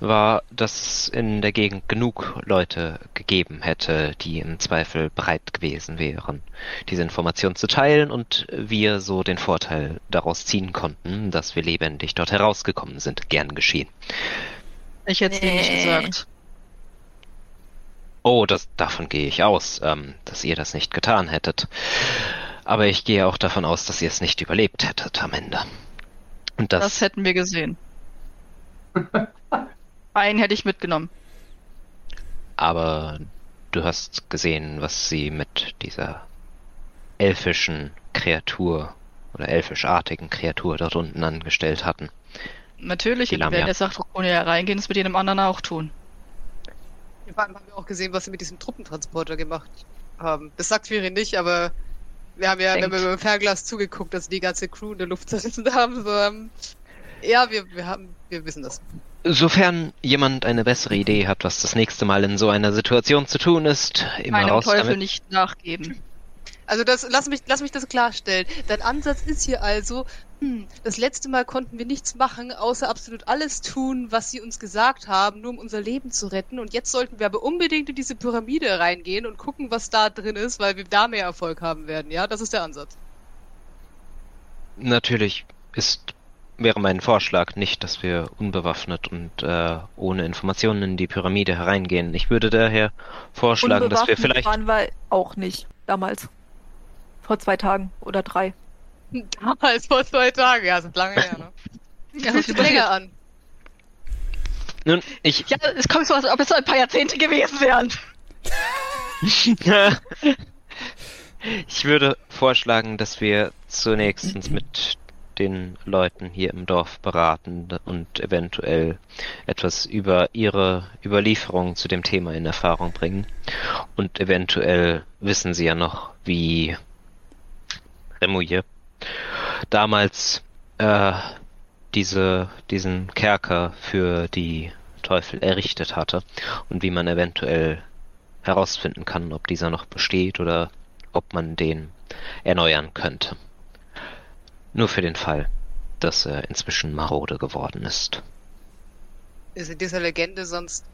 war, dass es in der Gegend genug Leute gegeben hätte, die im Zweifel bereit gewesen wären, diese Information zu teilen und wir so den Vorteil daraus ziehen konnten, dass wir lebendig dort herausgekommen sind. Gern geschehen. Ich hätte es dir nicht Nee. gesagt. Oh, das, davon gehe ich aus, ähm, dass ihr das nicht getan hättet. Aber ich gehe auch davon aus, dass ihr es nicht überlebt hättet am Ende. Und das, Das hätten wir gesehen. Einen hätte ich mitgenommen. aber du hast gesehen, was sie mit dieser elfischen Kreatur oder elfischartigen Kreatur dort unten angestellt hatten. Natürlich, wir werden jetzt nach Draconia reingehen, das mit jedem anderen auch tun. Vor allem haben wir auch gesehen, was sie mit diesem Truppentransporter gemacht haben. Das sagt Firi nicht, aber wir haben ja, Denkt. wir beim Fernglas zugeguckt, dass die ganze Crew in der Luft zerrissen haben. So, ähm, Ja, wir, wir haben, wir wissen das. Sofern jemand eine bessere Idee hat, was das nächste Mal in so einer Situation zu tun ist, immer Einem raus Teufel damit. nicht nachgeben. Also das, lass mich, lass mich das klarstellen. Dein Ansatz ist hier also, hm, das letzte Mal konnten wir nichts machen, außer absolut alles tun, was sie uns gesagt haben, nur um unser Leben zu retten. Und jetzt sollten wir aber unbedingt in diese Pyramide reingehen und gucken, was da drin ist, weil wir da mehr Erfolg haben werden. Ja, das ist der Ansatz. Natürlich ist wäre mein Vorschlag nicht, dass wir unbewaffnet und äh, ohne Informationen in die Pyramide hereingehen. Ich würde daher vorschlagen, dass wir vielleicht waren wir auch nicht damals. Vor zwei Tagen oder drei. Damals vor zwei Tagen, ja, sind lange her, ne? Ja, Fühlt sich länger an. nun ich Ja, es kommt so, als ob es ein paar Jahrzehnte gewesen wären. ich würde vorschlagen, dass wir zunächst mit den Leuten hier im Dorf beraten und eventuell etwas über ihre Überlieferung zu dem Thema in Erfahrung bringen. Und eventuell wissen sie ja noch, wie Remouille damals äh, diese, diesen Kerker für die Teufel errichtet hatte und wie man eventuell herausfinden kann, ob dieser noch besteht oder ob man den erneuern könnte. Nur für den Fall, dass er inzwischen marode geworden ist. Ist in dieser Legende sonst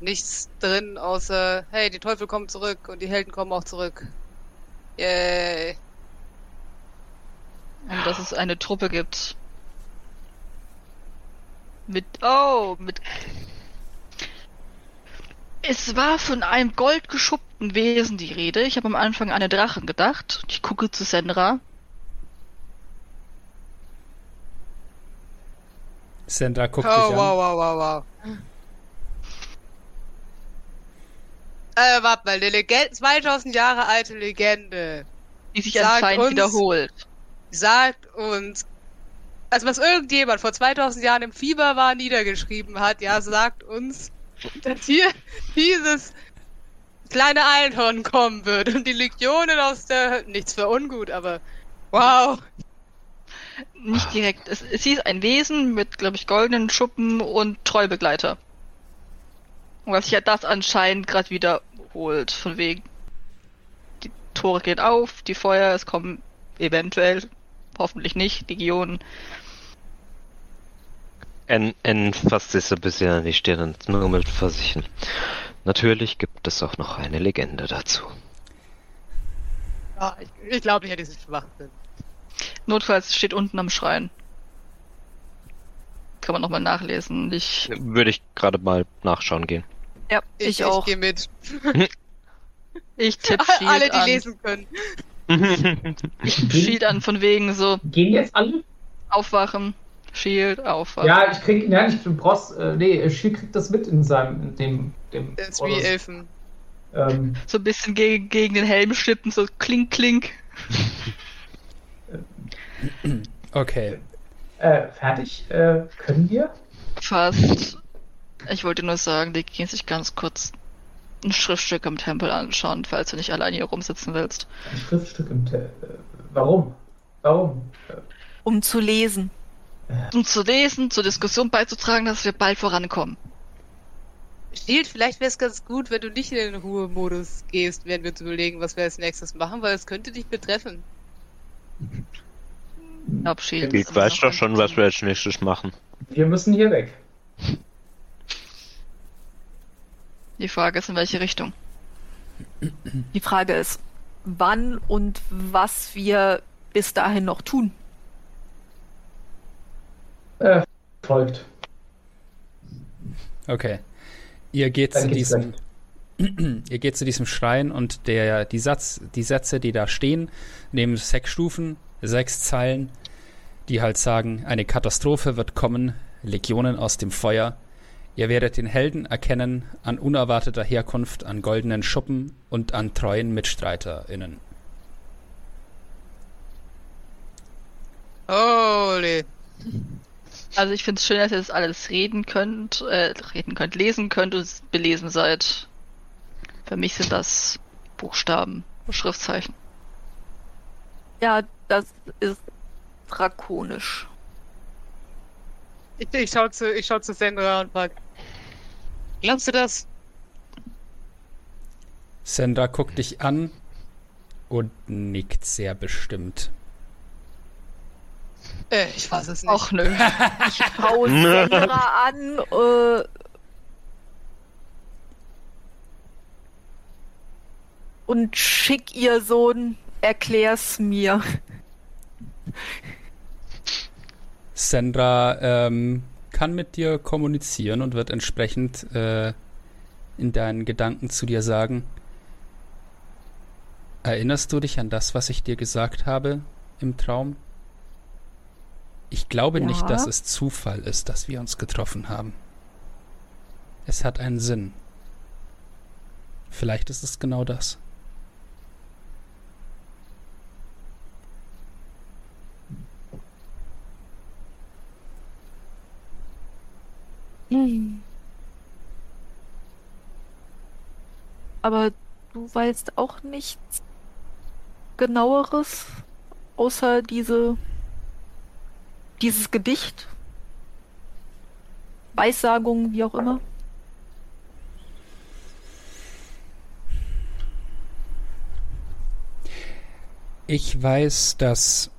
nichts drin, außer, hey, die Teufel kommen zurück und die Helden kommen auch zurück. Yay. Und dass es eine Truppe gibt. Mit, oh, mit. Es war von einem goldgeschuppten Wesen die Rede. Ich habe am Anfang an einen Drachen gedacht. Ich gucke zu Sendra. Sandra guckt Oh, dich an. wow, wow, wow, wow. Äh, warte mal, eine Legende, 2000 Jahre alte Legende. Die sich Sagt anscheinend uns- wiederholt. Sagt uns, also was irgendjemand vor 2000 Jahren im Fieber war, niedergeschrieben hat, ja, sagt uns, dass hier dieses kleine Einhorn kommen wird und die Legionen aus der nichts für ungut, aber wow. Nicht direkt. Es, es hieß ein Wesen mit, glaube ich, goldenen Schuppen und Treubegleiter. Und was sich ja das anscheinend gerade wiederholt. Von wegen, die Tore gehen auf, die Feuer, es kommen eventuell, hoffentlich nicht, Legionen. N, N fasst sich so ein bisschen an die Stirn und murmelt vor sich hin. Natürlich gibt es auch noch eine Legende dazu. Ja, ich, ich glaube nicht an diesen Schwachsinn. Notfalls steht unten am Schrein. Kann man nochmal nachlesen. Ich, Würde ich gerade mal nachschauen gehen. Ja, Ich, ich, auch. Ich gehe mit. ich tipp Shield Alle, die an. lesen können. Shield an von wegen so, Gehen jetzt alle? aufwachen. Shield, aufwachen. Ja, ich krieg, ja, ich Bros, äh, nee, Schild kriegt das mit in seinem, in dem, dem. Das wie Elfen. ähm, So ein bisschen gegen, gegen den Helm schippen, so klink, klink. Okay. äh, fertig, äh, können wir? Fast. Ich wollte nur sagen, die gehen sich ganz kurz ein Schriftstück im Tempel anschauen, falls du nicht allein hier rumsitzen willst. Ein Schriftstück im Te äh, Warum? Warum? Äh, Um zu lesen. Um zu lesen, zur Diskussion beizutragen, dass wir bald vorankommen. Shield, vielleicht wäre es ganz gut, wenn du nicht in den Ruhemodus gehst, während wir uns überlegen, was wir als nächstes machen, weil es könnte dich betreffen. Ich glaub, Shield Ich weiß doch schon, was wir als nächstes machen. wir müssen hier weg. Die Frage ist, in welche Richtung. Die Frage ist, wann und was wir bis dahin noch tun. Äh, folgt. Okay. Ihr geht zu Dann geht's diesem, recht. ihr geht zu diesem Schrein und der, die, Satz, die Sätze, die da stehen, nehmen sechs Stufen, sechs Zeilen, die halt sagen, eine Katastrophe wird kommen, Legionen aus dem Feuer. Ihr werdet den Helden erkennen an unerwarteter Herkunft, an goldenen Schuppen und an treuen MitstreiterInnen. Holy. Also ich finde es schön, dass ihr das alles reden könnt, äh, reden könnt, lesen könnt und belesen seid. Für mich sind das Buchstaben, Schriftzeichen. Ja, das ist drakonisch. Ich, ich schaue zu, ich schau zu Sandra und frage, glaubst du das? Sandra guckt dich an und nickt sehr bestimmt. Äh, ich weiß es nicht. Och nö. Ich hau Sandra an. Äh, und schick ihr Sohn, erklär's mir. Sandra ähm, kann mit dir kommunizieren und wird entsprechend äh, in deinen Gedanken zu dir sagen, erinnerst du dich an das, was ich dir gesagt habe im Traum? Ich glaube Ja. nicht, dass es Zufall ist, dass wir uns getroffen haben. Es hat einen Sinn. Vielleicht ist es genau das. Aber du weißt auch nichts genaueres, außer diese dieses Gedicht? Weissagung, wie auch immer? Ich weiß, dass,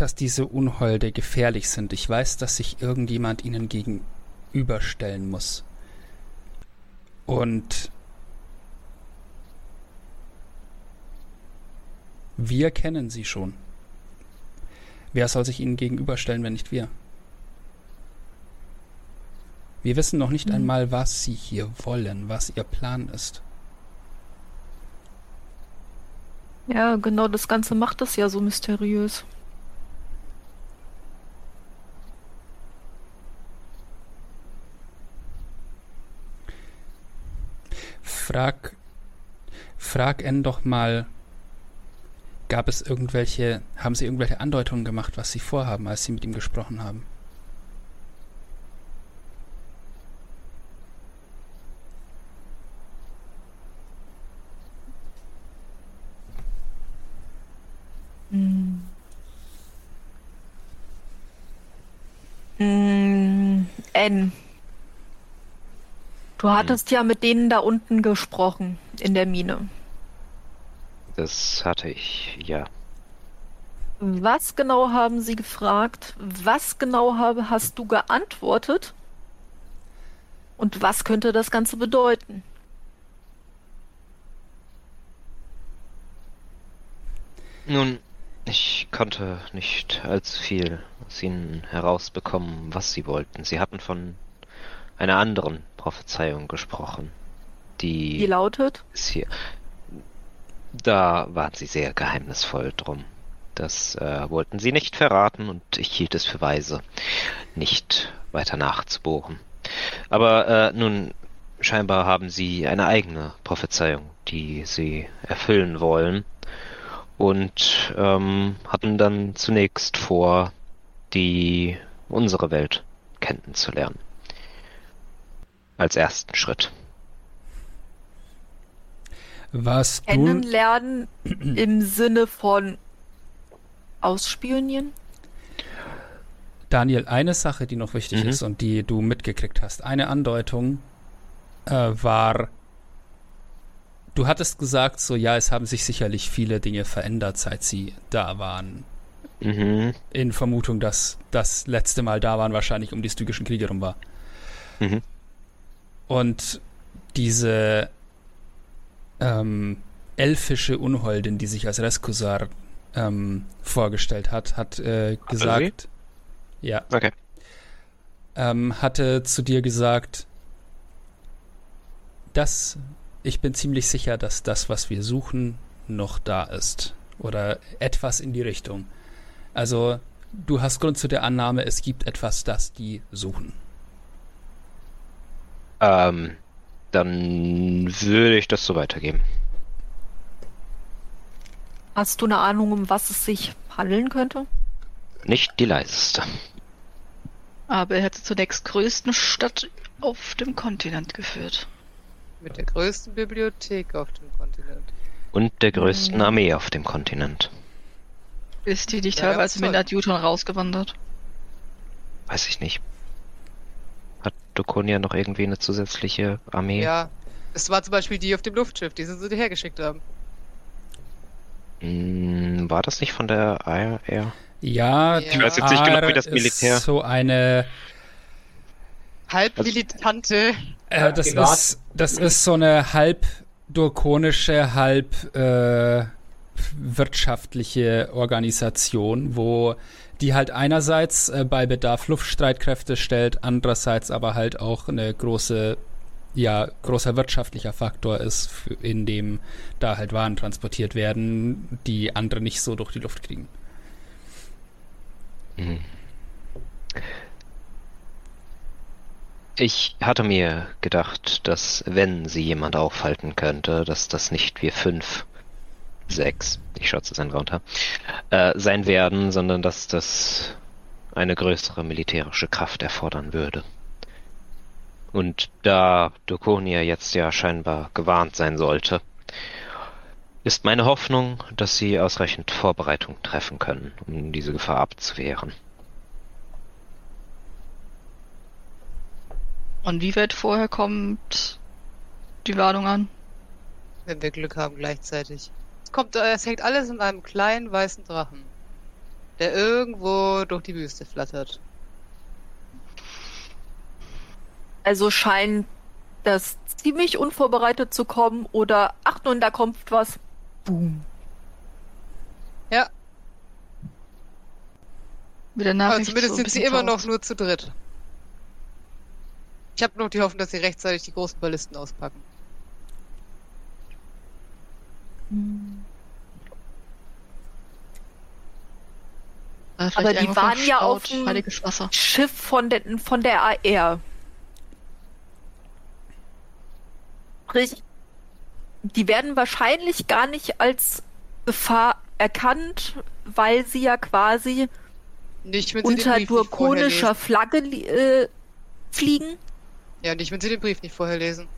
dass diese Unholde gefährlich sind. Ich weiß, dass sich irgendjemand ihnen gegenüberstellen muss. Und wir kennen sie schon. Wer soll sich ihnen gegenüberstellen, wenn nicht wir? Wir wissen noch nicht Hm. einmal, was sie hier wollen, was ihr Plan ist. Ja, genau das Ganze macht es ja so mysteriös. Frag, frag N doch mal, gab es irgendwelche, haben Sie irgendwelche Andeutungen gemacht, was Sie vorhaben, als Sie mit ihm gesprochen haben? Hm. Hm, N. Du hattest ja mit denen da unten gesprochen, in der Mine. Das hatte ich, ja. Was genau haben sie gefragt? Was genau habe, hast du geantwortet? Und was könnte das Ganze bedeuten? Nun, ich konnte nicht allzu viel aus ihnen herausbekommen, was sie wollten. Sie hatten von einer anderen Prophezeiung gesprochen, Die die lautet? ist hier. Da waren sie sehr geheimnisvoll drum. Das äh, wollten sie nicht verraten und ich hielt es für weise, nicht weiter nachzubohren. Aber äh, nun, scheinbar haben sie eine eigene Prophezeiung, die sie erfüllen wollen und ähm, hatten dann zunächst vor, die unsere Welt kennenzulernen. Als ersten Schritt. Was du, Kennenlernen im Sinne von ausspionieren? Daniel, eine Sache, die noch wichtig Mhm. ist und die du mitgekriegt hast, eine Andeutung äh, war, du hattest gesagt, so ja, es haben sich sicherlich viele Dinge verändert, seit sie da waren. Mhm. In Vermutung, dass das letzte Mal da waren, wahrscheinlich um die stygischen Kriege rum war. Mhm. Und diese ähm, elfische Unholdin, die sich als Reskusar ähm, vorgestellt hat, hat äh, gesagt, ja, Okay. ähm, hatte zu dir gesagt, dass ich bin ziemlich sicher, dass das, was wir suchen, noch da ist. Oder etwas in die Richtung. Also, du hast Grund zu der Annahme, es gibt etwas, das die suchen. Ähm, dann würde ich das so weitergeben. Hast du eine Ahnung, um was es sich handeln könnte? Nicht die leiseste. Aber er hat sie zur nächstgrößten Stadt auf dem Kontinent geführt. Mit der größten Bibliothek auf dem Kontinent. Und der größten Mhm. Armee auf dem Kontinent. Ist die nicht Ja, teilweise mit Adjutoren rausgewandert? weiß ich nicht. Dokonia noch irgendwie eine zusätzliche Armee? Ja. Es war zum Beispiel die auf dem Luftschiff, die sie so hergeschickt haben. Hm, war das nicht von der AR? Ja, Ich die weiß jetzt nicht genau, wie das Militär- Ist so eine. Halb Also- militante. Äh, das, Privat- ist, das ist so eine halb durkonische, halb äh, wirtschaftliche Organisation, wo die halt einerseits äh, bei Bedarf Luftstreitkräfte stellt, andererseits aber halt auch eine große, ja, großer wirtschaftlicher Faktor ist, in dem da halt Waren transportiert werden, die andere nicht so durch die Luft kriegen. Hm. Ich hatte mir gedacht, dass wenn sie jemand aufhalten könnte, dass das nicht wir fünf, sechs, ich schätze es ein runter, äh, sein werden, sondern dass das eine größere militärische Kraft erfordern würde. Und da Dokonia jetzt ja scheinbar gewarnt sein sollte, ist meine Hoffnung, dass sie ausreichend Vorbereitung treffen können, um diese Gefahr abzuwehren. Und wie weit vorher kommt die Warnung an? Wenn wir Glück haben gleichzeitig. Es kommt, äh, es hängt alles in einem kleinen weißen Drachen, der irgendwo durch die Wüste flattert. Also scheint das ziemlich unvorbereitet zu kommen oder ach nun, da kommt was. Boom. Ja, Mit der aber zumindest so sind sie immer noch nur zu dritt. Ich habe noch die Hoffnung, dass sie rechtzeitig die großen Ballisten auspacken. Äh, Aber die waren ja auf dem-. Schiff von, den, von der AR. Sprich, die werden wahrscheinlich gar nicht als Gefahr erkannt, weil sie ja quasi Nicht, unter durkonischer. Flagge äh, fliegen. Ja, nicht, wenn sie den Brief nicht vorher lesen.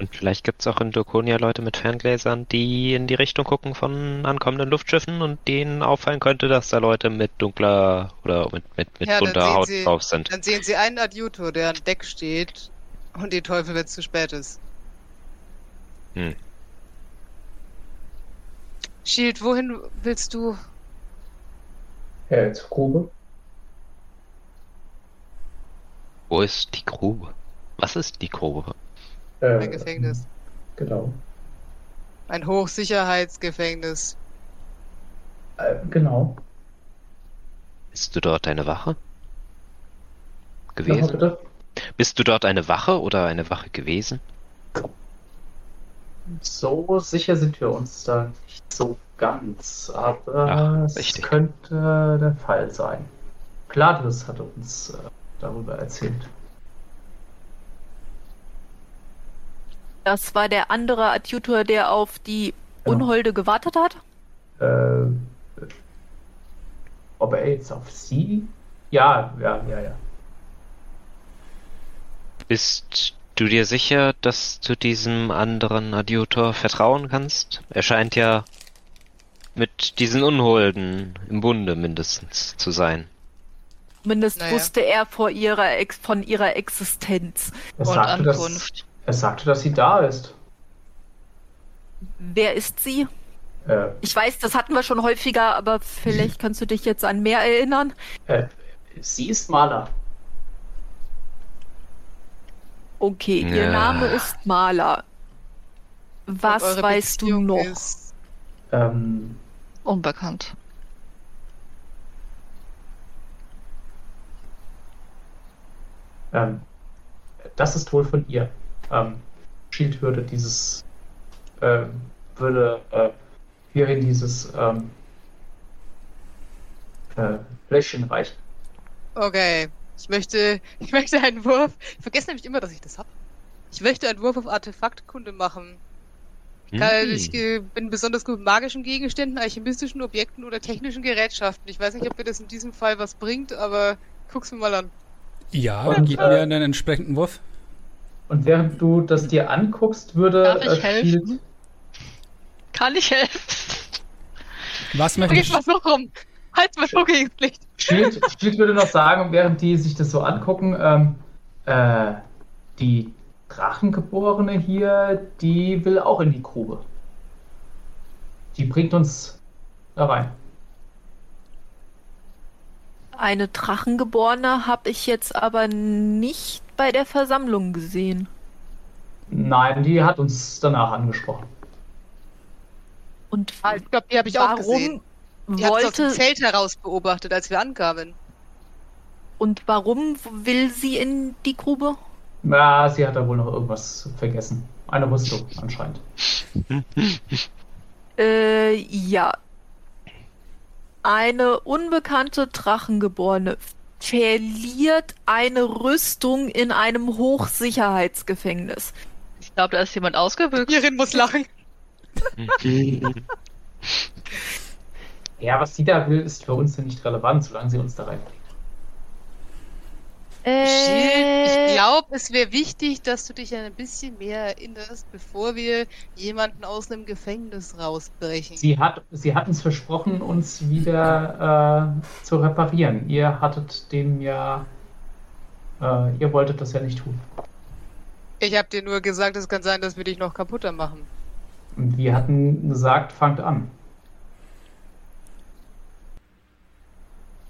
Und vielleicht gibt's auch in Dokonia Leute mit Ferngläsern, die in die Richtung gucken von ankommenden Luftschiffen und denen auffallen könnte, dass da Leute mit dunkler oder mit, mit, mit Ja, bunter Haut sie- drauf sind. Dann sehen sie einen Adjutor, der an Deck steht und den Teufel, wenn es zu spät ist. Hm. Shield, wohin willst du? Ja, zur Grube. Wo ist die Grube? Was ist die Grube? Äh, Ein Gefängnis. Genau. Ein Hochsicherheitsgefängnis. Äh, genau. Bist du dort eine Wache? Gewesen? bitte. Bist du dort eine Wache oder eine Wache gewesen? So sicher sind wir uns da nicht so ganz, aber Ach, es könnte der Fall sein. Gladius hat uns äh, darüber erzählt. Das war der andere Adjutor, der auf die Genau. Unholde gewartet hat. Äh, ob er jetzt auf sie? Ja, ja, ja, ja. Bist du dir sicher, dass du diesem anderen Adjutor vertrauen kannst? Er scheint ja mit diesen Unholden im Bunde mindestens zu sein. Zumindest Naja. wusste er vor ihrer Ex von ihrer Existenz. Er Und Ankunft. Er sagte, dass sie da ist. Wer ist sie? Äh, Ich weiß, das hatten wir schon häufiger, aber vielleicht kannst du dich jetzt an mehr erinnern. äh, sie ist Maler. Okay, ihr Ja. Name ist Maler. Was weißt du Beziehung noch? Ist, Ähm, Unbekannt. ähm, das ist wohl von ihr. Ähm, Shield würde dieses, ähm, würde äh, hierin dieses ähm, äh, Fläschchen reichen. okay. Ich möchte, ich möchte einen Wurf. Ich vergesse nämlich immer, dass ich das hab. Ich möchte einen Wurf auf Artefaktkunde machen. Kann, Hm. Ich äh, bin besonders gut mit magischen Gegenständen, alchemistischen Objekten oder technischen Gerätschaften. Ich weiß nicht, ob mir das in diesem Fall was bringt, aber guck's mir mal an. Ja, Und, gib äh, mir einen entsprechenden Wurf. Und während du das dir anguckst, würde Darf ich äh, helfen? Kann ich helfen? Was Okay, möchtest, was noch rum? Halt mal so gegen das Licht. Schild, Schild würde noch sagen, während die sich das so angucken, ähm, äh, die Drachengeborene hier, die will auch in die Grube. Die bringt uns da rein. Eine Drachengeborene habe ich jetzt aber nicht bei der Versammlung gesehen. Nein, die hat uns danach angesprochen. Und Ah, ich glaube, die habe ich auch gesehen. warum Die hat aus dem wollte Zelt heraus beobachtet, als wir ankamen. und warum will sie in die Grube? Na, sie hat da wohl noch irgendwas vergessen. Eine Rüstung anscheinend. Äh, ja. Eine unbekannte Drachengeborene verliert eine Rüstung in einem Hochsicherheitsgefängnis. Ich glaube, da ist jemand ausgebüxt. Hierin muss lachen. Ja, was sie da will, ist für uns nicht relevant, solange sie uns da reinbringt. Ich Äh, glaube, es wäre wichtig, dass du dich ein bisschen mehr erinnerst, bevor wir jemanden aus einem Gefängnis rausbrechen. Sie hat, sie hat uns versprochen, uns wieder äh, zu reparieren. Ihr hattet dem ja, äh, ihr wolltet das ja nicht tun. Ich habe dir nur gesagt, es kann sein, dass wir dich noch kaputter machen. Und wir hatten gesagt, fangt an.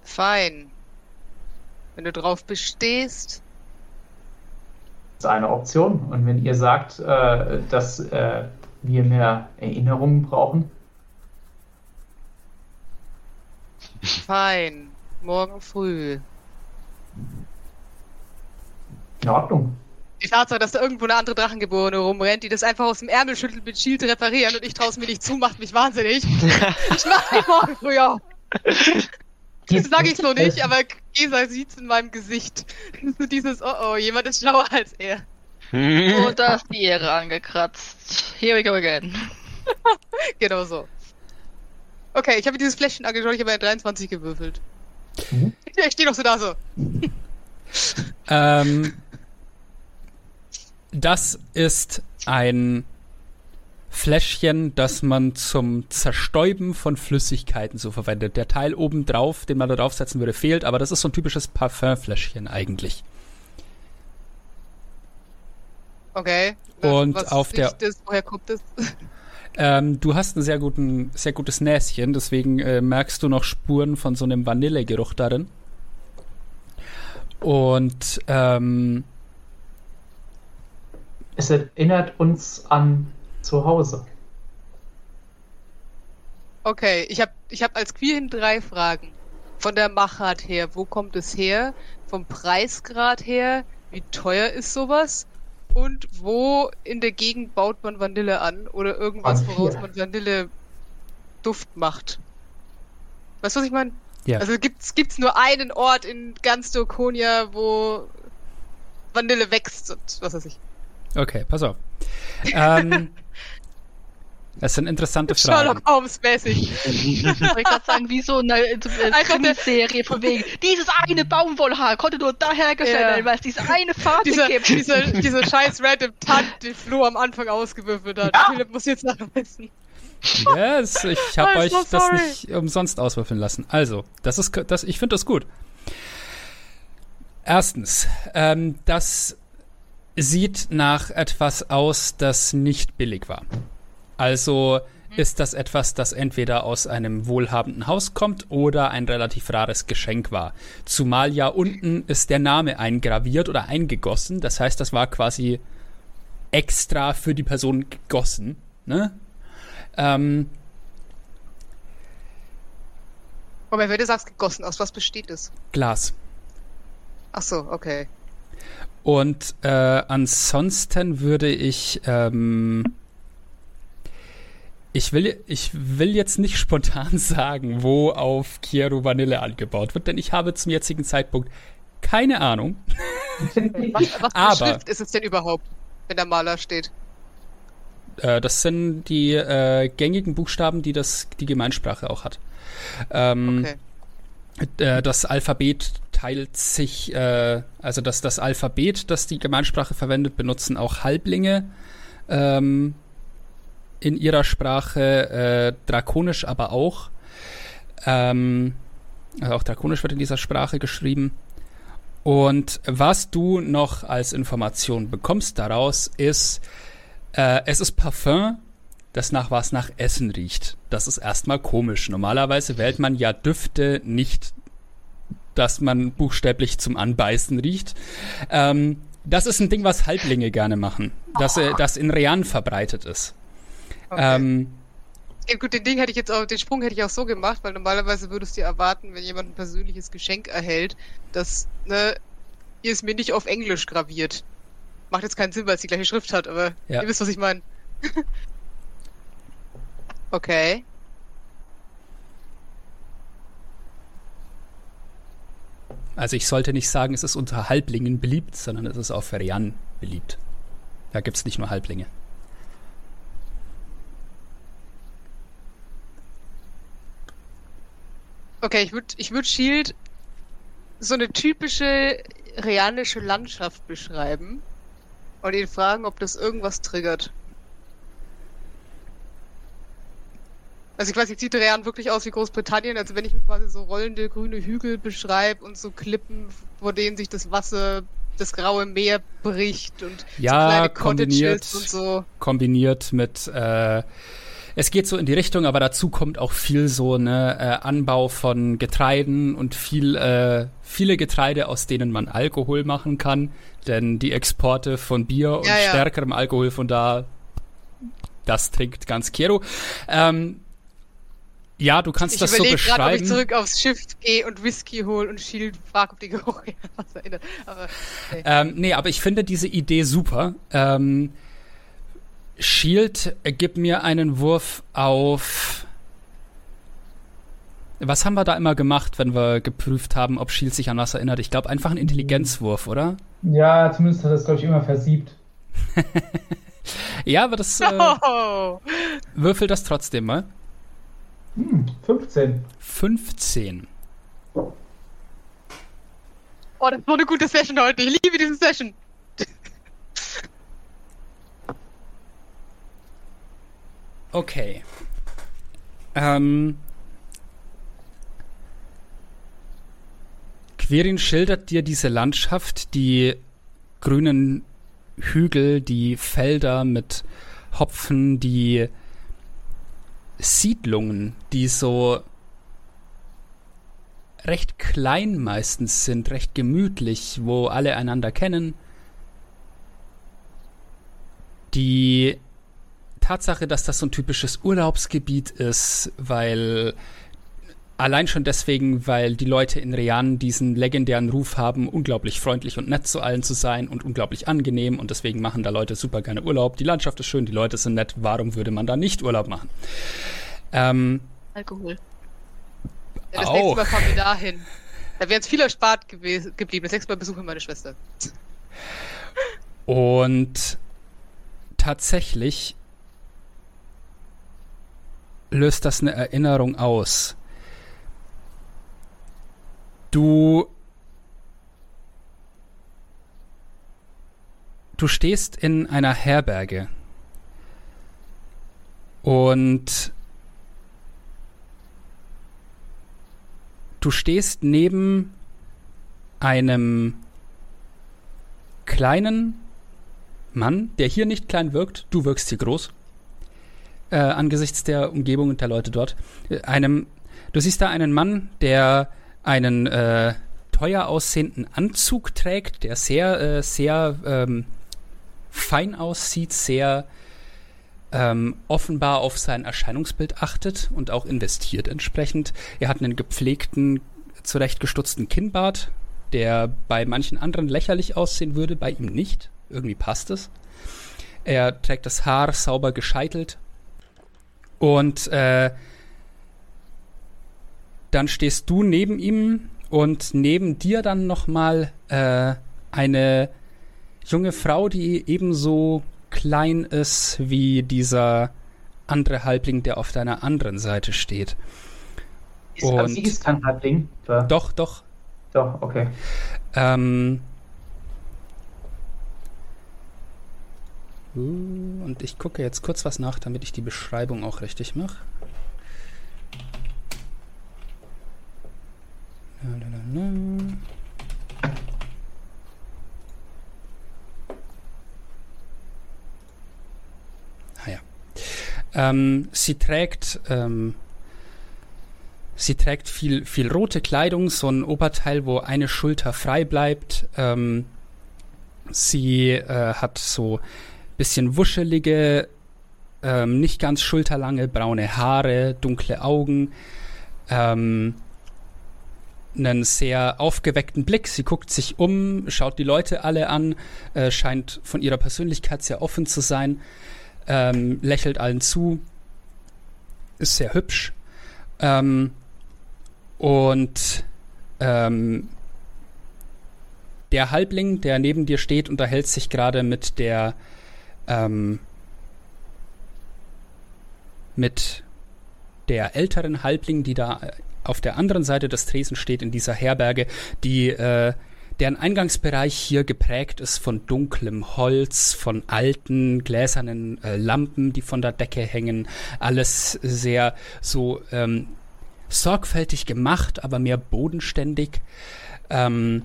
Fein. Wenn du drauf bestehst, Das ist eine Option. Und wenn ihr sagt, äh, dass äh, wir mehr Erinnerungen brauchen, fein. Morgen früh. in Ordnung. Die Tatsache, dass da irgendwo eine andere Drachengeborene rumrennt, die das einfach aus dem Ärmel schüttelt mit Shield reparieren und ich traue es mir nicht zu, macht mich wahnsinnig. ich mach mich morgen früh auf. Das sage ich so nicht, aber Gesa sieht's in meinem Gesicht. So dieses, oh oh, jemand ist schlauer als er. Und da ist die Ehre angekratzt. Here we go again. Genau so. Okay, ich habe mir dieses Fläschchen angeschaut, ich habe eine 23 gewürfelt. Mhm. Ich stehe noch so da so. Ähm, das ist ein Fläschchen, das man zum Zerstäuben von Flüssigkeiten so verwendet. Der Teil oben drauf, den man da draufsetzen würde, fehlt, aber das ist so ein typisches Parfümfläschchen eigentlich. Okay. Und Was auf der- Das, woher kommt das? Ähm, du hast ein sehr, guten, sehr gutes Näschen, deswegen äh, merkst du noch Spuren von so einem Vanillegeruch darin. Und ähm, Es erinnert uns an zu Hause. Okay, ich habe ich hab als Queerhin drei Fragen. Von der Machart her, wo kommt es her? Vom Preisgrad her, wie teuer ist sowas? Und wo in der Gegend baut man Vanille an? Oder irgendwas, woraus man Vanille Duft macht? Weißt du, was ich meine? Ja. Also gibt's, gibt's nur einen Ort in ganz Dokonia, wo Vanille wächst und was weiß ich. okay, pass auf. Ähm, das sind interessante Fragen. Sherlock Holmes mäßig. Ich wollte gerade sagen, wie so eine, der- Krimiserie von wegen, dieses eine Baumwollhaar konnte nur da hergestellt Ja. werden, weil es diese eine Farbe Dieser, gibt. dieser, dieser scheiß random Tant, den Flo am Anfang ausgewürfelt hat. Philipp muss jetzt nachweisen. Yes, ich habe euch so das nicht umsonst auswürfeln lassen. Also, das ist, das, ich finde das gut. Erstens, ähm, das sieht nach etwas aus, das nicht billig war. Also ist das etwas, das entweder aus einem wohlhabenden Haus kommt oder ein relativ rares Geschenk war. Zumal ja unten ist der Name eingraviert oder eingegossen. Das heißt, das war quasi extra für die Person gegossen. Ne? Ähm, Moment, wenn du sagst gegossen, aus was besteht es? Glas. Ach so, okay. Und äh, ansonsten würde ich, ähm, ich will, ich will jetzt nicht spontan sagen, wo auf Chiaro Vanille angebaut wird, denn ich habe zum jetzigen Zeitpunkt keine Ahnung. Was, was Aber- Schrift ist es denn überhaupt, wenn der Maler steht? Äh, das sind die äh, gängigen Buchstaben, die das die Gemeinsprache auch hat. Ähm, Okay. äh, das Alphabet teilt sich, äh, also das, das Alphabet, das die Gemeinsprache verwendet, benutzen auch Halblinge ähm, in ihrer Sprache, äh, drakonisch aber auch. Ähm, Also auch Drakonisch wird in dieser Sprache geschrieben. Und was du noch als Information bekommst daraus ist, äh, es ist Parfum, das nach was nach Essen riecht. Das ist erstmal komisch. Normalerweise wählt man ja Düfte nicht, dass man buchstäblich zum Anbeißen riecht. Ähm, das ist ein Ding, was Halblinge gerne machen, das, äh, das in Rean verbreitet ist. Okay. Ähm, Ja, gut, den Ding hätte ich jetzt auch, den Sprung hätte ich auch so gemacht, weil normalerweise würdest du erwarten, wenn jemand ein persönliches Geschenk erhält, dass, ne, ihr es mir nicht auf Englisch graviert. Macht jetzt keinen Sinn, weil es die gleiche Schrift hat, aber Ja. ihr wisst, was ich meine. okay. also ich sollte nicht sagen, es ist unter Halblingen beliebt, sondern es ist auf Rean beliebt. Da gibt's nicht nur Halblinge. Okay, ich würde ich würd Shield so eine typische reanische Landschaft beschreiben und ihn fragen, ob das irgendwas triggert. Also ich weiß nicht, sieht Rean wirklich aus wie Großbritannien? Also wenn ich ihm quasi so rollende grüne Hügel beschreibe und so Klippen, vor denen sich das Wasser, das graue Meer bricht und Ja, so kleine kombiniert. Cottages und so. kombiniert mit äh, es geht so in die Richtung, aber dazu kommt auch viel so ne äh, Anbau von Getreiden und viel äh, viele Getreide, aus denen man Alkohol machen kann, denn die Exporte von Bier und Ja, ja. stärkerem Alkohol von da das trinkt ganz Kero. Ähm, ja, du kannst Ich das so überlege gerade, ob ich beschreiben. zurück aufs Schiff gehe und Whisky hole und Shield frage, ob die Geruch was erinnert. Aber nee. Ähm, nee, aber ich finde diese Idee super. Ähm, Shield, gib mir einen Wurf auf. Was haben wir da immer gemacht, wenn wir geprüft haben, ob Shield sich an was erinnert? Ich glaube, einfach ein Intelligenzwurf, oder? Ja, zumindest hat das, glaube ich, immer versiebt. Ja, aber das äh, würfel das trotzdem mal. Hm, 15. 15. oh, das war eine gute Session heute. Ich liebe diese Session. Okay. Ähm. Quirin schildert dir diese Landschaft, die grünen Hügel, die Felder mit Hopfen, die Siedlungen, die so recht klein meistens sind, recht gemütlich, wo alle einander kennen. Die Tatsache, dass das so ein typisches Urlaubsgebiet ist, weil allein schon deswegen, weil die Leute in Rean diesen legendären Ruf haben, unglaublich freundlich und nett zu allen zu sein und unglaublich angenehm und deswegen machen da Leute super gerne Urlaub. Die Landschaft ist schön, die Leute sind nett. Warum würde man da nicht Urlaub machen? Ähm, Alkohol. Ja, das Auch. nächste Mal fahren wir dahin. Da wäre jetzt viel erspart gewesen, geblieben. Das nächste Mal besuchen meine Schwester. Und tatsächlich löst das eine Erinnerung aus. Du du stehst in einer Herberge und du stehst neben einem kleinen Mann, der hier nicht klein wirkt, du wirkst hier groß, äh, angesichts der Umgebung und der Leute dort, äh, einem, du siehst da einen Mann, der einen äh, teuer aussehenden Anzug trägt, der sehr, äh, sehr ähm, fein aussieht, sehr ähm, offenbar auf sein Erscheinungsbild achtet und auch investiert entsprechend. Er hat einen gepflegten, zurechtgestutzten Kinnbart, der bei manchen anderen lächerlich aussehen würde, bei ihm nicht. Irgendwie passt es. Er trägt das Haar sauber gescheitelt. Und äh, dann stehst du neben ihm und neben dir dann nochmal äh, eine junge Frau, die ebenso klein ist wie dieser andere Halbling, der auf deiner anderen Seite steht. Ist, Und- sie ist kein Halbling. Oder? Doch, doch. Doch, okay. Ähm. Und ich gucke jetzt kurz was nach, damit ich die Beschreibung auch richtig mache. Ah ja. Ähm, sie trägt, ähm, sie trägt viel, viel rote Kleidung, so ein Oberteil, wo eine Schulter frei bleibt. Ähm, sie äh, hat so bisschen wuschelige, ähm, nicht ganz schulterlange braune Haare, dunkle Augen, ähm, einen sehr aufgeweckten Blick. Sie guckt sich um, schaut die Leute alle an, äh, scheint von ihrer Persönlichkeit sehr offen zu sein, ähm, lächelt allen zu, ist sehr hübsch. Ähm, und ähm, der Halbling, der neben dir steht, unterhält sich gerade mit der ähm, mit der älteren Halbling, die da äh, auf der anderen Seite des Tresen steht in dieser Herberge, die äh, deren Eingangsbereich hier geprägt ist von dunklem Holz, von alten gläsernen äh, Lampen, die von der Decke hängen, alles sehr so ähm, sorgfältig gemacht, aber mehr bodenständig. Ähm,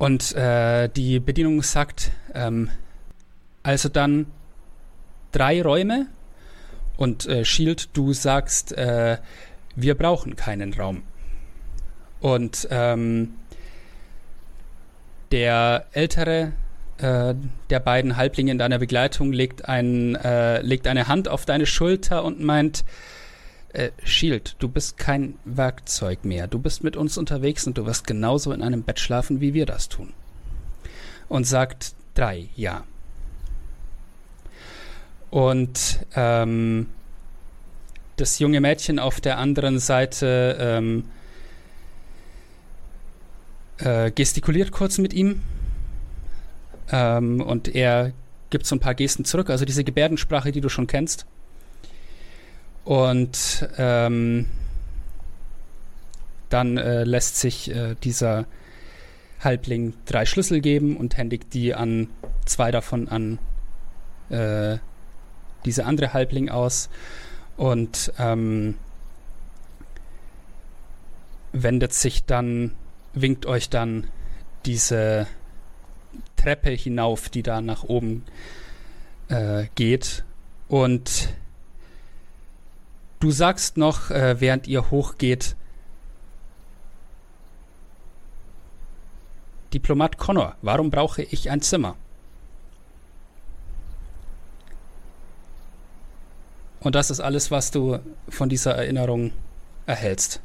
und äh, die Bedienung sagt, ähm, also dann drei Räume und äh, Shield, du sagst, äh, wir brauchen keinen Raum. Und ähm, der ältere äh, der beiden Halblinge in deiner Begleitung legt, ein, äh, legt eine Hand auf deine Schulter und meint, äh, Shield, du bist kein Werkzeug mehr. Du bist mit uns unterwegs und du wirst genauso in einem Bett schlafen, wie wir das tun. Und sagt drei, ja. Und ähm, das junge Mädchen auf der anderen Seite ähm, äh, gestikuliert kurz mit ihm. Ähm, und er gibt so ein paar Gesten zurück, also diese Gebärdensprache, die du schon kennst. Und ähm, dann äh, lässt sich äh, dieser Halbling drei Schlüssel geben und händigt die an zwei davon an äh, diese andere Halbling aus und ähm, wendet sich dann, winkt euch dann diese Treppe hinauf, die da nach oben äh, geht. Und du sagst noch, äh, während ihr hochgeht, Diplomat Connor, warum brauche ich ein Zimmer? Und das ist alles, was du von dieser Erinnerung erhältst.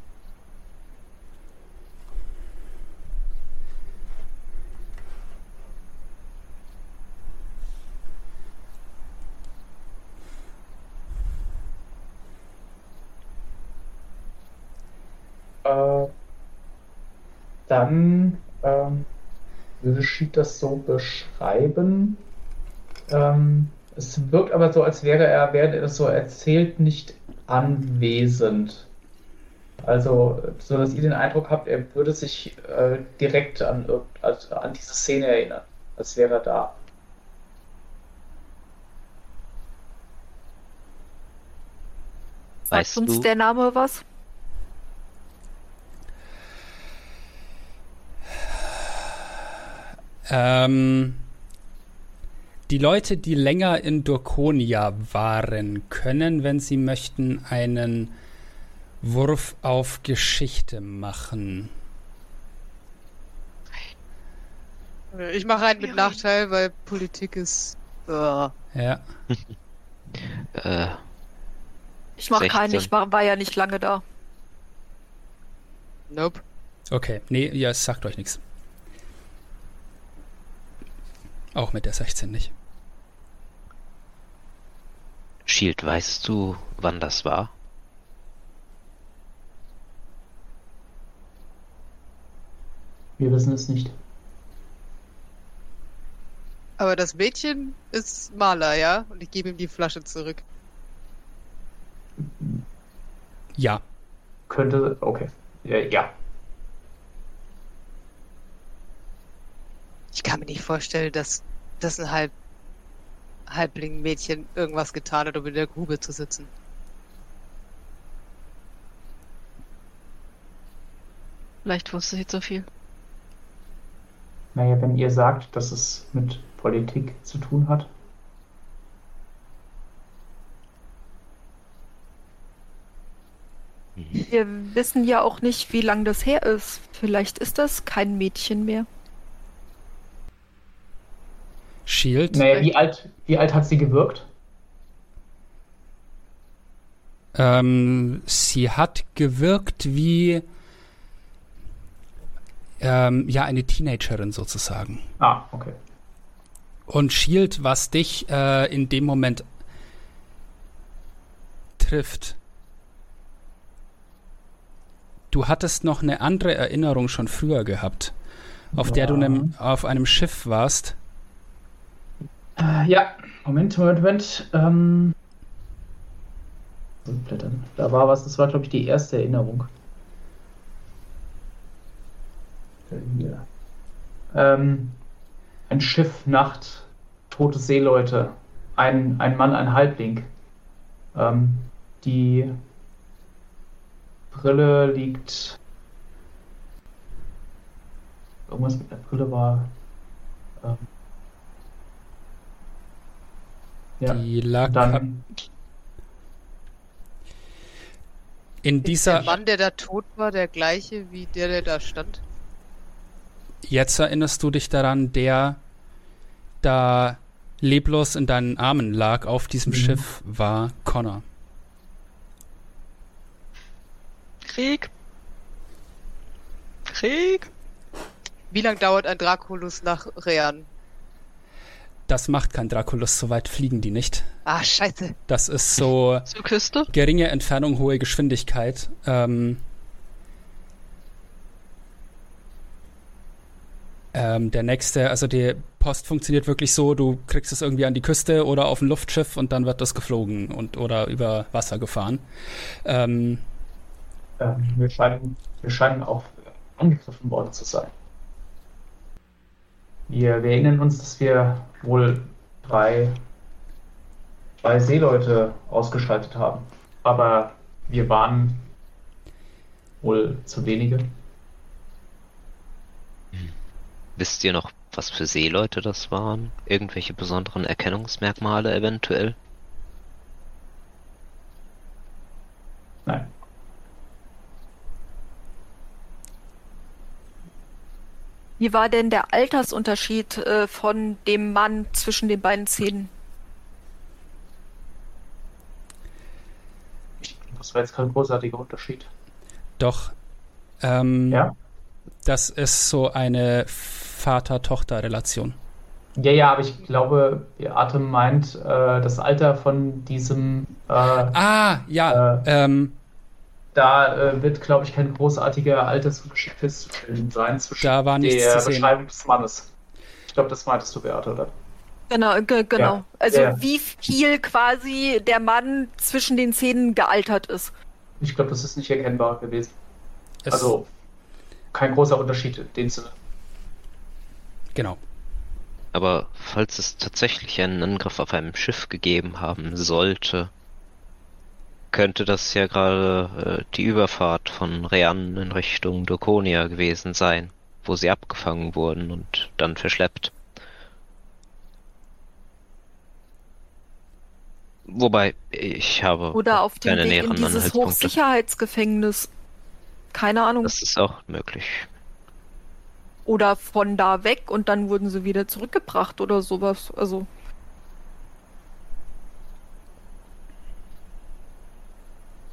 Äh, dann ähm, würde Schied das so beschreiben. Ähm, es wirkt aber so, als wäre er, während er das so erzählt, nicht anwesend. Also, so dass ihr den Eindruck habt, er würde sich äh, direkt an, also an diese Szene erinnern, als wäre er da. Sagt Weißt uns du, der Name was? Ähm, die Leute, die länger in Durkonia waren, können, wenn sie möchten, einen Wurf auf Geschichte machen. Ich mache einen mit Ja. Nachteil, weil Politik ist. Äh, Ja. äh, Ich mache keinen, 16. ich war, war ja nicht lange da. nope. Okay. Nee, ja, es sagt euch nichts. Auch mit der 16 nicht. Shield, weißt du, wann das war? Wir wissen es nicht. Aber das Mädchen ist Maler, ja? Und ich gebe ihm die Flasche zurück. Ja. Könnte, okay. Ja, ja. Ich kann mir nicht vorstellen, dass, dass ein Halb Halbling-Mädchen irgendwas getan hat, um in der Grube zu sitzen. Vielleicht wusste sie zu viel. Naja, wenn ihr sagt, dass es mit Politik zu tun hat. Wir wissen ja auch nicht, wie lang das her ist. Vielleicht ist das kein Mädchen mehr. Shield. Naja, wie alt, wie alt hat sie gewirkt? Ähm, sie hat gewirkt wie ähm, ja eine Teenagerin sozusagen. Ah, okay. Und Shield, was dich äh, in dem Moment trifft. Du hattest noch eine andere Erinnerung schon früher gehabt, auf der du Ja. nem, auf einem Schiff warst. Äh, ja, Moment, Moment, Moment. Ähm, blättern. Da war was, das war, glaube ich, die erste Erinnerung. Hier. Ähm, ein Schiff, Nacht, tote Seeleute, ein, ein Mann, ein Halbling. Ähm, die Brille liegt. Irgendwas mit der Brille war. Ähm, ja, Die lag dann. in Ist dieser. der Mann, der da tot war, der gleiche wie der, der da stand? Jetzt erinnerst du dich daran, der da leblos in deinen Armen lag auf diesem Mhm. Schiff, war Connor. Krieg. Krieg. Wie lange dauert ein Draculus nach Rean? Das macht kein Draculus, so weit fliegen die nicht. Ah, scheiße. Das ist so Zur Küste. geringe Entfernung, hohe Geschwindigkeit. Ähm, ähm, der nächste, also die Post funktioniert wirklich so, du kriegst es irgendwie an die Küste oder auf ein Luftschiff und dann wird das geflogen und oder über Wasser gefahren. Ähm, Ähm, wir, scheinen, wir scheinen auch angegriffen worden zu sein. Wir, wir erinnern uns, dass wir wohl drei, drei Seeleute ausgeschaltet haben. Aber wir waren wohl zu wenige. Wisst ihr noch, was für Seeleute das waren? Irgendwelche besonderen Erkennungsmerkmale eventuell? Nein. Wie war denn der Altersunterschied äh, von dem Mann zwischen den beiden Szenen? Das war jetzt kein großartiger Unterschied. doch, ähm, Ja? das ist so eine Vater-Tochter-Relation. Ja, ja, aber ich glaube, Beate meint äh, das Alter von diesem. Äh, Ah, ja, ähm, da äh, wird, glaube ich, kein großartiger Altersunterschied festzustellen sein zwischen Da war nichts der zu sehen. Beschreibung des Mannes. Ich glaube, das meintest du, Beate, oder? Genau, ge genau. Ja, Also ja. wie viel quasi der Mann zwischen den Szenen gealtert ist. Ich glaube, das ist nicht erkennbar gewesen. es, also kein großer Unterschied in dem Sinne. genau. Aber falls es tatsächlich einen Angriff auf einem Schiff gegeben haben sollte, könnte das ja gerade äh, die Überfahrt von Rean in Richtung Dokonia gewesen sein, wo sie abgefangen wurden und dann verschleppt. Wobei, ich habe Oder auf dem keine Weg in näheren dieses Anhaltspunkte. Hochsicherheitsgefängnis. Keine Ahnung. Das ist auch möglich. Oder von da weg und dann wurden sie wieder zurückgebracht oder sowas. Also,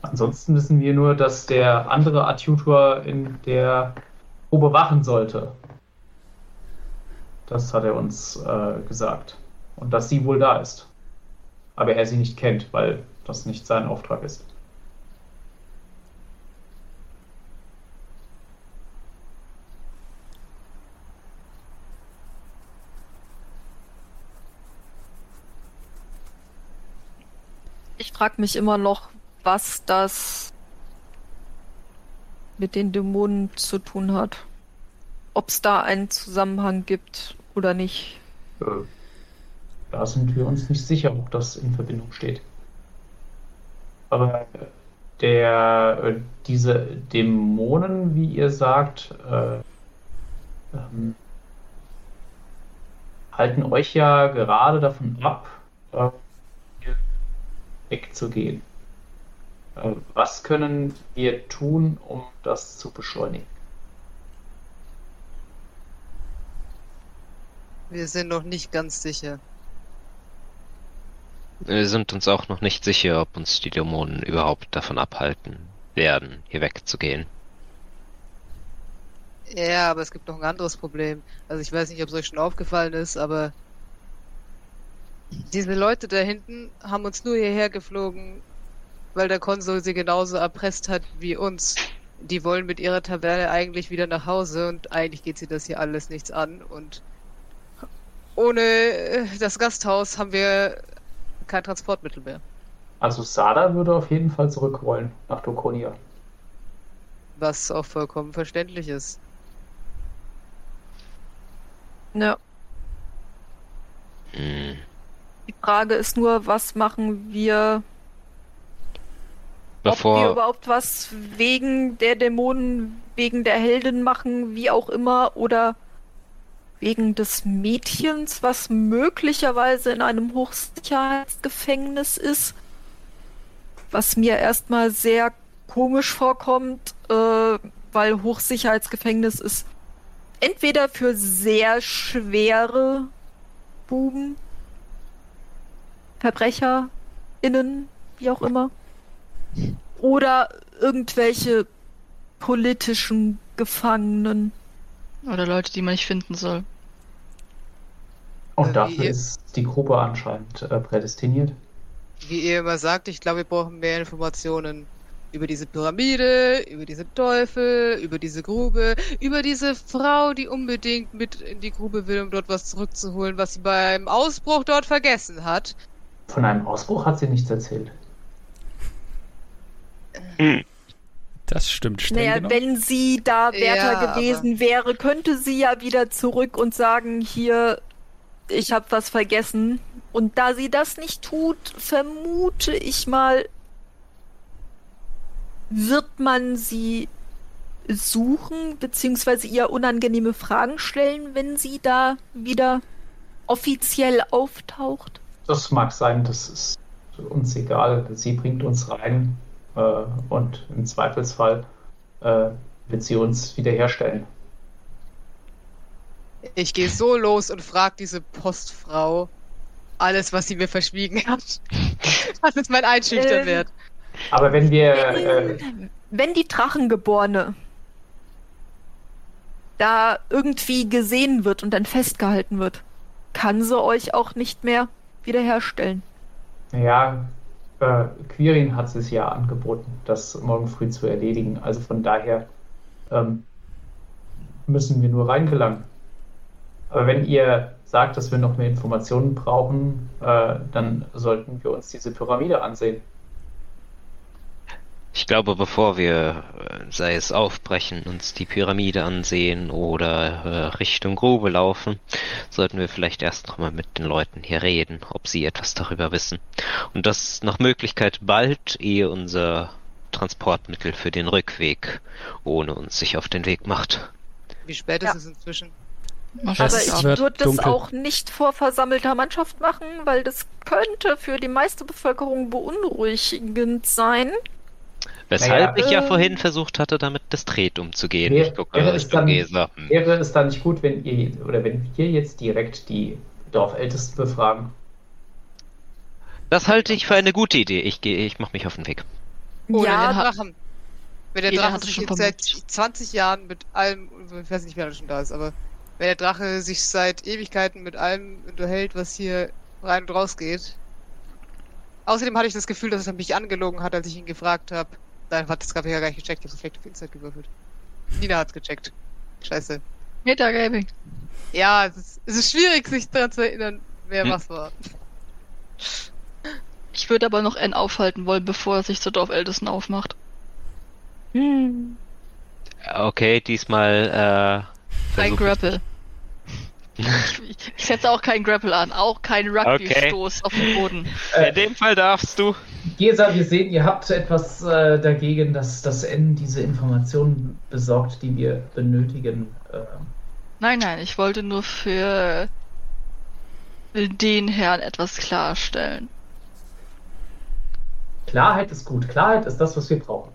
Ansonsten wissen wir nur, dass der andere Adjutor in der Probe wachen sollte. Das hat er uns äh, gesagt. Und dass sie wohl da ist. Aber er sie nicht kennt, weil das nicht sein Auftrag ist. ich frage mich immer noch, was das mit den Dämonen zu tun hat. Ob es da einen Zusammenhang gibt oder nicht. Da sind wir uns nicht sicher, ob das in Verbindung steht. Aber der, äh, diese Dämonen, wie ihr sagt, äh, ähm, halten euch ja gerade davon ab, äh, wegzugehen. Äh, was können wir tun, um das zu beschleunigen? Wir sind noch nicht ganz sicher. Wir sind uns auch noch nicht sicher, ob uns die Dämonen überhaupt davon abhalten werden, hier wegzugehen. Ja, aber es gibt noch ein anderes Problem. Also ich weiß nicht, ob es euch schon aufgefallen ist, aber diese Leute da hinten haben uns nur hierher geflogen, weil der Konsul sie genauso erpresst hat wie uns. Die wollen mit ihrer Taverne eigentlich wieder nach Hause und eigentlich geht sie das hier alles nichts an und ohne äh, das Gasthaus haben wir kein Transportmittel mehr. Also Sada würde auf jeden Fall zurück wollen nach Dokonia. Was auch vollkommen verständlich ist. Ja. Hm. Die Frage ist nur, was machen wir, ob wir Bevor, überhaupt was wegen der Dämonen, wegen der Heldin machen, wie auch immer, oder wegen des Mädchens, was möglicherweise in einem Hochsicherheitsgefängnis ist, was mir erstmal sehr komisch vorkommt, äh, weil Hochsicherheitsgefängnis ist entweder für sehr schwere Buben, VerbrecherInnen, wie auch immer, oder irgendwelche politischen Gefangenen. Oder Leute, die man nicht finden soll. Und Äh, dafür ist die Gruppe anscheinend äh, prädestiniert. Wie ihr immer sagt, ich glaube, wir brauchen mehr Informationen über diese Pyramide, über diese Teufel, über diese Grube, über diese Frau, die unbedingt mit in die Grube will, um dort was zurückzuholen, was sie beim Ausbruch dort vergessen hat. Von einem Ausbruch hat sie nichts erzählt. Das stimmt streng Naja, genommen. wenn sie da Wärter Ja, gewesen wäre, könnte sie ja wieder zurück und sagen, hier, ich habe was vergessen. Und da sie das nicht tut, vermute ich mal, wird man sie suchen, beziehungsweise ihr unangenehme Fragen stellen, wenn sie da wieder offiziell auftaucht. Das mag sein, das ist uns egal. Sie bringt uns rein und im Zweifelsfall äh, wird sie uns wiederherstellen. Ich gehe so los und frage diese Postfrau alles, was sie mir verschwiegen hat. Das ist mein Einschüchternwert. Aber wenn wir äh, Wenn die Drachengeborene da irgendwie gesehen wird und dann festgehalten wird, kann sie euch auch nicht mehr wiederherstellen. Ja, äh, Quirin hat es ja angeboten, das morgen früh zu erledigen. Also von daher ähm, müssen wir nur reingelangen. Aber wenn ihr sagt, dass wir noch mehr Informationen brauchen, äh, dann sollten wir uns diese Pyramide ansehen. Ich glaube, bevor wir, äh, sei es aufbrechen, uns die Pyramide ansehen oder äh, Richtung Grube laufen, sollten wir vielleicht erst nochmal mit den Leuten hier reden, ob sie etwas darüber wissen. Und das nach Möglichkeit bald, ehe unser Transportmittel für den Rückweg ohne uns sich auf den Weg macht. Wie spät Ja. ist es inzwischen? Aber ich würde das dunkel. auch nicht vor versammelter Mannschaft machen, weil das könnte für die meiste Bevölkerung beunruhigend sein. Weshalb Naja. ich ja Ähm. vorhin versucht hatte, damit diskret umzugehen. Wäre- ich gucke wäre es dann-. Hm. Wäre es dann nicht gut, wenn ihr oder wenn wir jetzt direkt die Dorfältesten befragen? Das halte ich für eine gute Idee. Ich gehe, ich mache mich auf den Weg. Ohne Ja, Drachen. Wenn der Drache sich jetzt seit vermutet. 20 Jahren mit allem, ich weiß nicht, wer da schon da ist, aber wenn der Drache sich seit Ewigkeiten mit allem unterhält, was hier rein und raus geht. Außerdem hatte ich das Gefühl, dass er mich angelogen hat, als ich ihn gefragt habe. Nein, warte, das habe ich ja gar nicht gecheckt, ich habe Reflect auf Insight gewürfelt. Nina hat's gecheckt. Scheiße. Metagaming. Ja, es ist, es ist schwierig, sich daran zu erinnern, wer Hm. was war. Ich würde aber noch N aufhalten wollen, bevor er sich zur Dorfältesten aufmacht. Hm. Okay, diesmal äh, Ein Grapple. Ich, ich setze auch keinen Grapple an, auch keinen Rugby-Stoß auf den Boden. In dem Fall darfst du. Gesa, wir sehen, ihr habt etwas äh, dagegen, dass das N diese Informationen besorgt, die wir benötigen. Äh, Nein, nein, ich wollte nur für den Herrn etwas klarstellen. Klarheit ist gut. Klarheit ist das, was wir brauchen.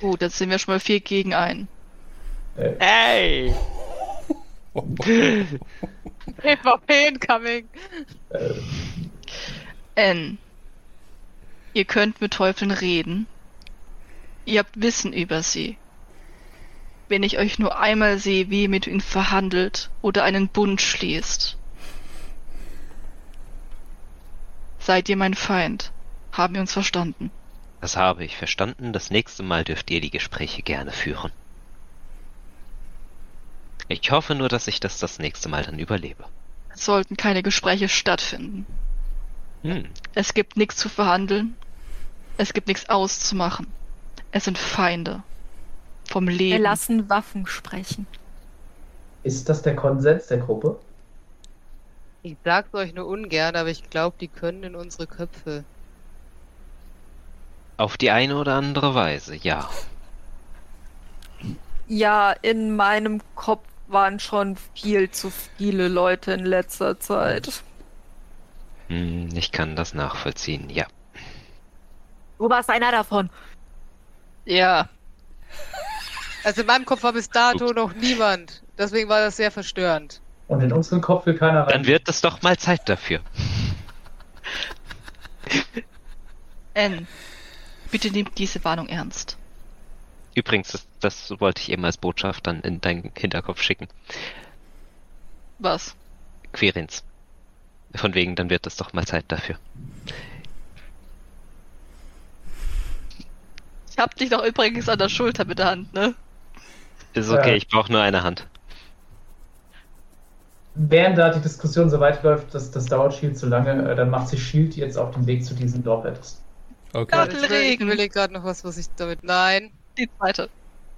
Gut, jetzt sind wir schon mal vier gegen ein. Ey! PvP incoming. N. Ihr könnt mit Teufeln reden. Ihr habt Wissen über sie. Wenn ich euch nur einmal sehe, wie ihr mit ihnen verhandelt oder einen Bund schließt, seid ihr mein Feind. Haben wir uns verstanden? Das habe ich verstanden. Das nächste Mal dürft ihr die Gespräche gerne führen. Ich hoffe nur, dass ich das das nächste Mal dann überlebe. Es sollten keine Gespräche stattfinden. Hm. Es gibt nichts zu verhandeln. Es gibt nichts auszumachen. Es sind Feinde. Vom Wir Leben. lassen Waffen sprechen. ist das der Konsens der Gruppe? Ich sag's euch nur ungern, aber ich glaube, die können in unsere Köpfe. Auf die eine oder andere Weise, ja. Ja, in meinem Kopf waren schon viel zu viele Leute in letzter Zeit. Hm, ich kann das nachvollziehen, ja. Du warst einer davon. Ja, Also in meinem Kopf war bis dato noch niemand. Deswegen war das sehr verstörend. Und in unseren Kopf will keiner rein. Dann wird es doch mal Zeit dafür. N. Bitte nehmt diese Warnung ernst. Übrigens, das, das wollte ich eben als Botschaft dann in deinen Hinterkopf schicken. Was? Querins. Von wegen, dann wird es doch mal Zeit dafür. Ich hab dich doch übrigens an der Schulter mit der Hand, ne? Ist okay, Ja. ich brauche nur eine Hand. Während da die Diskussion so weit läuft, dass das dauert Shield zu lange, äh, dann macht sich Shield jetzt auf den Weg zu diesem Dorfältesten. Okay. Ja. Ich, will, gerade noch was, was ich damit. Nein. Die zweite.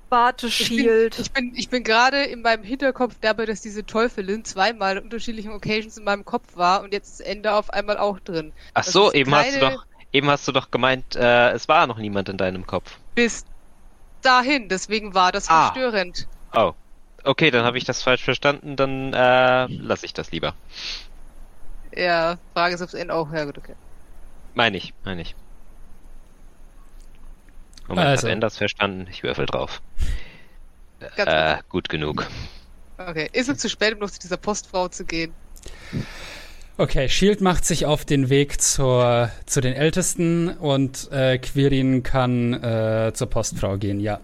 Warte, Ich bin, Shield. ich bin, ich bin gerade in meinem Hinterkopf dabei, dass diese Teufelin zweimal in unterschiedlichen Occasions in meinem Kopf war und jetzt das Ende auf einmal auch drin. Ach so, ist eben hast du keine- doch, eben hast du doch gemeint, äh, es war noch niemand in deinem Kopf. Bis dahin, deswegen war das Ah. verstörend. Oh. Okay, dann habe ich das falsch verstanden, dann äh, lasse ich das lieber. Ja, Frage ist, ob es Ende auch. Ja, gut, okay. Meine ich, meine ich. Moment, Also. hat Enders verstanden? Ich würfel drauf. Ganz Äh, gut genug. Okay. Ist es zu spät, um noch zu dieser Postfrau zu gehen? Okay, Shield macht sich auf den Weg zur, zu den Ältesten und äh, Quirin kann äh, zur Postfrau gehen, ja.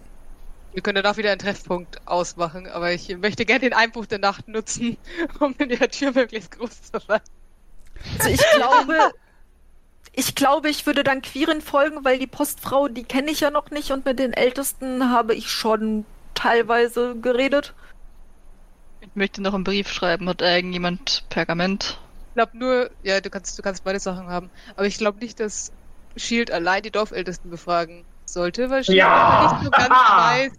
Wir können danach wieder einen Treffpunkt ausmachen, aber ich möchte gerne den Einbruch der Nacht nutzen, um in der Tür möglichst groß zu sein. Also ich glaube, ich glaube, ich würde dann Quirin folgen, weil die Postfrau, die kenne ich ja noch nicht und mit den Ältesten habe ich schon teilweise geredet. Ich möchte noch einen Brief schreiben. Hat irgendjemand Pergament? Ich glaube nur, ja, du kannst, du kannst beide Sachen haben, aber ich glaube nicht, dass Shield allein die Dorfältesten befragen sollte, weil Shield Ja! einfach nicht so ganz weiß,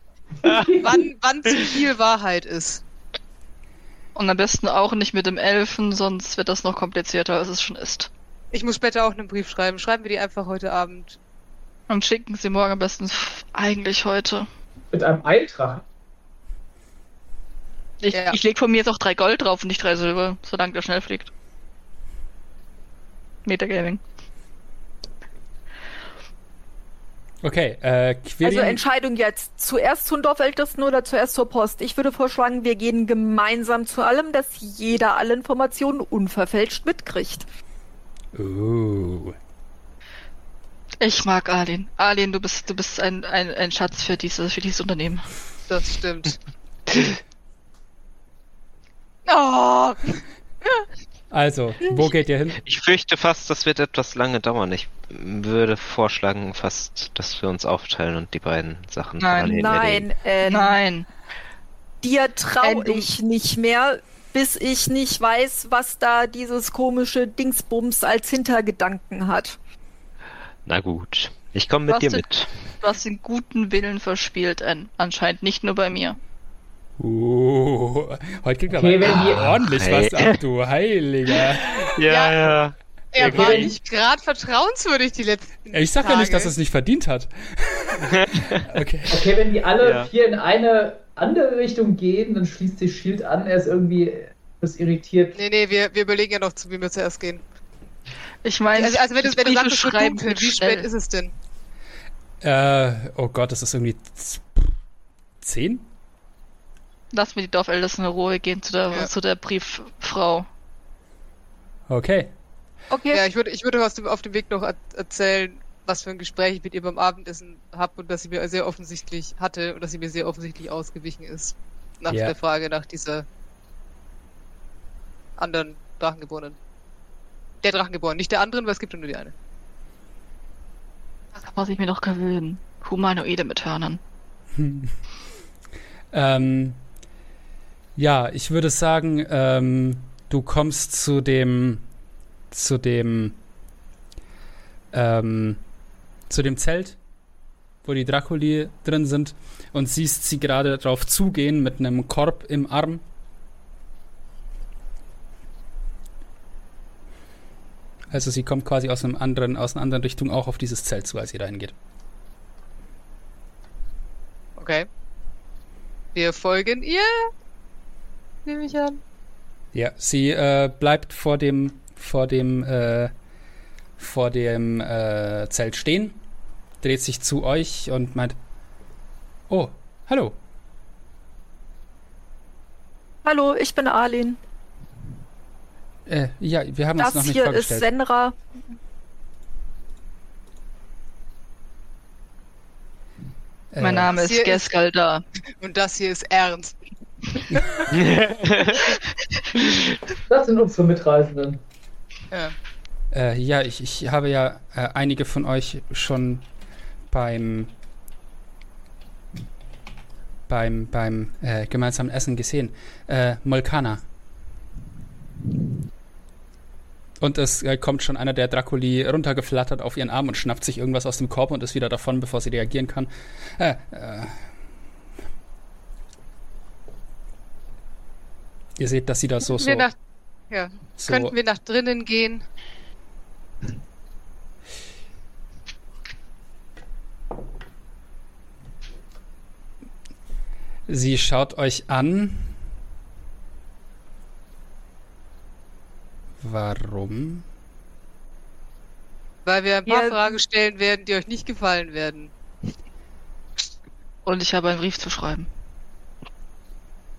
wann, wann zu viel Wahrheit ist. Und am besten auch nicht mit dem Elfen, sonst wird das noch komplizierter, als es schon ist. Ich muss später auch einen Brief schreiben. Schreiben wir die einfach heute Abend. Und schicken sie morgen am besten eigentlich heute. Mit einem Eildrachen. Ich, Ja. ich leg von mir jetzt auch drei Gold drauf und nicht drei Silber, solange der schnell fliegt. Metagaming. Okay, äh, Quirin. Also Entscheidung jetzt. Zuerst zum Dorfältesten oder zuerst zur Post? Ich würde vorschlagen, wir gehen gemeinsam zu allem, dass jeder alle Informationen unverfälscht mitkriegt. uh, Ich mag Arlene. Arlene, du bist, du bist ein, ein, ein Schatz für dieses, für dieses Unternehmen. Das stimmt. oh, also, wo geht ihr hin? Ich fürchte fast, das wird etwas lange dauern. Ich würde vorschlagen fast, dass wir uns aufteilen und die beiden Sachen Nein. Nein, äh, Nein. dir traue Äh, du- ich nicht mehr, bis ich nicht weiß, was da dieses komische Dingsbums als Hintergedanken hat. Na gut, ich komme mit dir mit. Du hast den guten Willen verspielt, Ann. Anscheinend nicht nur bei mir. Uh, heute kriegt Okay, aber die- ordentlich Hey. was ab, du Heiliger. Ja, ja. Er Okay. war nicht gerade vertrauenswürdig die letzten Ich sag ja nicht, dass Tage. es nicht verdient hat. okay. Okay, wenn die alle Ja. vier in eine andere Richtung gehen, dann schließt sich Shield an. Er ist irgendwie das irritiert. Nee, nee, wir, wir überlegen ja noch, zu wie wir zuerst gehen. Ich meine, Also, also wenn, du, das wenn du sagst, schreiben dunkel, geht wie schnell. spät ist es denn? Äh, oh Gott, das ist irgendwie zehn? Lass mir die Dorfältesten in Ruhe gehen zu der, Ja. zu der Brieffrau. Okay. Okay. Ja, ich würde, ich würde auf dem, Weg noch er- erzählen, was für ein Gespräch ich mit ihr beim Abendessen habe und dass sie mir sehr offensichtlich hatte und dass sie mir sehr offensichtlich ausgewichen ist. Nach Ja. der Frage nach dieser anderen Drachengeborenen. Der Drachengeborenen, nicht der anderen, weil es gibt nur die eine. Das muss ich mir noch gewöhnen. Humanoide mit Hörnern. Ähm, ja, ich würde sagen, ähm, du kommst zu dem, zu dem, ähm, zu dem Zelt, wo die Draculi drin sind und siehst sie gerade drauf zugehen mit einem Korb im Arm. Also sie kommt quasi aus einem anderen, aus einer anderen Richtung auch auf dieses Zelt zu, als sie reingeht. Okay. Wir folgen ihr. Nehme ich an. Ja, sie äh, bleibt vor dem vor dem äh, vor dem äh, Zelt stehen, dreht sich zu euch und meint: Oh, hallo. Hallo, ich bin Arlin. Äh, ja, wir haben uns noch Das nicht hier ist vorgestellt. Senra. Äh, mein Name ist Geskaldar. Und das hier ist Ernst. Das sind unsere Mitreisenden. Ja. Äh, ja, ich, ich habe ja äh, einige von euch schon beim beim beim äh, gemeinsamen Essen gesehen. Äh, Molkana. Und es äh, kommt schon einer der Draculi runtergeflattert auf ihren Arm und schnappt sich irgendwas aus dem Korb und ist wieder davon, bevor sie reagieren kann. Äh, äh. Ihr seht, dass sie da so, Könnten wir so, nach, ja. so Könnten wir nach drinnen gehen? Sie schaut euch an. Warum? Weil wir ein paar Wir- Fragen stellen werden, die euch nicht gefallen werden. Und ich habe einen Brief zu schreiben.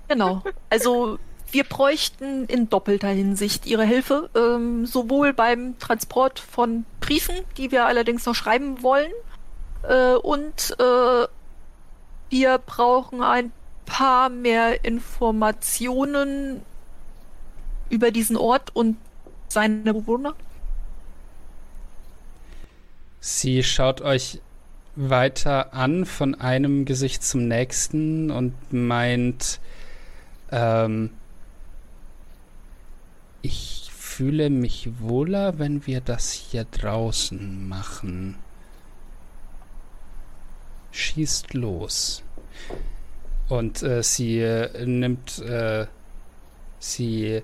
Genau. Also wir bräuchten in doppelter Hinsicht Ihre Hilfe, ähm, sowohl beim Transport von Briefen, die wir allerdings noch schreiben wollen, äh, und äh, wir brauchen ein paar mehr Informationen über diesen Ort und seine Bewohner. Sie schaut euch weiter an von einem Gesicht zum nächsten und meint, ähm, ich fühle mich wohler, wenn wir das hier draußen machen. Schießt los. Und äh, sie äh, nimmt, äh, sie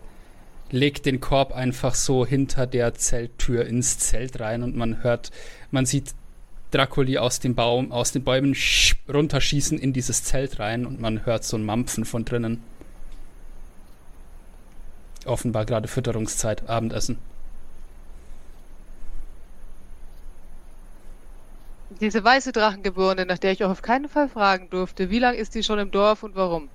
legt den Korb einfach so hinter der Zelttür ins Zelt rein und man hört, man sieht Draculi aus dem Baum, aus den Bäumen sch- runterschießen in dieses Zelt rein und man hört so ein Mampfen von drinnen. Offenbar gerade Fütterungszeit, Abendessen. Diese weiße Drachengeborene, nach der ich auch auf keinen Fall fragen durfte, wie lange ist die schon im Dorf und warum?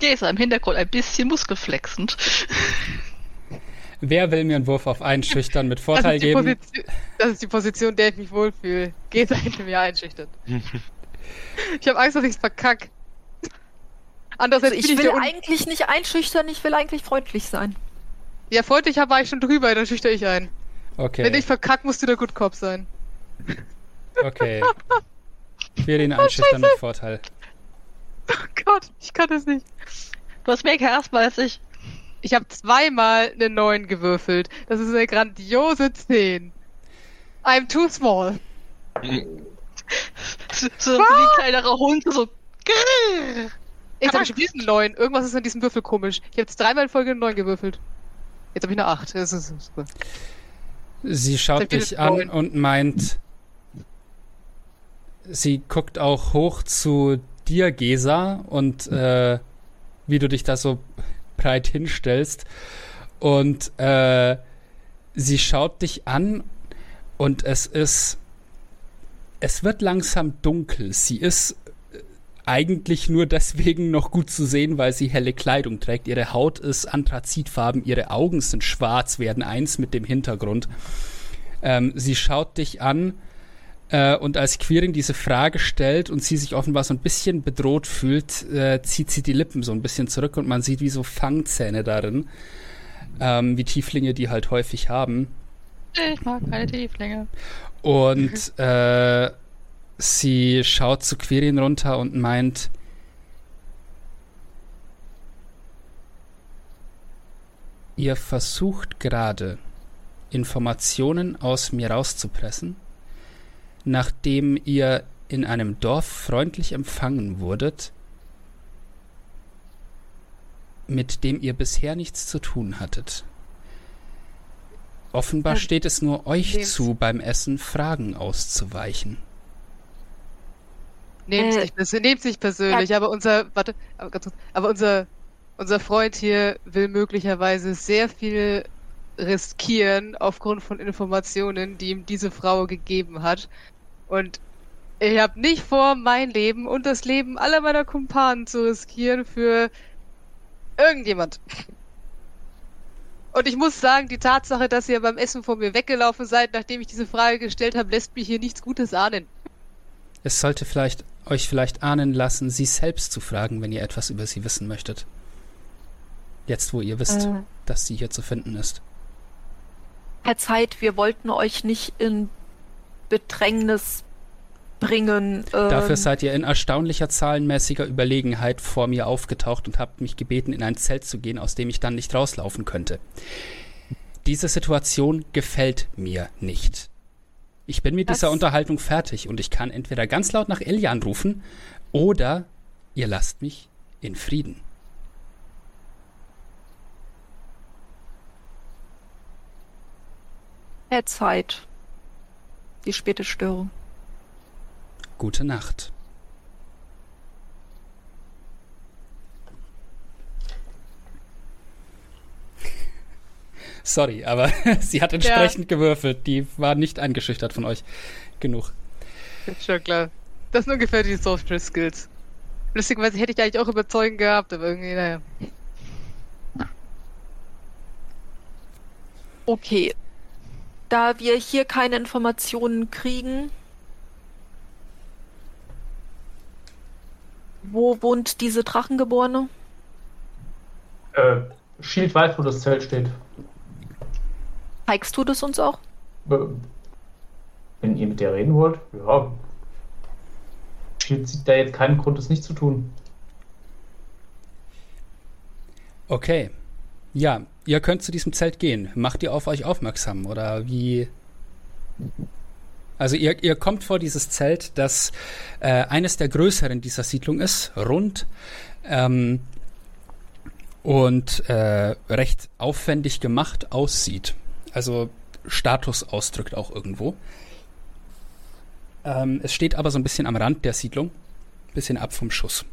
Der ist im Hintergrund ein bisschen muskelflexend. Wer will mir einen Wurf auf Einschüchtern mit Das Vorteil die geben? Position, das ist die Position, der ich mich wohlfühle. Geht hinter mir einschüchtern. ich habe Angst, dass ich es verkack. Andererseits Also ich ich will eigentlich nicht einschüchtern, ich will eigentlich freundlich sein. Ja, freundlich war ich schon drüber, dann schüchter ich ein. Okay, Wenn ich verkack, musst du der Good Cop sein. okay. Ich will ihn einschüchtern mit Vorteil. Oh Gott, ich kann das nicht. Du hast mehr Charisma als ich. Ich habe zweimal eine 9 gewürfelt. Das ist eine grandiose 10. I'm too small. So, so wie ein kleinerer Hund, so. grrr. Jetzt habe ich einen neun. Irgendwas ist an diesem Würfel komisch. Ich habe jetzt dreimal in Folge einen neun gewürfelt. Jetzt habe ich eine acht. Das ist super. Sie schaut dich an neun? und meint, sie guckt auch hoch zu dir, Gesa, und äh, wie du dich da so breit hinstellst. Und äh, sie schaut dich an und es ist, es wird langsam dunkel. Sie ist äh, eigentlich nur deswegen noch gut zu sehen, weil sie helle Kleidung trägt. Ihre Haut ist anthrazitfarben, ihre Augen sind schwarz, werden eins mit dem Hintergrund. Ähm, sie schaut dich an äh, und als Quirin diese Frage stellt und sie sich offenbar so ein bisschen bedroht fühlt, äh, zieht sie die Lippen so ein bisschen zurück und man sieht wie so Fangzähne darin, ähm, wie Tieflinge die halt häufig haben. Ich mag keine Tieflinge. Und äh, sie schaut zu Quirin runter und meint, ihr versucht gerade Informationen aus mir rauszupressen, nachdem ihr in einem Dorf freundlich empfangen wurdet, mit dem ihr bisher nichts zu tun hattet. Offenbar Ja, steht es nur euch nehmt's. zu, beim Essen Fragen auszuweichen. Nehmt's Äh, nicht, persö- nehmt's nicht persönlich, aber unser, warte, aber, ganz kurz, aber unser, unser Freund hier will möglicherweise sehr viel riskieren aufgrund von Informationen, die ihm diese Frau gegeben hat. Und ich habe nicht vor, mein Leben und das Leben aller meiner Kumpanen zu riskieren für irgendjemand. Und ich muss sagen, die Tatsache, dass ihr beim Essen vor mir weggelaufen seid, nachdem ich diese Frage gestellt habe, lässt mich hier nichts Gutes ahnen. Es sollte vielleicht euch vielleicht ahnen lassen, sie selbst zu fragen, wenn ihr etwas über sie wissen möchtet. Jetzt, wo ihr wisst, Äh, dass sie hier zu finden ist. Herr Zeit, wir wollten euch nicht in Bedrängnis bringen. Dafür ähm, seid ihr in erstaunlicher zahlenmäßiger Überlegenheit vor mir aufgetaucht und habt mich gebeten, in ein Zelt zu gehen, aus dem ich dann nicht rauslaufen könnte. Diese Situation gefällt mir nicht. Ich bin mit Das- dieser Unterhaltung fertig und ich kann entweder ganz laut nach Elian rufen oder ihr lasst mich in Frieden. Herr Zeit. Die späte Störung. Gute Nacht. Sorry, aber sie hat entsprechend gewürfelt. Die war nicht eingeschüchtert von euch. Genug. Schon klar. Das sind ungefähr die Software Skills. Lustigerweise hätte ich eigentlich auch überzeugend gehabt, aber irgendwie, naja. Okay. Da wir hier keine Informationen kriegen, wo wohnt diese Drachengeborene? Äh, Shield weiß, wo das Zelt steht. Zeigst du das uns auch? Wenn ihr mit der reden wollt, ja. Shield sieht da jetzt keinen Grund, es nicht zu tun. Okay. Ja, ihr könnt zu diesem Zelt gehen. Macht ihr auf euch aufmerksam oder wie? Also ihr, ihr kommt vor dieses Zelt, das äh, eines der größeren dieser Siedlung ist, rund ähm, und äh, recht aufwendig gemacht aussieht. Also Status ausdrückt auch irgendwo. Ähm, es steht aber so ein bisschen am Rand der Siedlung, bisschen ab vom Schuss.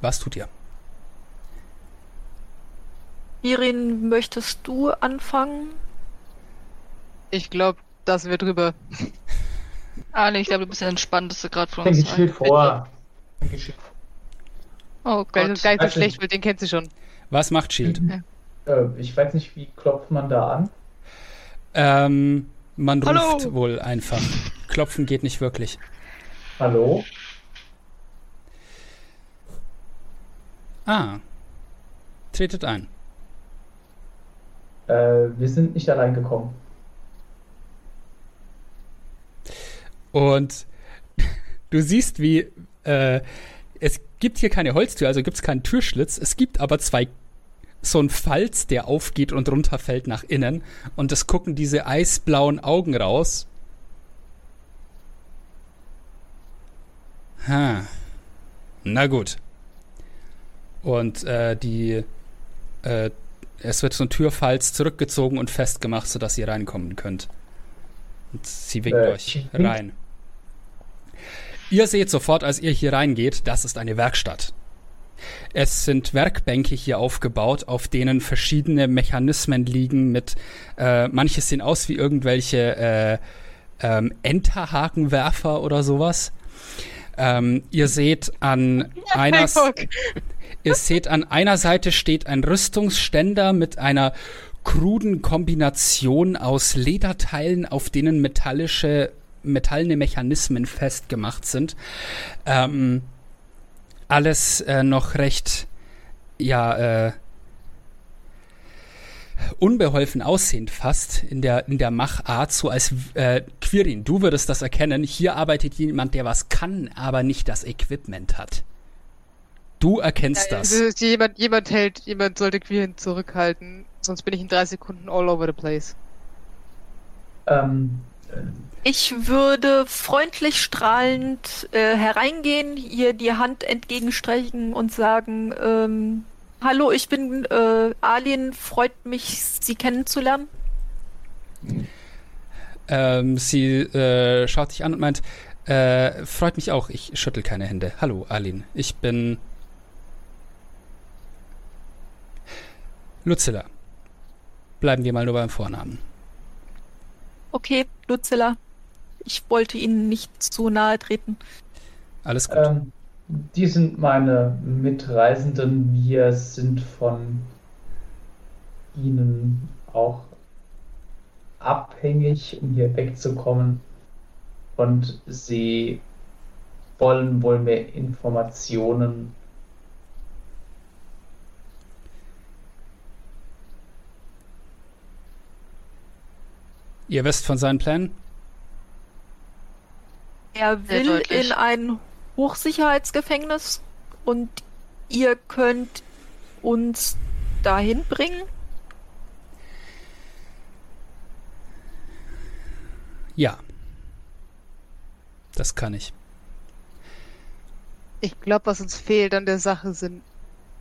Was tut ihr? Irin, möchtest du anfangen? Ich glaube, das wird drüber. Ali, ich glaube, du bist der entspannteste gerade von uns. Shield allen. vor. Geht Shield Oh Gar Gott. nicht, gar nicht so Also- schlecht, weil den kennt sie schon. Was macht Shield? Äh, ich weiß nicht, wie klopft man da an? Ähm, man Hallo? ruft wohl einfach. Klopfen geht nicht wirklich. Hallo? Ah. Tretet ein. Äh, wir sind nicht allein gekommen. Und du siehst, wie äh, es gibt hier keine Holztür, also gibt es keinen Türschlitz. Es gibt aber zwei so ein Falz, der aufgeht und runterfällt nach innen. Und es gucken diese eisblauen Augen raus. Ha. Na gut. Und äh, die äh, es wird so ein Türfalz zurückgezogen und festgemacht, sodass ihr reinkommen könnt. Und sie winkt Äh, euch rein. Ihr seht sofort, als ihr hier reingeht, das ist eine Werkstatt. Es sind Werkbänke hier aufgebaut, auf denen verschiedene Mechanismen liegen mit, äh, manches sehen aus wie irgendwelche äh, ähm, Enterhakenwerfer oder sowas. Ähm, ihr seht an einer. Ihr seht, an einer Seite steht ein Rüstungsständer mit einer kruden Kombination aus Lederteilen, auf denen metallische, metallene Mechanismen festgemacht sind. Ähm, alles äh, noch recht, ja, äh, unbeholfen aussehend fast in der, in der Machart, so als äh, Quirin, du würdest das erkennen. Hier arbeitet jemand, der was kann, aber nicht das Equipment hat. Du erkennst das. Also, jemand, jemand hält, jemand sollte Queen zurückhalten, sonst bin ich in drei Sekunden all over the place. Ähm, äh, Ich würde freundlich strahlend äh, hereingehen, ihr die Hand entgegenstreichen und sagen, ähm, hallo, ich bin äh, Alien, freut mich, Sie kennenzulernen. Ähm, sie äh, schaut dich an und meint, äh, freut mich auch, ich schüttel keine Hände. Hallo, Arlene. Ich bin Lucilla. Bleiben wir mal nur beim Vornamen. Okay, Lucilla. Ich wollte Ihnen nicht zu nahe treten. Alles gut. ähm, die sind meine Mitreisenden. Wir sind von ihnen auch abhängig, um hier wegzukommen. Und sie wollen wohl mehr Informationen. Ihr wisst von seinen Plänen? Er will in ein Hochsicherheitsgefängnis und ihr könnt uns dahin bringen. Ja. Das kann ich. Ich glaube, was uns fehlt an der Sache sind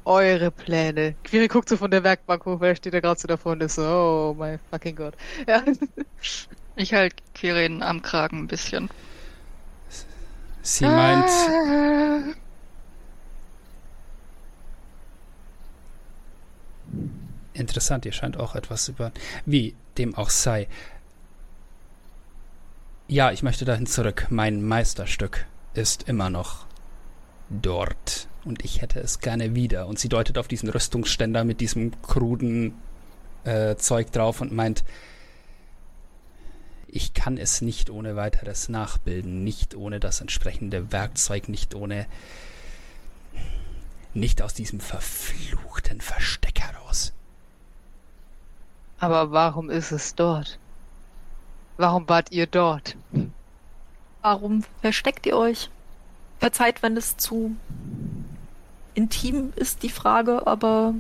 eure Pläne. Quiri guckt so von der Werkbank hoch, wer steht da gerade so davor und ist so, oh mein fucking Gott. Ja. Ich halt Quirin am Kragen ein bisschen. Sie meint, Ah. interessant, ihr scheint auch etwas über. Wie dem auch sei. Ja, ich möchte dahin zurück. Mein Meisterstück ist immer noch dort. Und ich hätte es gerne wieder. Und sie deutet auf diesen Rüstungsständer mit diesem kruden äh, Zeug drauf und meint, ich kann es nicht ohne weiteres nachbilden, nicht ohne das entsprechende Werkzeug, nicht ohne, nicht aus diesem verfluchten Versteck heraus. Aber warum ist es dort? Warum wart ihr dort? Warum versteckt ihr euch? Verzeiht, wenn es zu intim ist, die Frage, aber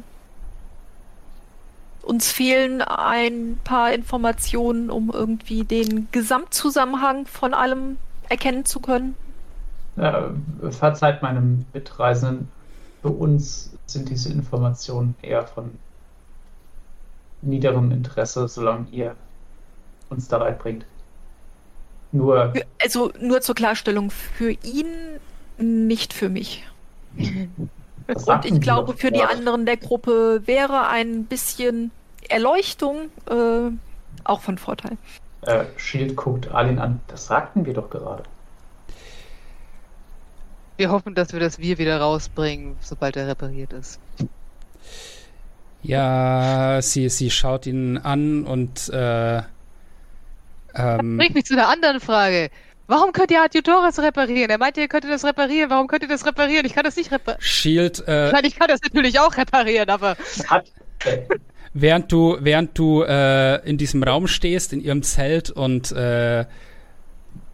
uns fehlen ein paar Informationen, um irgendwie den Gesamtzusammenhang von allem erkennen zu können. Äh, verzeiht meinem Mitreisenden. Für uns sind diese Informationen eher von niederem Interesse, solange ihr uns da reinbringt. Nur, Also nur zur Klarstellung, für ihn nicht für mich. das Und ich glaube, für die anderen der Gruppe wäre ein bisschen Erleuchtung äh, auch von Vorteil. Äh, Shield guckt Alin an. Das sagten wir doch gerade. Wir hoffen, dass wir das Wir wieder rausbringen, sobald er repariert ist. Ja, sie, sie schaut ihn an und äh, ähm, Bringt mich zu einer anderen Frage. Warum könnt ihr Adjutores reparieren? Er meinte, ihr könntet das reparieren. Warum könnt ihr das reparieren? Ich kann das nicht reparieren. Shield, äh, Nein, ich kann das natürlich auch reparieren, aber Hat, äh, während du, während du äh, in diesem Raum stehst, in ihrem Zelt und äh,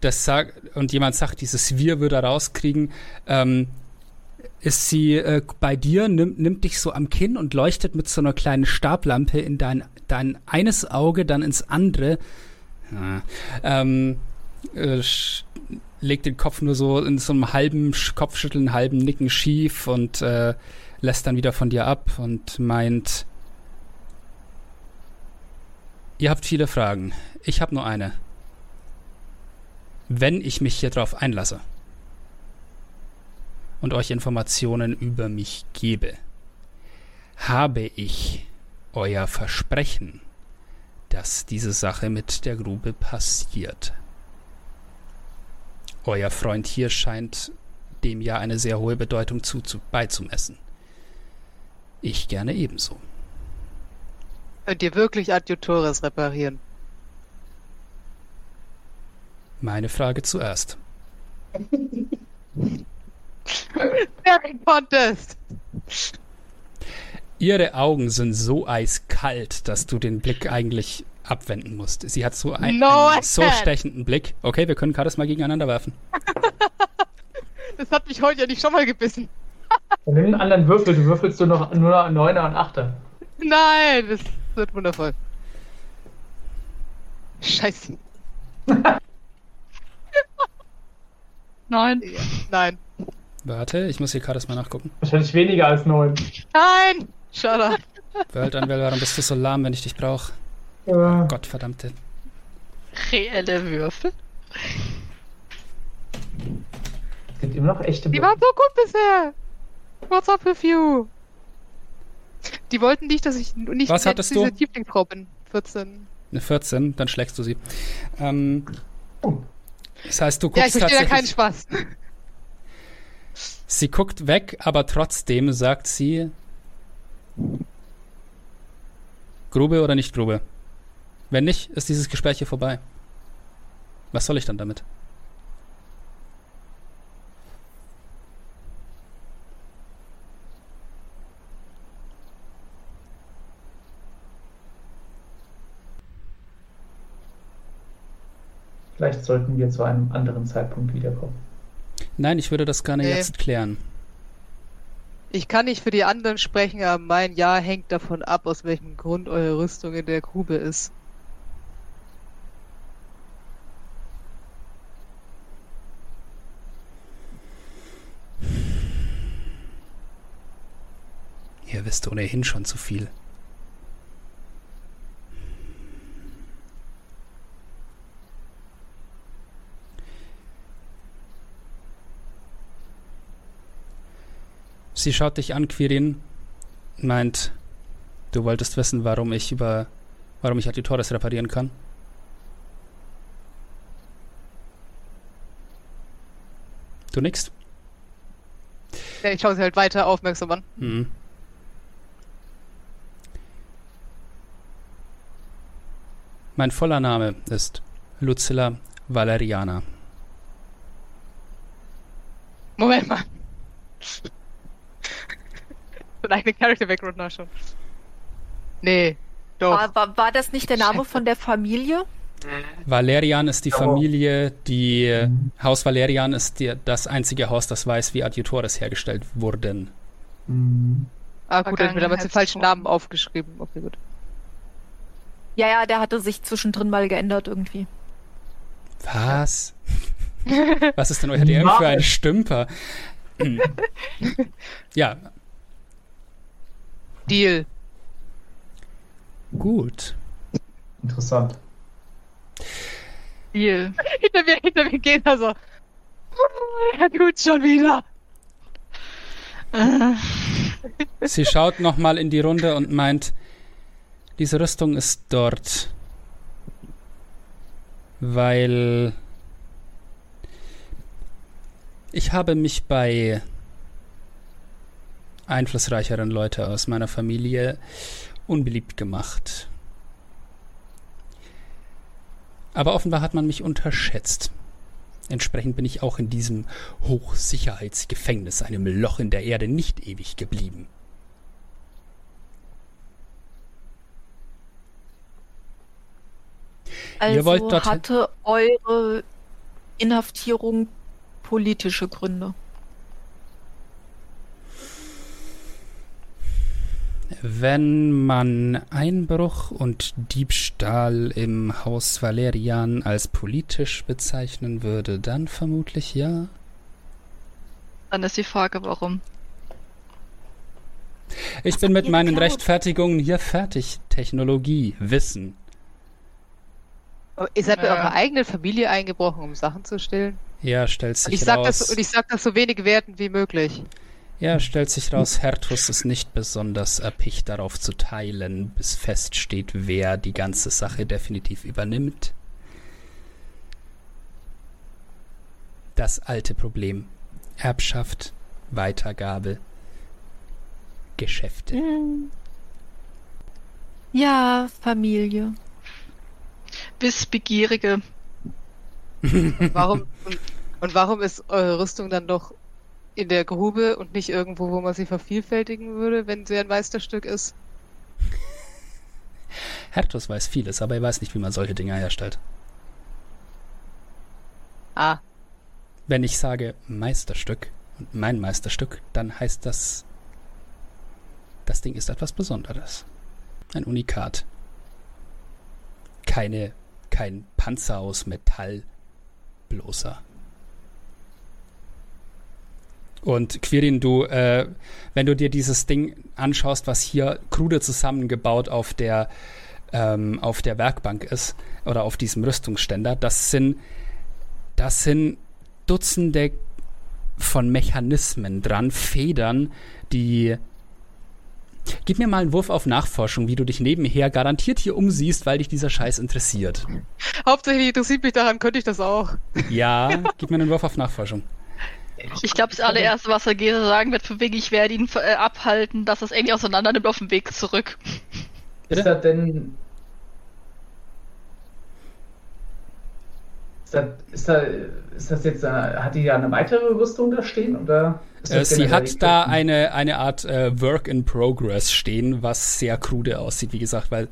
das sagt und jemand sagt, dieses Wir würde er rauskriegen, ähm, ist sie äh, bei dir, nimmt, nimmt dich so am Kinn und leuchtet mit so einer kleinen Stablampe in dein, dein eines Auge, dann ins andere. Ja. Ähm, äh, legt den Kopf nur so in so einem halben Sch- Kopfschütteln, halben Nicken schief und äh, lässt dann wieder von dir ab und meint, ihr habt viele Fragen. Ich habe nur eine. Wenn ich mich hier drauf einlasse und euch Informationen über mich gebe, habe ich euer Versprechen, dass diese Sache mit der Grube passiert. Euer Freund hier scheint dem ja eine sehr hohe Bedeutung zu, zu, beizumessen. Ich gerne ebenso. Könnt ihr wirklich Adjutores reparieren? Meine Frage zuerst. Staring Contest! Ihre Augen sind so eiskalt, dass du den Blick eigentlich abwenden musst. Sie hat so ein, No, einen so stechenden Blick. Okay, wir können Charisma gegeneinander werfen. Das hat mich heute ja nicht schon mal gebissen. Dann nimm einen anderen Würfel, du würfelst du noch nur noch Neuner und Achter. Nein, das wird wundervoll. Scheiße. Nein. Ja, Nein. Warte, ich muss hier Charisma nachgucken. Wahrscheinlich weniger als neun. Nein! Up. World Anwäl, warum bist du so lahm, wenn ich dich brauche? Ja. Gottverdammte. Reelle Würfel. Es gibt immer noch echte Die waren so gut bisher. What's up with you? Die wollten nicht, dass ich nicht Was hattest diese du? Tieflingfrau bin. 14. Eine 14, dann schlägst du sie. Ähm, das heißt, du Ja, guckst ich verstehe da keinen tatsächlich. Spaß. Sie guckt weg, aber trotzdem sagt sie: Grube oder nicht Grube? Wenn nicht, ist dieses Gespräch hier vorbei. Was soll ich dann damit? Vielleicht sollten wir zu einem anderen Zeitpunkt wiederkommen. Nein, ich würde das gerne Nee. jetzt klären. Ich kann nicht für die anderen sprechen, aber mein Ja hängt davon ab, aus welchem Grund eure Rüstung in der Grube ist. Ihr wisst ohnehin schon zu viel. Sie schaut dich an, Quirin, meint, du wolltest wissen, warum ich über, warum ich Aditores reparieren kann. Du nix? Ja, ich schaue sie halt weiter aufmerksam an. Mhm. Mein voller Name ist Lucilla Valeriana. Moment mal. Deine Character Background nachschauen. Nee, doch. War, war, war das nicht der Name von der Familie? Valerian ist die Ja. Familie, die. Haus Valerian ist die, das einzige Haus, das weiß, wie Adjutores hergestellt wurden. Mhm. Ah, gut, dann mir damals den falschen. Namen aufgeschrieben. Okay, gut. Ja, ja, der hatte sich zwischendrin mal geändert irgendwie. Was? Was ist denn euer DM für ein Stümper? ja, Deal. gut. Interessant. Deal. hinter mir, hinter mir geht er so. Er tut schon wieder. Sie schaut nochmal in die Runde und meint, diese Rüstung ist dort, weil ich habe mich bei einflussreicheren Leute aus meiner Familie unbeliebt gemacht. Aber offenbar hat man mich unterschätzt. Entsprechend bin ich auch in diesem Hochsicherheitsgefängnis, einem Loch in der Erde, nicht ewig geblieben. Also wollt dort- hatte eure Inhaftierung politische Gründe. Wenn man Einbruch und Diebstahl im Haus Valerian als politisch bezeichnen würde, dann vermutlich ja. Dann ist die Frage, warum. Ich bin mit meinen Rechtfertigungen hier fertig. Technologie, Wissen. Aber Ihr seid bei Ja. eurer eigenen Familie eingebrochen, um Sachen zu stehlen. Ja, stellt sich ich sag raus. das, und ich sag das so wenig wertend wie möglich. Ja, stellt sich raus, Hertus ist nicht besonders erpicht darauf zu teilen, bis feststeht, wer die ganze Sache definitiv übernimmt. Das alte Problem. Erbschaft, Weitergabe, Geschäfte. Ja, Familie. Wissbegierige. Warum, und, und warum ist eure Rüstung dann doch in der Grube und nicht irgendwo, wo man sie vervielfältigen würde, wenn sie ein Meisterstück ist? Hertus weiß vieles, aber er weiß nicht, wie man solche Dinger herstellt. Ah, Wenn ich sage Meisterstück und mein Meisterstück, dann heißt das, das Ding ist etwas Besonderes. Ein Unikat. Keine, kein Panzer aus Metall, bloßer. Und Quirin, du, äh, wenn du dir dieses Ding anschaust, was hier krude zusammengebaut auf der, ähm, auf der Werkbank ist, oder auf diesem Rüstungsständer, das sind, das sind Dutzende von Mechanismen dran, Federn, die. Gib mir mal einen Wurf auf Nachforschung, wie du dich nebenher garantiert hier umsiehst, weil dich dieser Scheiß interessiert. hauptsächlich interessiert mich daran, könnte ich das auch. Ja, gib mir einen Wurf auf Nachforschung. Ich glaube, das allererste, was er Gesa sagen wird, von wegen, ich werde ihn äh, abhalten, dass das irgendwie auseinander nimmt auf dem Weg zurück. Bitte? Ist das denn. Ist das, ist, da, ist das jetzt, äh, hat die ja eine weitere Rüstung da stehen? Oder ist Äh, das sie hat da eine, eine Art äh, Work in Progress stehen, was sehr krude aussieht, wie gesagt, weil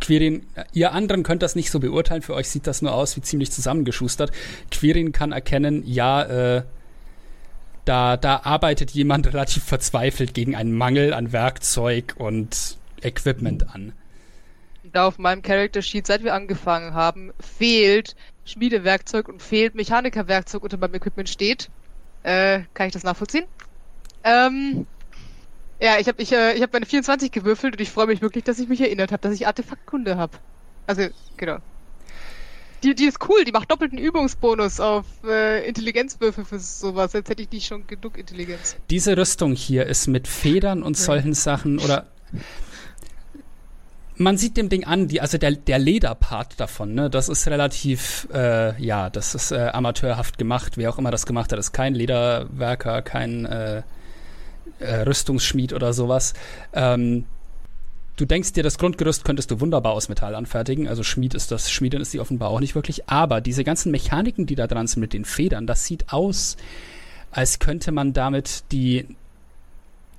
Quirin, ihr anderen könnt das nicht so beurteilen, für euch sieht das nur aus wie ziemlich zusammengeschustert. Quirin kann erkennen, ja, äh, da, da arbeitet jemand relativ verzweifelt gegen einen Mangel an Werkzeug und Equipment an. Da auf meinem Character Sheet, seit wir angefangen haben, fehlt Schmiedewerkzeug und fehlt Mechanikerwerkzeug unter meinem Equipment steht. Äh, kann ich das nachvollziehen? Ähm, ja, ich habe ich, äh, ich hab meine 24 gewürfelt und ich freue mich wirklich, dass ich mich erinnert habe, dass ich Artefaktkunde habe. Also, genau. Die, die ist cool, die macht doppelten Übungsbonus auf äh, Intelligenzwürfe für sowas, als hätte ich nicht schon genug Intelligenz. Diese Rüstung hier ist mit Federn und solchen Sachen oder man sieht dem Ding an, die, also der, der Lederpart davon, ne, das ist relativ, äh, ja, das ist äh, amateurhaft gemacht. Wer auch immer das gemacht hat, ist kein Lederwerker, kein äh, äh, Rüstungsschmied oder sowas. Ähm, du denkst dir, das Grundgerüst könntest du wunderbar aus Metall anfertigen. Also Schmied ist das, Schmieden ist die offenbar auch nicht wirklich. Aber diese ganzen Mechaniken, die da dran sind mit den Federn, das sieht aus, als könnte man damit die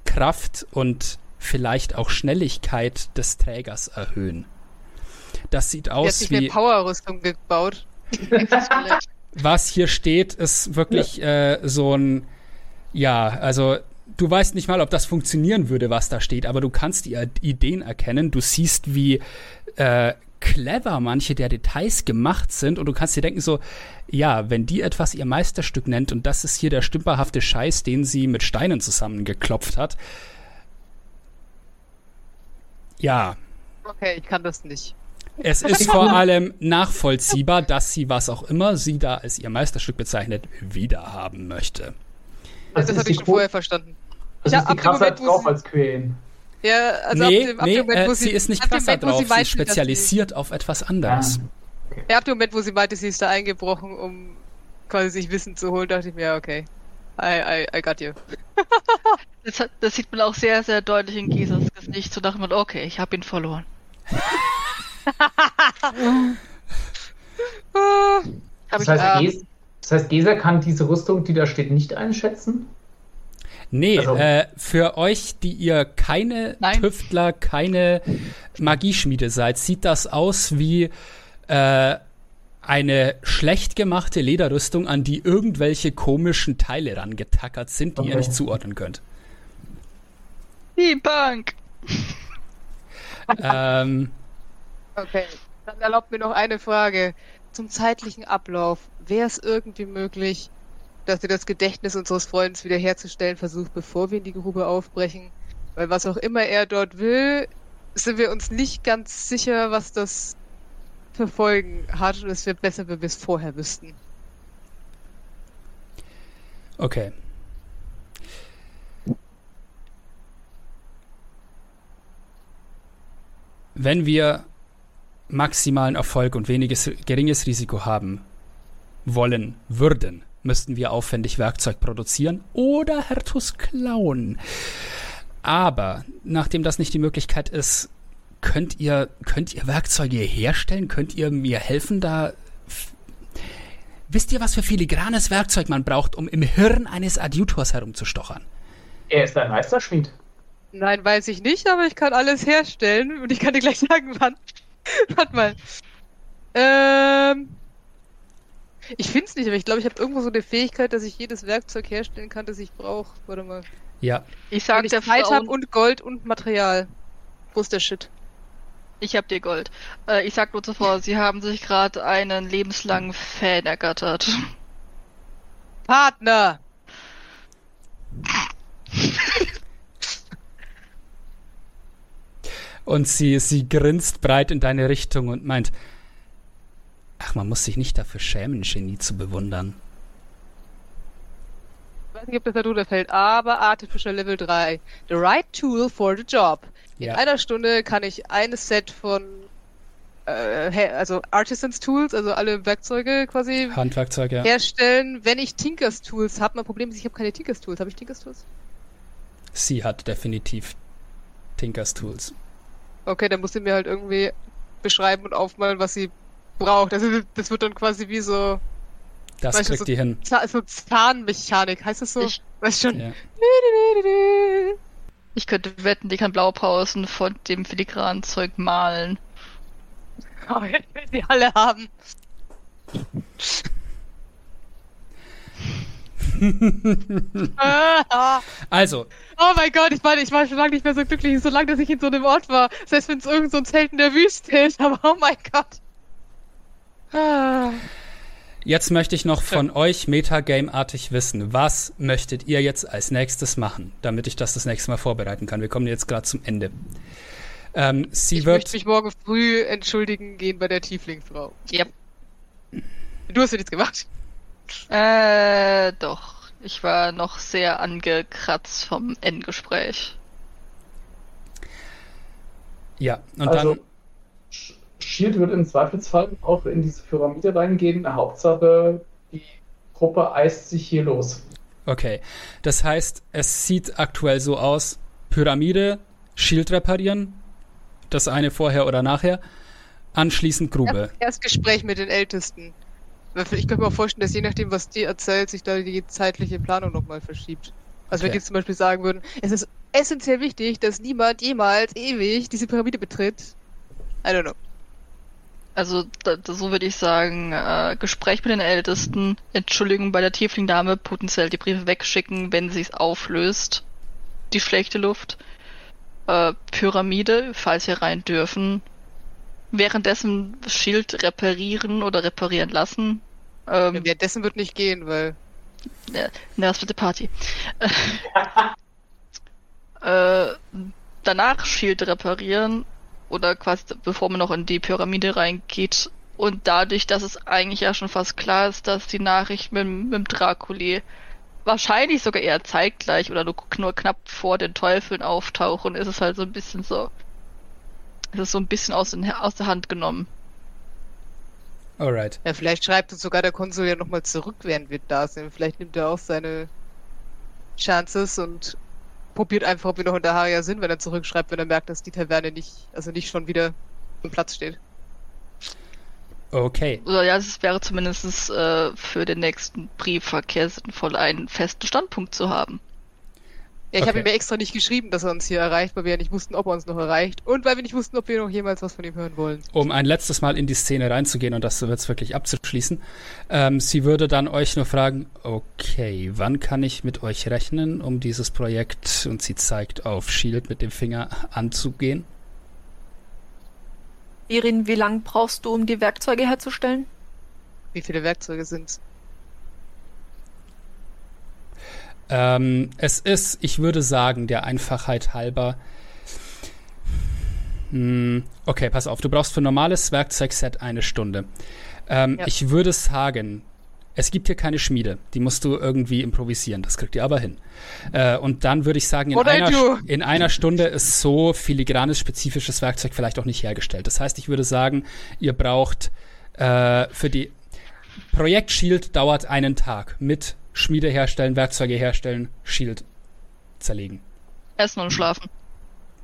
Kraft und vielleicht auch Schnelligkeit des Trägers erhöhen. Das sieht aus sich wie eine Power-Rüstung gebaut. was hier steht, ist wirklich äh, so ein, ja, also du weißt nicht mal, ob das funktionieren würde, was da steht, aber du kannst die Ideen erkennen. Du siehst, wie äh, clever manche der Details gemacht sind und du kannst dir denken so, ja, wenn die etwas ihr Meisterstück nennt und das ist hier der stümperhafte Scheiß, den sie mit Steinen zusammengeklopft hat. Ja, Okay, ich kann das nicht. es ist vor allem nachvollziehbar, dass sie, was auch immer sie da als ihr Meisterstück bezeichnet, wiederhaben möchte. Das, ist habe ich schon vorher verstanden. Das Ja, ist die ab dem Krassheit Moment, wo drauf sie- als Queen. Ja, also nee, ab dem, ab nee dem Moment, wo äh, sie, ist nicht krasser Moment, drauf. sie dass sie- spezialisiert auf etwas anderes. Ja, ab dem Moment, wo sie meinte, sie ist da eingebrochen, um quasi sich Wissen zu holen, dachte ich mir, ja, okay. I, I, I got you. Das, hat, das sieht man auch sehr, sehr deutlich in Gisas Gesicht. So dachte man, okay, ich habe ihn verloren. Das ich, heißt, ah, Ges das heißt, Gesa kann diese Rüstung, die da steht, nicht einschätzen? Nee, Also- äh, für euch, die ihr keine Nein. Tüftler, keine Magieschmiede seid, sieht das aus wie äh, eine schlecht gemachte Lederrüstung, an die irgendwelche komischen Teile rangetackert sind, die ihr Okay. nicht zuordnen könnt. Die Bank! ähm, Okay, dann erlaubt mir noch eine Frage. Zum zeitlichen Ablauf. Wäre es irgendwie möglich, dass ihr das Gedächtnis unseres Freundes wiederherzustellen versucht, bevor wir in die Grube aufbrechen? Weil was auch immer er dort will, sind wir uns nicht ganz sicher, was das für Folgen hat und es wäre besser, wenn wir es vorher wüssten. okay. Wenn wir maximalen Erfolg und weniges, geringes Risiko haben wollen würden, müssten wir aufwendig Werkzeug produzieren oder Hertus klauen. Aber nachdem das nicht die Möglichkeit ist, könnt ihr, könnt ihr Werkzeuge herstellen? Könnt ihr mir helfen, da. Wisst ihr, was für filigranes Werkzeug man braucht, um im Hirn eines Adjutors herumzustochern? Er ist ein Meisterschmied. Nein, weiß ich nicht, aber ich kann alles herstellen und ich kann dir gleich sagen, wann. Warte mal. Ähm. Ich finde es nicht, aber ich glaube, ich habe irgendwo so eine Fähigkeit, dass ich jedes Werkzeug herstellen kann, das ich brauche. Warte mal. Ja, Ich Wenn sag ich der Zeit habe und Gold und Material. Wo ist der Shit? Ich hab dir Gold. Äh, ich sag nur zuvor, sie haben sich gerade einen lebenslangen Fan ergattert. Partner! Und sie, sie grinst breit in deine Richtung und meint, ach, man muss sich nicht dafür schämen, Genie zu bewundern. Ich weiß nicht, ob das darunter fällt, aber Artificial Level 3. The right tool for the job. In Ja. einer Stunde kann ich ein Set von äh, also Artisans Tools, also alle Werkzeuge quasi Handwerkzeug, ja. herstellen, wenn ich Tinkers Tools habe. Mein Problem ist, ich habe keine Tinkers Tools. Habe ich Tinkers Tools? Sie hat definitiv Tinkers Tools. Okay, dann muss sie mir halt irgendwie beschreiben und aufmalen, was sie braucht. Also das wird dann quasi wie so, Das Weißt kriegt so- die hin. So Zahnmechanik, heißt das so? Ich- Weißt schon. Ja. Ich könnte wetten, die kann Blaupausen von dem filigranen Zeug malen. Oh, jetzt will sie alle haben. Ah, Also, oh mein Gott, ich war, ich war schon lange nicht mehr so glücklich, so lange, dass ich in so einem Ort war. Selbst wenn es irgend so ein Zelt in der Wüste ist, aber oh mein Gott. Jetzt möchte ich noch von euch Metagame-artig wissen, was möchtet ihr jetzt als nächstes machen, damit ich das das nächste Mal vorbereiten kann. Wir kommen jetzt gerade zum Ende. Ähm, sie Ich wird. möchte mich morgen früh entschuldigen gehen bei der Tieflingfrau. Yep. Du hast ja nichts gemacht. Äh, doch. Ich war noch sehr angekratzt vom Endgespräch. Ja, und also, dann. Sh- Shield wird im Zweifelsfall auch in diese Pyramide reingehen. Hauptsache, die Gruppe eist sich hier los. Okay. Das heißt, es sieht aktuell so aus: Pyramide, Shield reparieren. Das eine vorher oder nachher. Anschließend Grube. Erst Gespräch mit den Ältesten. Ich könnte mir auch vorstellen, dass je nachdem, was die erzählt, sich da die zeitliche Planung nochmal verschiebt. Also wenn Okay. die zum Beispiel sagen würden, es ist essentiell wichtig, dass niemand jemals ewig diese Pyramide betritt. I don't know. Also, da, da, so würde ich sagen, äh, Gespräch mit den Ältesten, Entschuldigung bei der Tiefling-Dame, potenziell die Briefe wegschicken, wenn sie es auflöst. Die schlechte Luft. Äh, Pyramide, falls wir rein dürfen. Währenddessen Schild reparieren oder reparieren lassen. Ähm, Währenddessen wird nicht gehen, weil Ja, na, das wird die Party. äh, danach Shield reparieren oder quasi bevor man noch in die Pyramide reingeht. Und dadurch, dass es eigentlich ja schon fast klar ist, dass die Nachricht mit, mit dem Draculi wahrscheinlich sogar eher zeitgleich oder nur, nur knapp vor den Teufeln auftauchen, ist es halt so ein bisschen so. Es ist so ein bisschen aus, den, aus der Hand genommen. Alright. ja, vielleicht schreibt uns sogar der Konsul ja nochmal zurück, während wir da sind. Vielleicht nimmt er auch seine Chances und probiert einfach, ob wir noch in der Haria sind, wenn er zurückschreibt, wenn er merkt, dass die Taverne nicht, also nicht schon wieder im Platz steht. Okay. Oder ja, es wäre zumindest äh, für den nächsten Briefverkehr sinnvoll, einen festen Standpunkt zu haben. Ja, ich habe Okay. ihm ja extra nicht geschrieben, dass er uns hier erreicht, weil wir ja nicht wussten, ob er uns noch erreicht. Und weil wir nicht wussten, ob wir noch jemals was von ihm hören wollen. um ein letztes Mal in die Szene reinzugehen und das jetzt wirklich abzuschließen. Ähm, sie würde dann euch nur fragen, okay, wann kann ich mit euch rechnen, um dieses Projekt, und sie zeigt auf Shield mit dem Finger, anzugehen? Irin, wie lange brauchst du, um die Werkzeuge herzustellen? Wie viele Werkzeuge sind's? Ähm, es ist, ich würde sagen, der Einfachheit halber. Hm, okay, pass auf. Du brauchst für normales Werkzeugset eine Stunde. Ähm, Ja. Ich würde sagen, es gibt hier keine Schmiede. Die musst du irgendwie improvisieren. Das kriegt ihr aber hin. Äh, und dann würde ich sagen, in einer, in einer Stunde ist so filigranes, spezifisches Werkzeug vielleicht auch nicht hergestellt. Das heißt, ich würde sagen, ihr braucht äh, für die Projekt Shield dauert einen Tag mit Schmiede herstellen, Werkzeuge herstellen, Shield zerlegen. Essen und schlafen.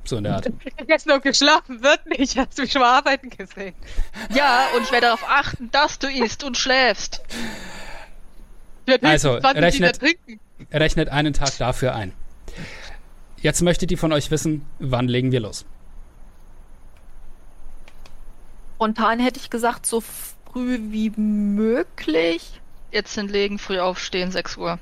So in der Art. Jetzt noch geschlafen wird nicht. Hast du mich schon mal arbeiten gesehen? Ja, und ich werde darauf achten, dass du isst und schläfst. Also, höchstens 20 Liter rechnet- trinken. Rechnet einen Tag dafür ein. Jetzt möchte die von euch wissen, wann legen wir los? Spontan hätte ich gesagt, so früh wie möglich. Jetzt hinlegen, früh aufstehen, 6 Uhr.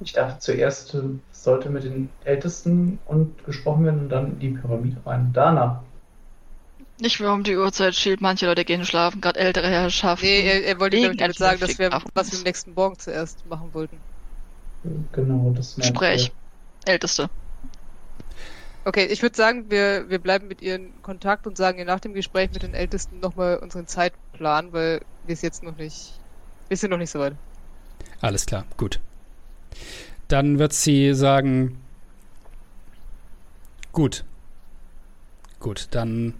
Ich dachte zuerst sollte mit den Ältesten und gesprochen werden und dann in die Pyramide rein. Danach. Nicht mehr um die Uhrzeit schielt, manche Leute gehen schlafen, gerade ältere Herrschaften. Nee, er, er wollte damit damit sagen, dass wir, was wir am nächsten Morgen zuerst machen wollten. Genau, das meinte Sprech. Älteste. Okay, ich würde sagen, wir, wir bleiben mit ihr in Kontakt und sagen ihr nach dem Gespräch mit den Ältesten nochmal unseren Zeitplan, weil wir es jetzt noch nicht, wir sind noch nicht so weit. Alles klar, gut. Dann wird sie sagen, gut. Gut, dann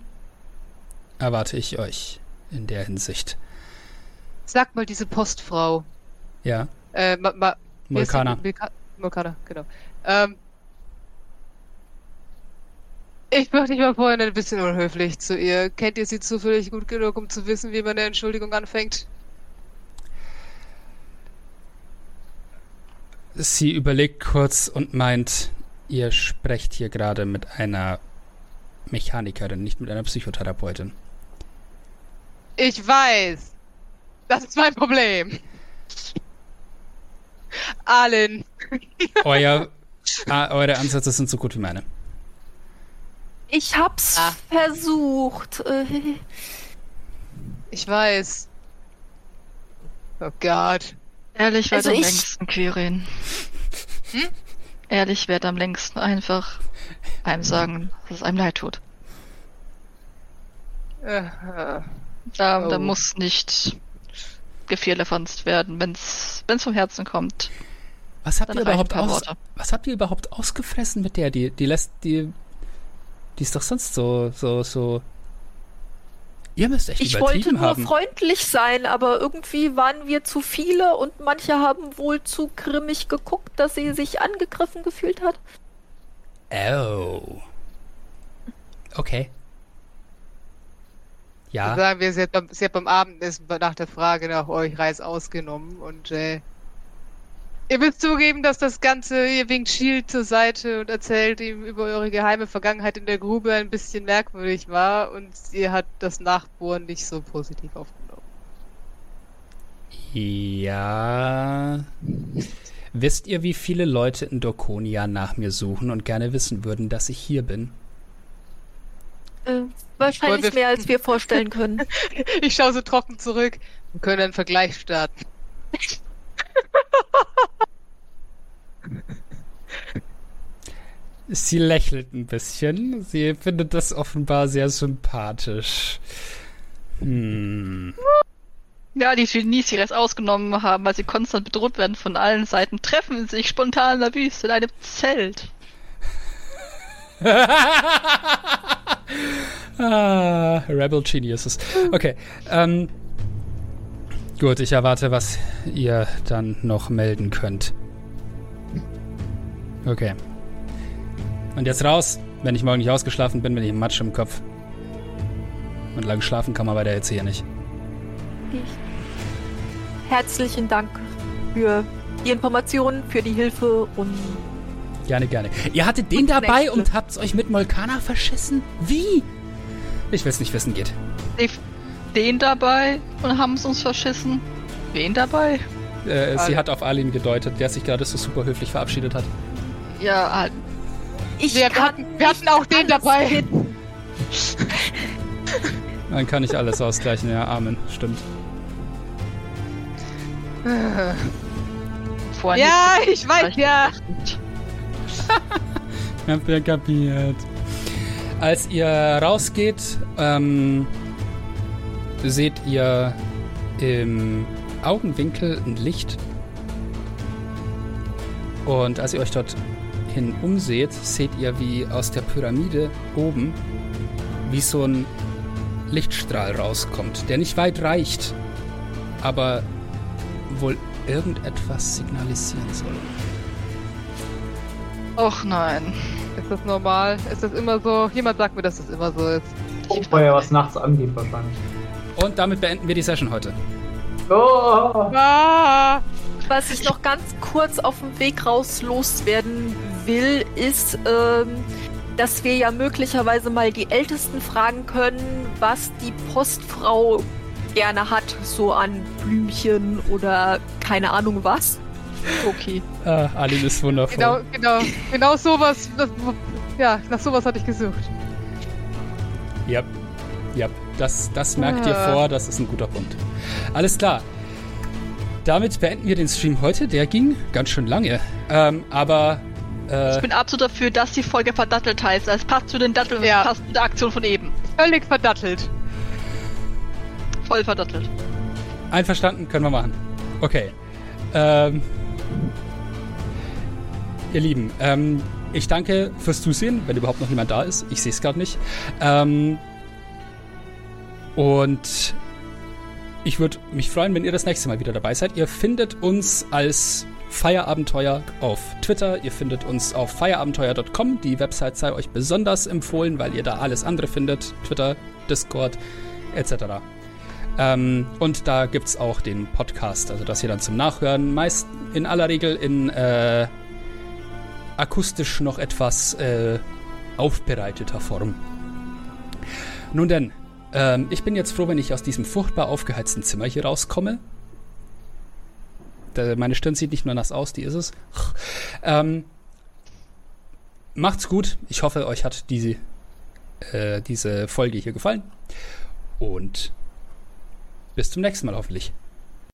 erwarte ich euch in der Hinsicht. Sag mal diese Postfrau, Ja, äh, ma, ma. Vulka- Vulkaner, genau. Ähm, ich mach dich mal vorhin ein bisschen unhöflich zu ihr. Kennt ihr sie zufällig gut genug, um zu wissen, wie man eine Entschuldigung anfängt? Sie überlegt kurz und meint, ihr sprecht hier gerade mit einer Mechanikerin, nicht mit einer Psychotherapeutin. Ich weiß. Das ist mein Problem. Allen. Euer, ah, eure Ansätze sind so gut wie meine. Ich hab's Ah. versucht. Ich weiß. Oh Gott. Ehrlich wird Also am ich- längsten, Quirin. Hm? Ehrlich wird am längsten einfach einem sagen, dass es einem leid tut. Äh, äh. Da, Oh. da muss nicht gefehlerfanzt werden, wenn's, wenn's vom Herzen kommt. Was habt ihr überhaupt aus, Worte. was habt ihr überhaupt ausgefressen mit der? Die, die lässt, die, die ist doch sonst so, so, so. Ihr müsst echt ich wollte nur haben. freundlich sein, aber irgendwie waren wir zu viele und manche haben wohl zu grimmig geguckt, dass sie sich angegriffen gefühlt hat. Oh. Okay. Ja. Sagen wir, sie hat, beim, sie hat beim Abendessen nach der Frage nach euch Reis ausgenommen und äh, ihr müsst zugeben, dass das Ganze, ihr winkt Shield zur Seite und erzählt ihm über eure geheime Vergangenheit in der Grube ein bisschen merkwürdig war und ihr hat das Nachbohren nicht so positiv aufgenommen. Ja. Wisst ihr, wie viele Leute in Dorkonia nach mir suchen und gerne wissen würden, dass ich hier bin? Äh, wahrscheinlich wir- mehr, als wir vorstellen können. Ich schaue so trocken zurück. Wir können einen Vergleich starten. Sie lächelt ein bisschen. Sie findet das offenbar sehr sympathisch. Hm. Ja, die Genies, die Rest ausgenommen haben, weil sie konstant bedroht werden von allen Seiten, treffen sich spontan in der Wüste in einem Zelt. ah, Rebel Geniuses. Okay. Ähm, gut, ich erwarte, was ihr dann noch melden könnt. Okay. Und jetzt raus, wenn ich morgen nicht ausgeschlafen bin, bin ich im Matsch im Kopf. Und lang schlafen kann man bei der jetzt hier nicht. Herzlichen Dank für die Informationen, für die Hilfe und Gerne, gerne. Ihr hattet den Und dabei Nächte. und habt's euch mit Molkana verschissen? Wie? Ich will's nicht wissen, geht. Die- Den dabei und haben es uns verschissen. Wen dabei? Äh, sie Alle. hat auf Arlin gedeutet, der sich gerade so super höflich verabschiedet hat. Ja, halt. ich Wir kann hatten- wir hatten auch den dabei. Dann kann ich alles ausgleichen, ja, Amen. Stimmt. Vorhin Ja, ich weiß ja. Habt ihr kapiert. Als ihr rausgeht, ähm, seht ihr im Augenwinkel ein Licht. Und als ihr euch dort hin umseht, seht ihr, wie aus der Pyramide oben wie so ein Lichtstrahl rauskommt, der nicht weit reicht, aber wohl irgendetwas signalisieren soll. Och nein. Ist das normal? Ist das immer so? Jemand sagt mir, dass das immer so ist. Oh, weil ja was nachts angeht wahrscheinlich. Und damit beenden wir die Session heute. Oh, Ah! Was ich noch ganz kurz auf dem Weg raus loswerden will, ist, ähm, dass wir ja möglicherweise mal die Ältesten fragen können, was die Postfrau gerne hat, so an Blümchen oder keine Ahnung was. Okay. Ah, Aline ist wundervoll. Genau, genau, genau sowas. Das, ja, nach sowas hatte ich gesucht. Ja, ja, das, das merkt ihr Ah. vor, das ist ein guter Punkt. Alles klar. Damit beenden wir den Stream heute. Der ging ganz schön lange. Ähm, aber äh, Ich bin absolut dafür, dass die Folge verdattelt heißt. Es passt zu den Datteln, Ja. passt zu der Aktion von eben. Völlig verdattelt. Voll verdattelt. einverstanden, können wir machen. Okay. Ähm, ihr Lieben, ähm, ich danke fürs Zusehen, wenn überhaupt noch jemand da ist. Ich sehe es gerade nicht. Ähm, und ich würde mich freuen, wenn ihr das nächste Mal wieder dabei seid. Ihr findet uns als Feierabenteuer auf Twitter. Ihr findet uns auf feierabenteuer.com. Die Website sei euch besonders empfohlen, weil ihr da alles andere findet. Twitter, Discord, etc. Ähm, und da gibt es auch den Podcast, also das hier dann zum Nachhören. Meist in aller Regel in äh, akustisch noch etwas äh, aufbereiteter Form. Nun denn, ähm, ich bin jetzt froh, wenn ich aus diesem furchtbar aufgeheizten Zimmer hier rauskomme. Meine Stirn sieht nicht nur nass aus, die ist es. Ähm, macht's gut. Ich hoffe, euch hat diese, äh, diese Folge hier gefallen. Und bis zum nächsten Mal hoffentlich.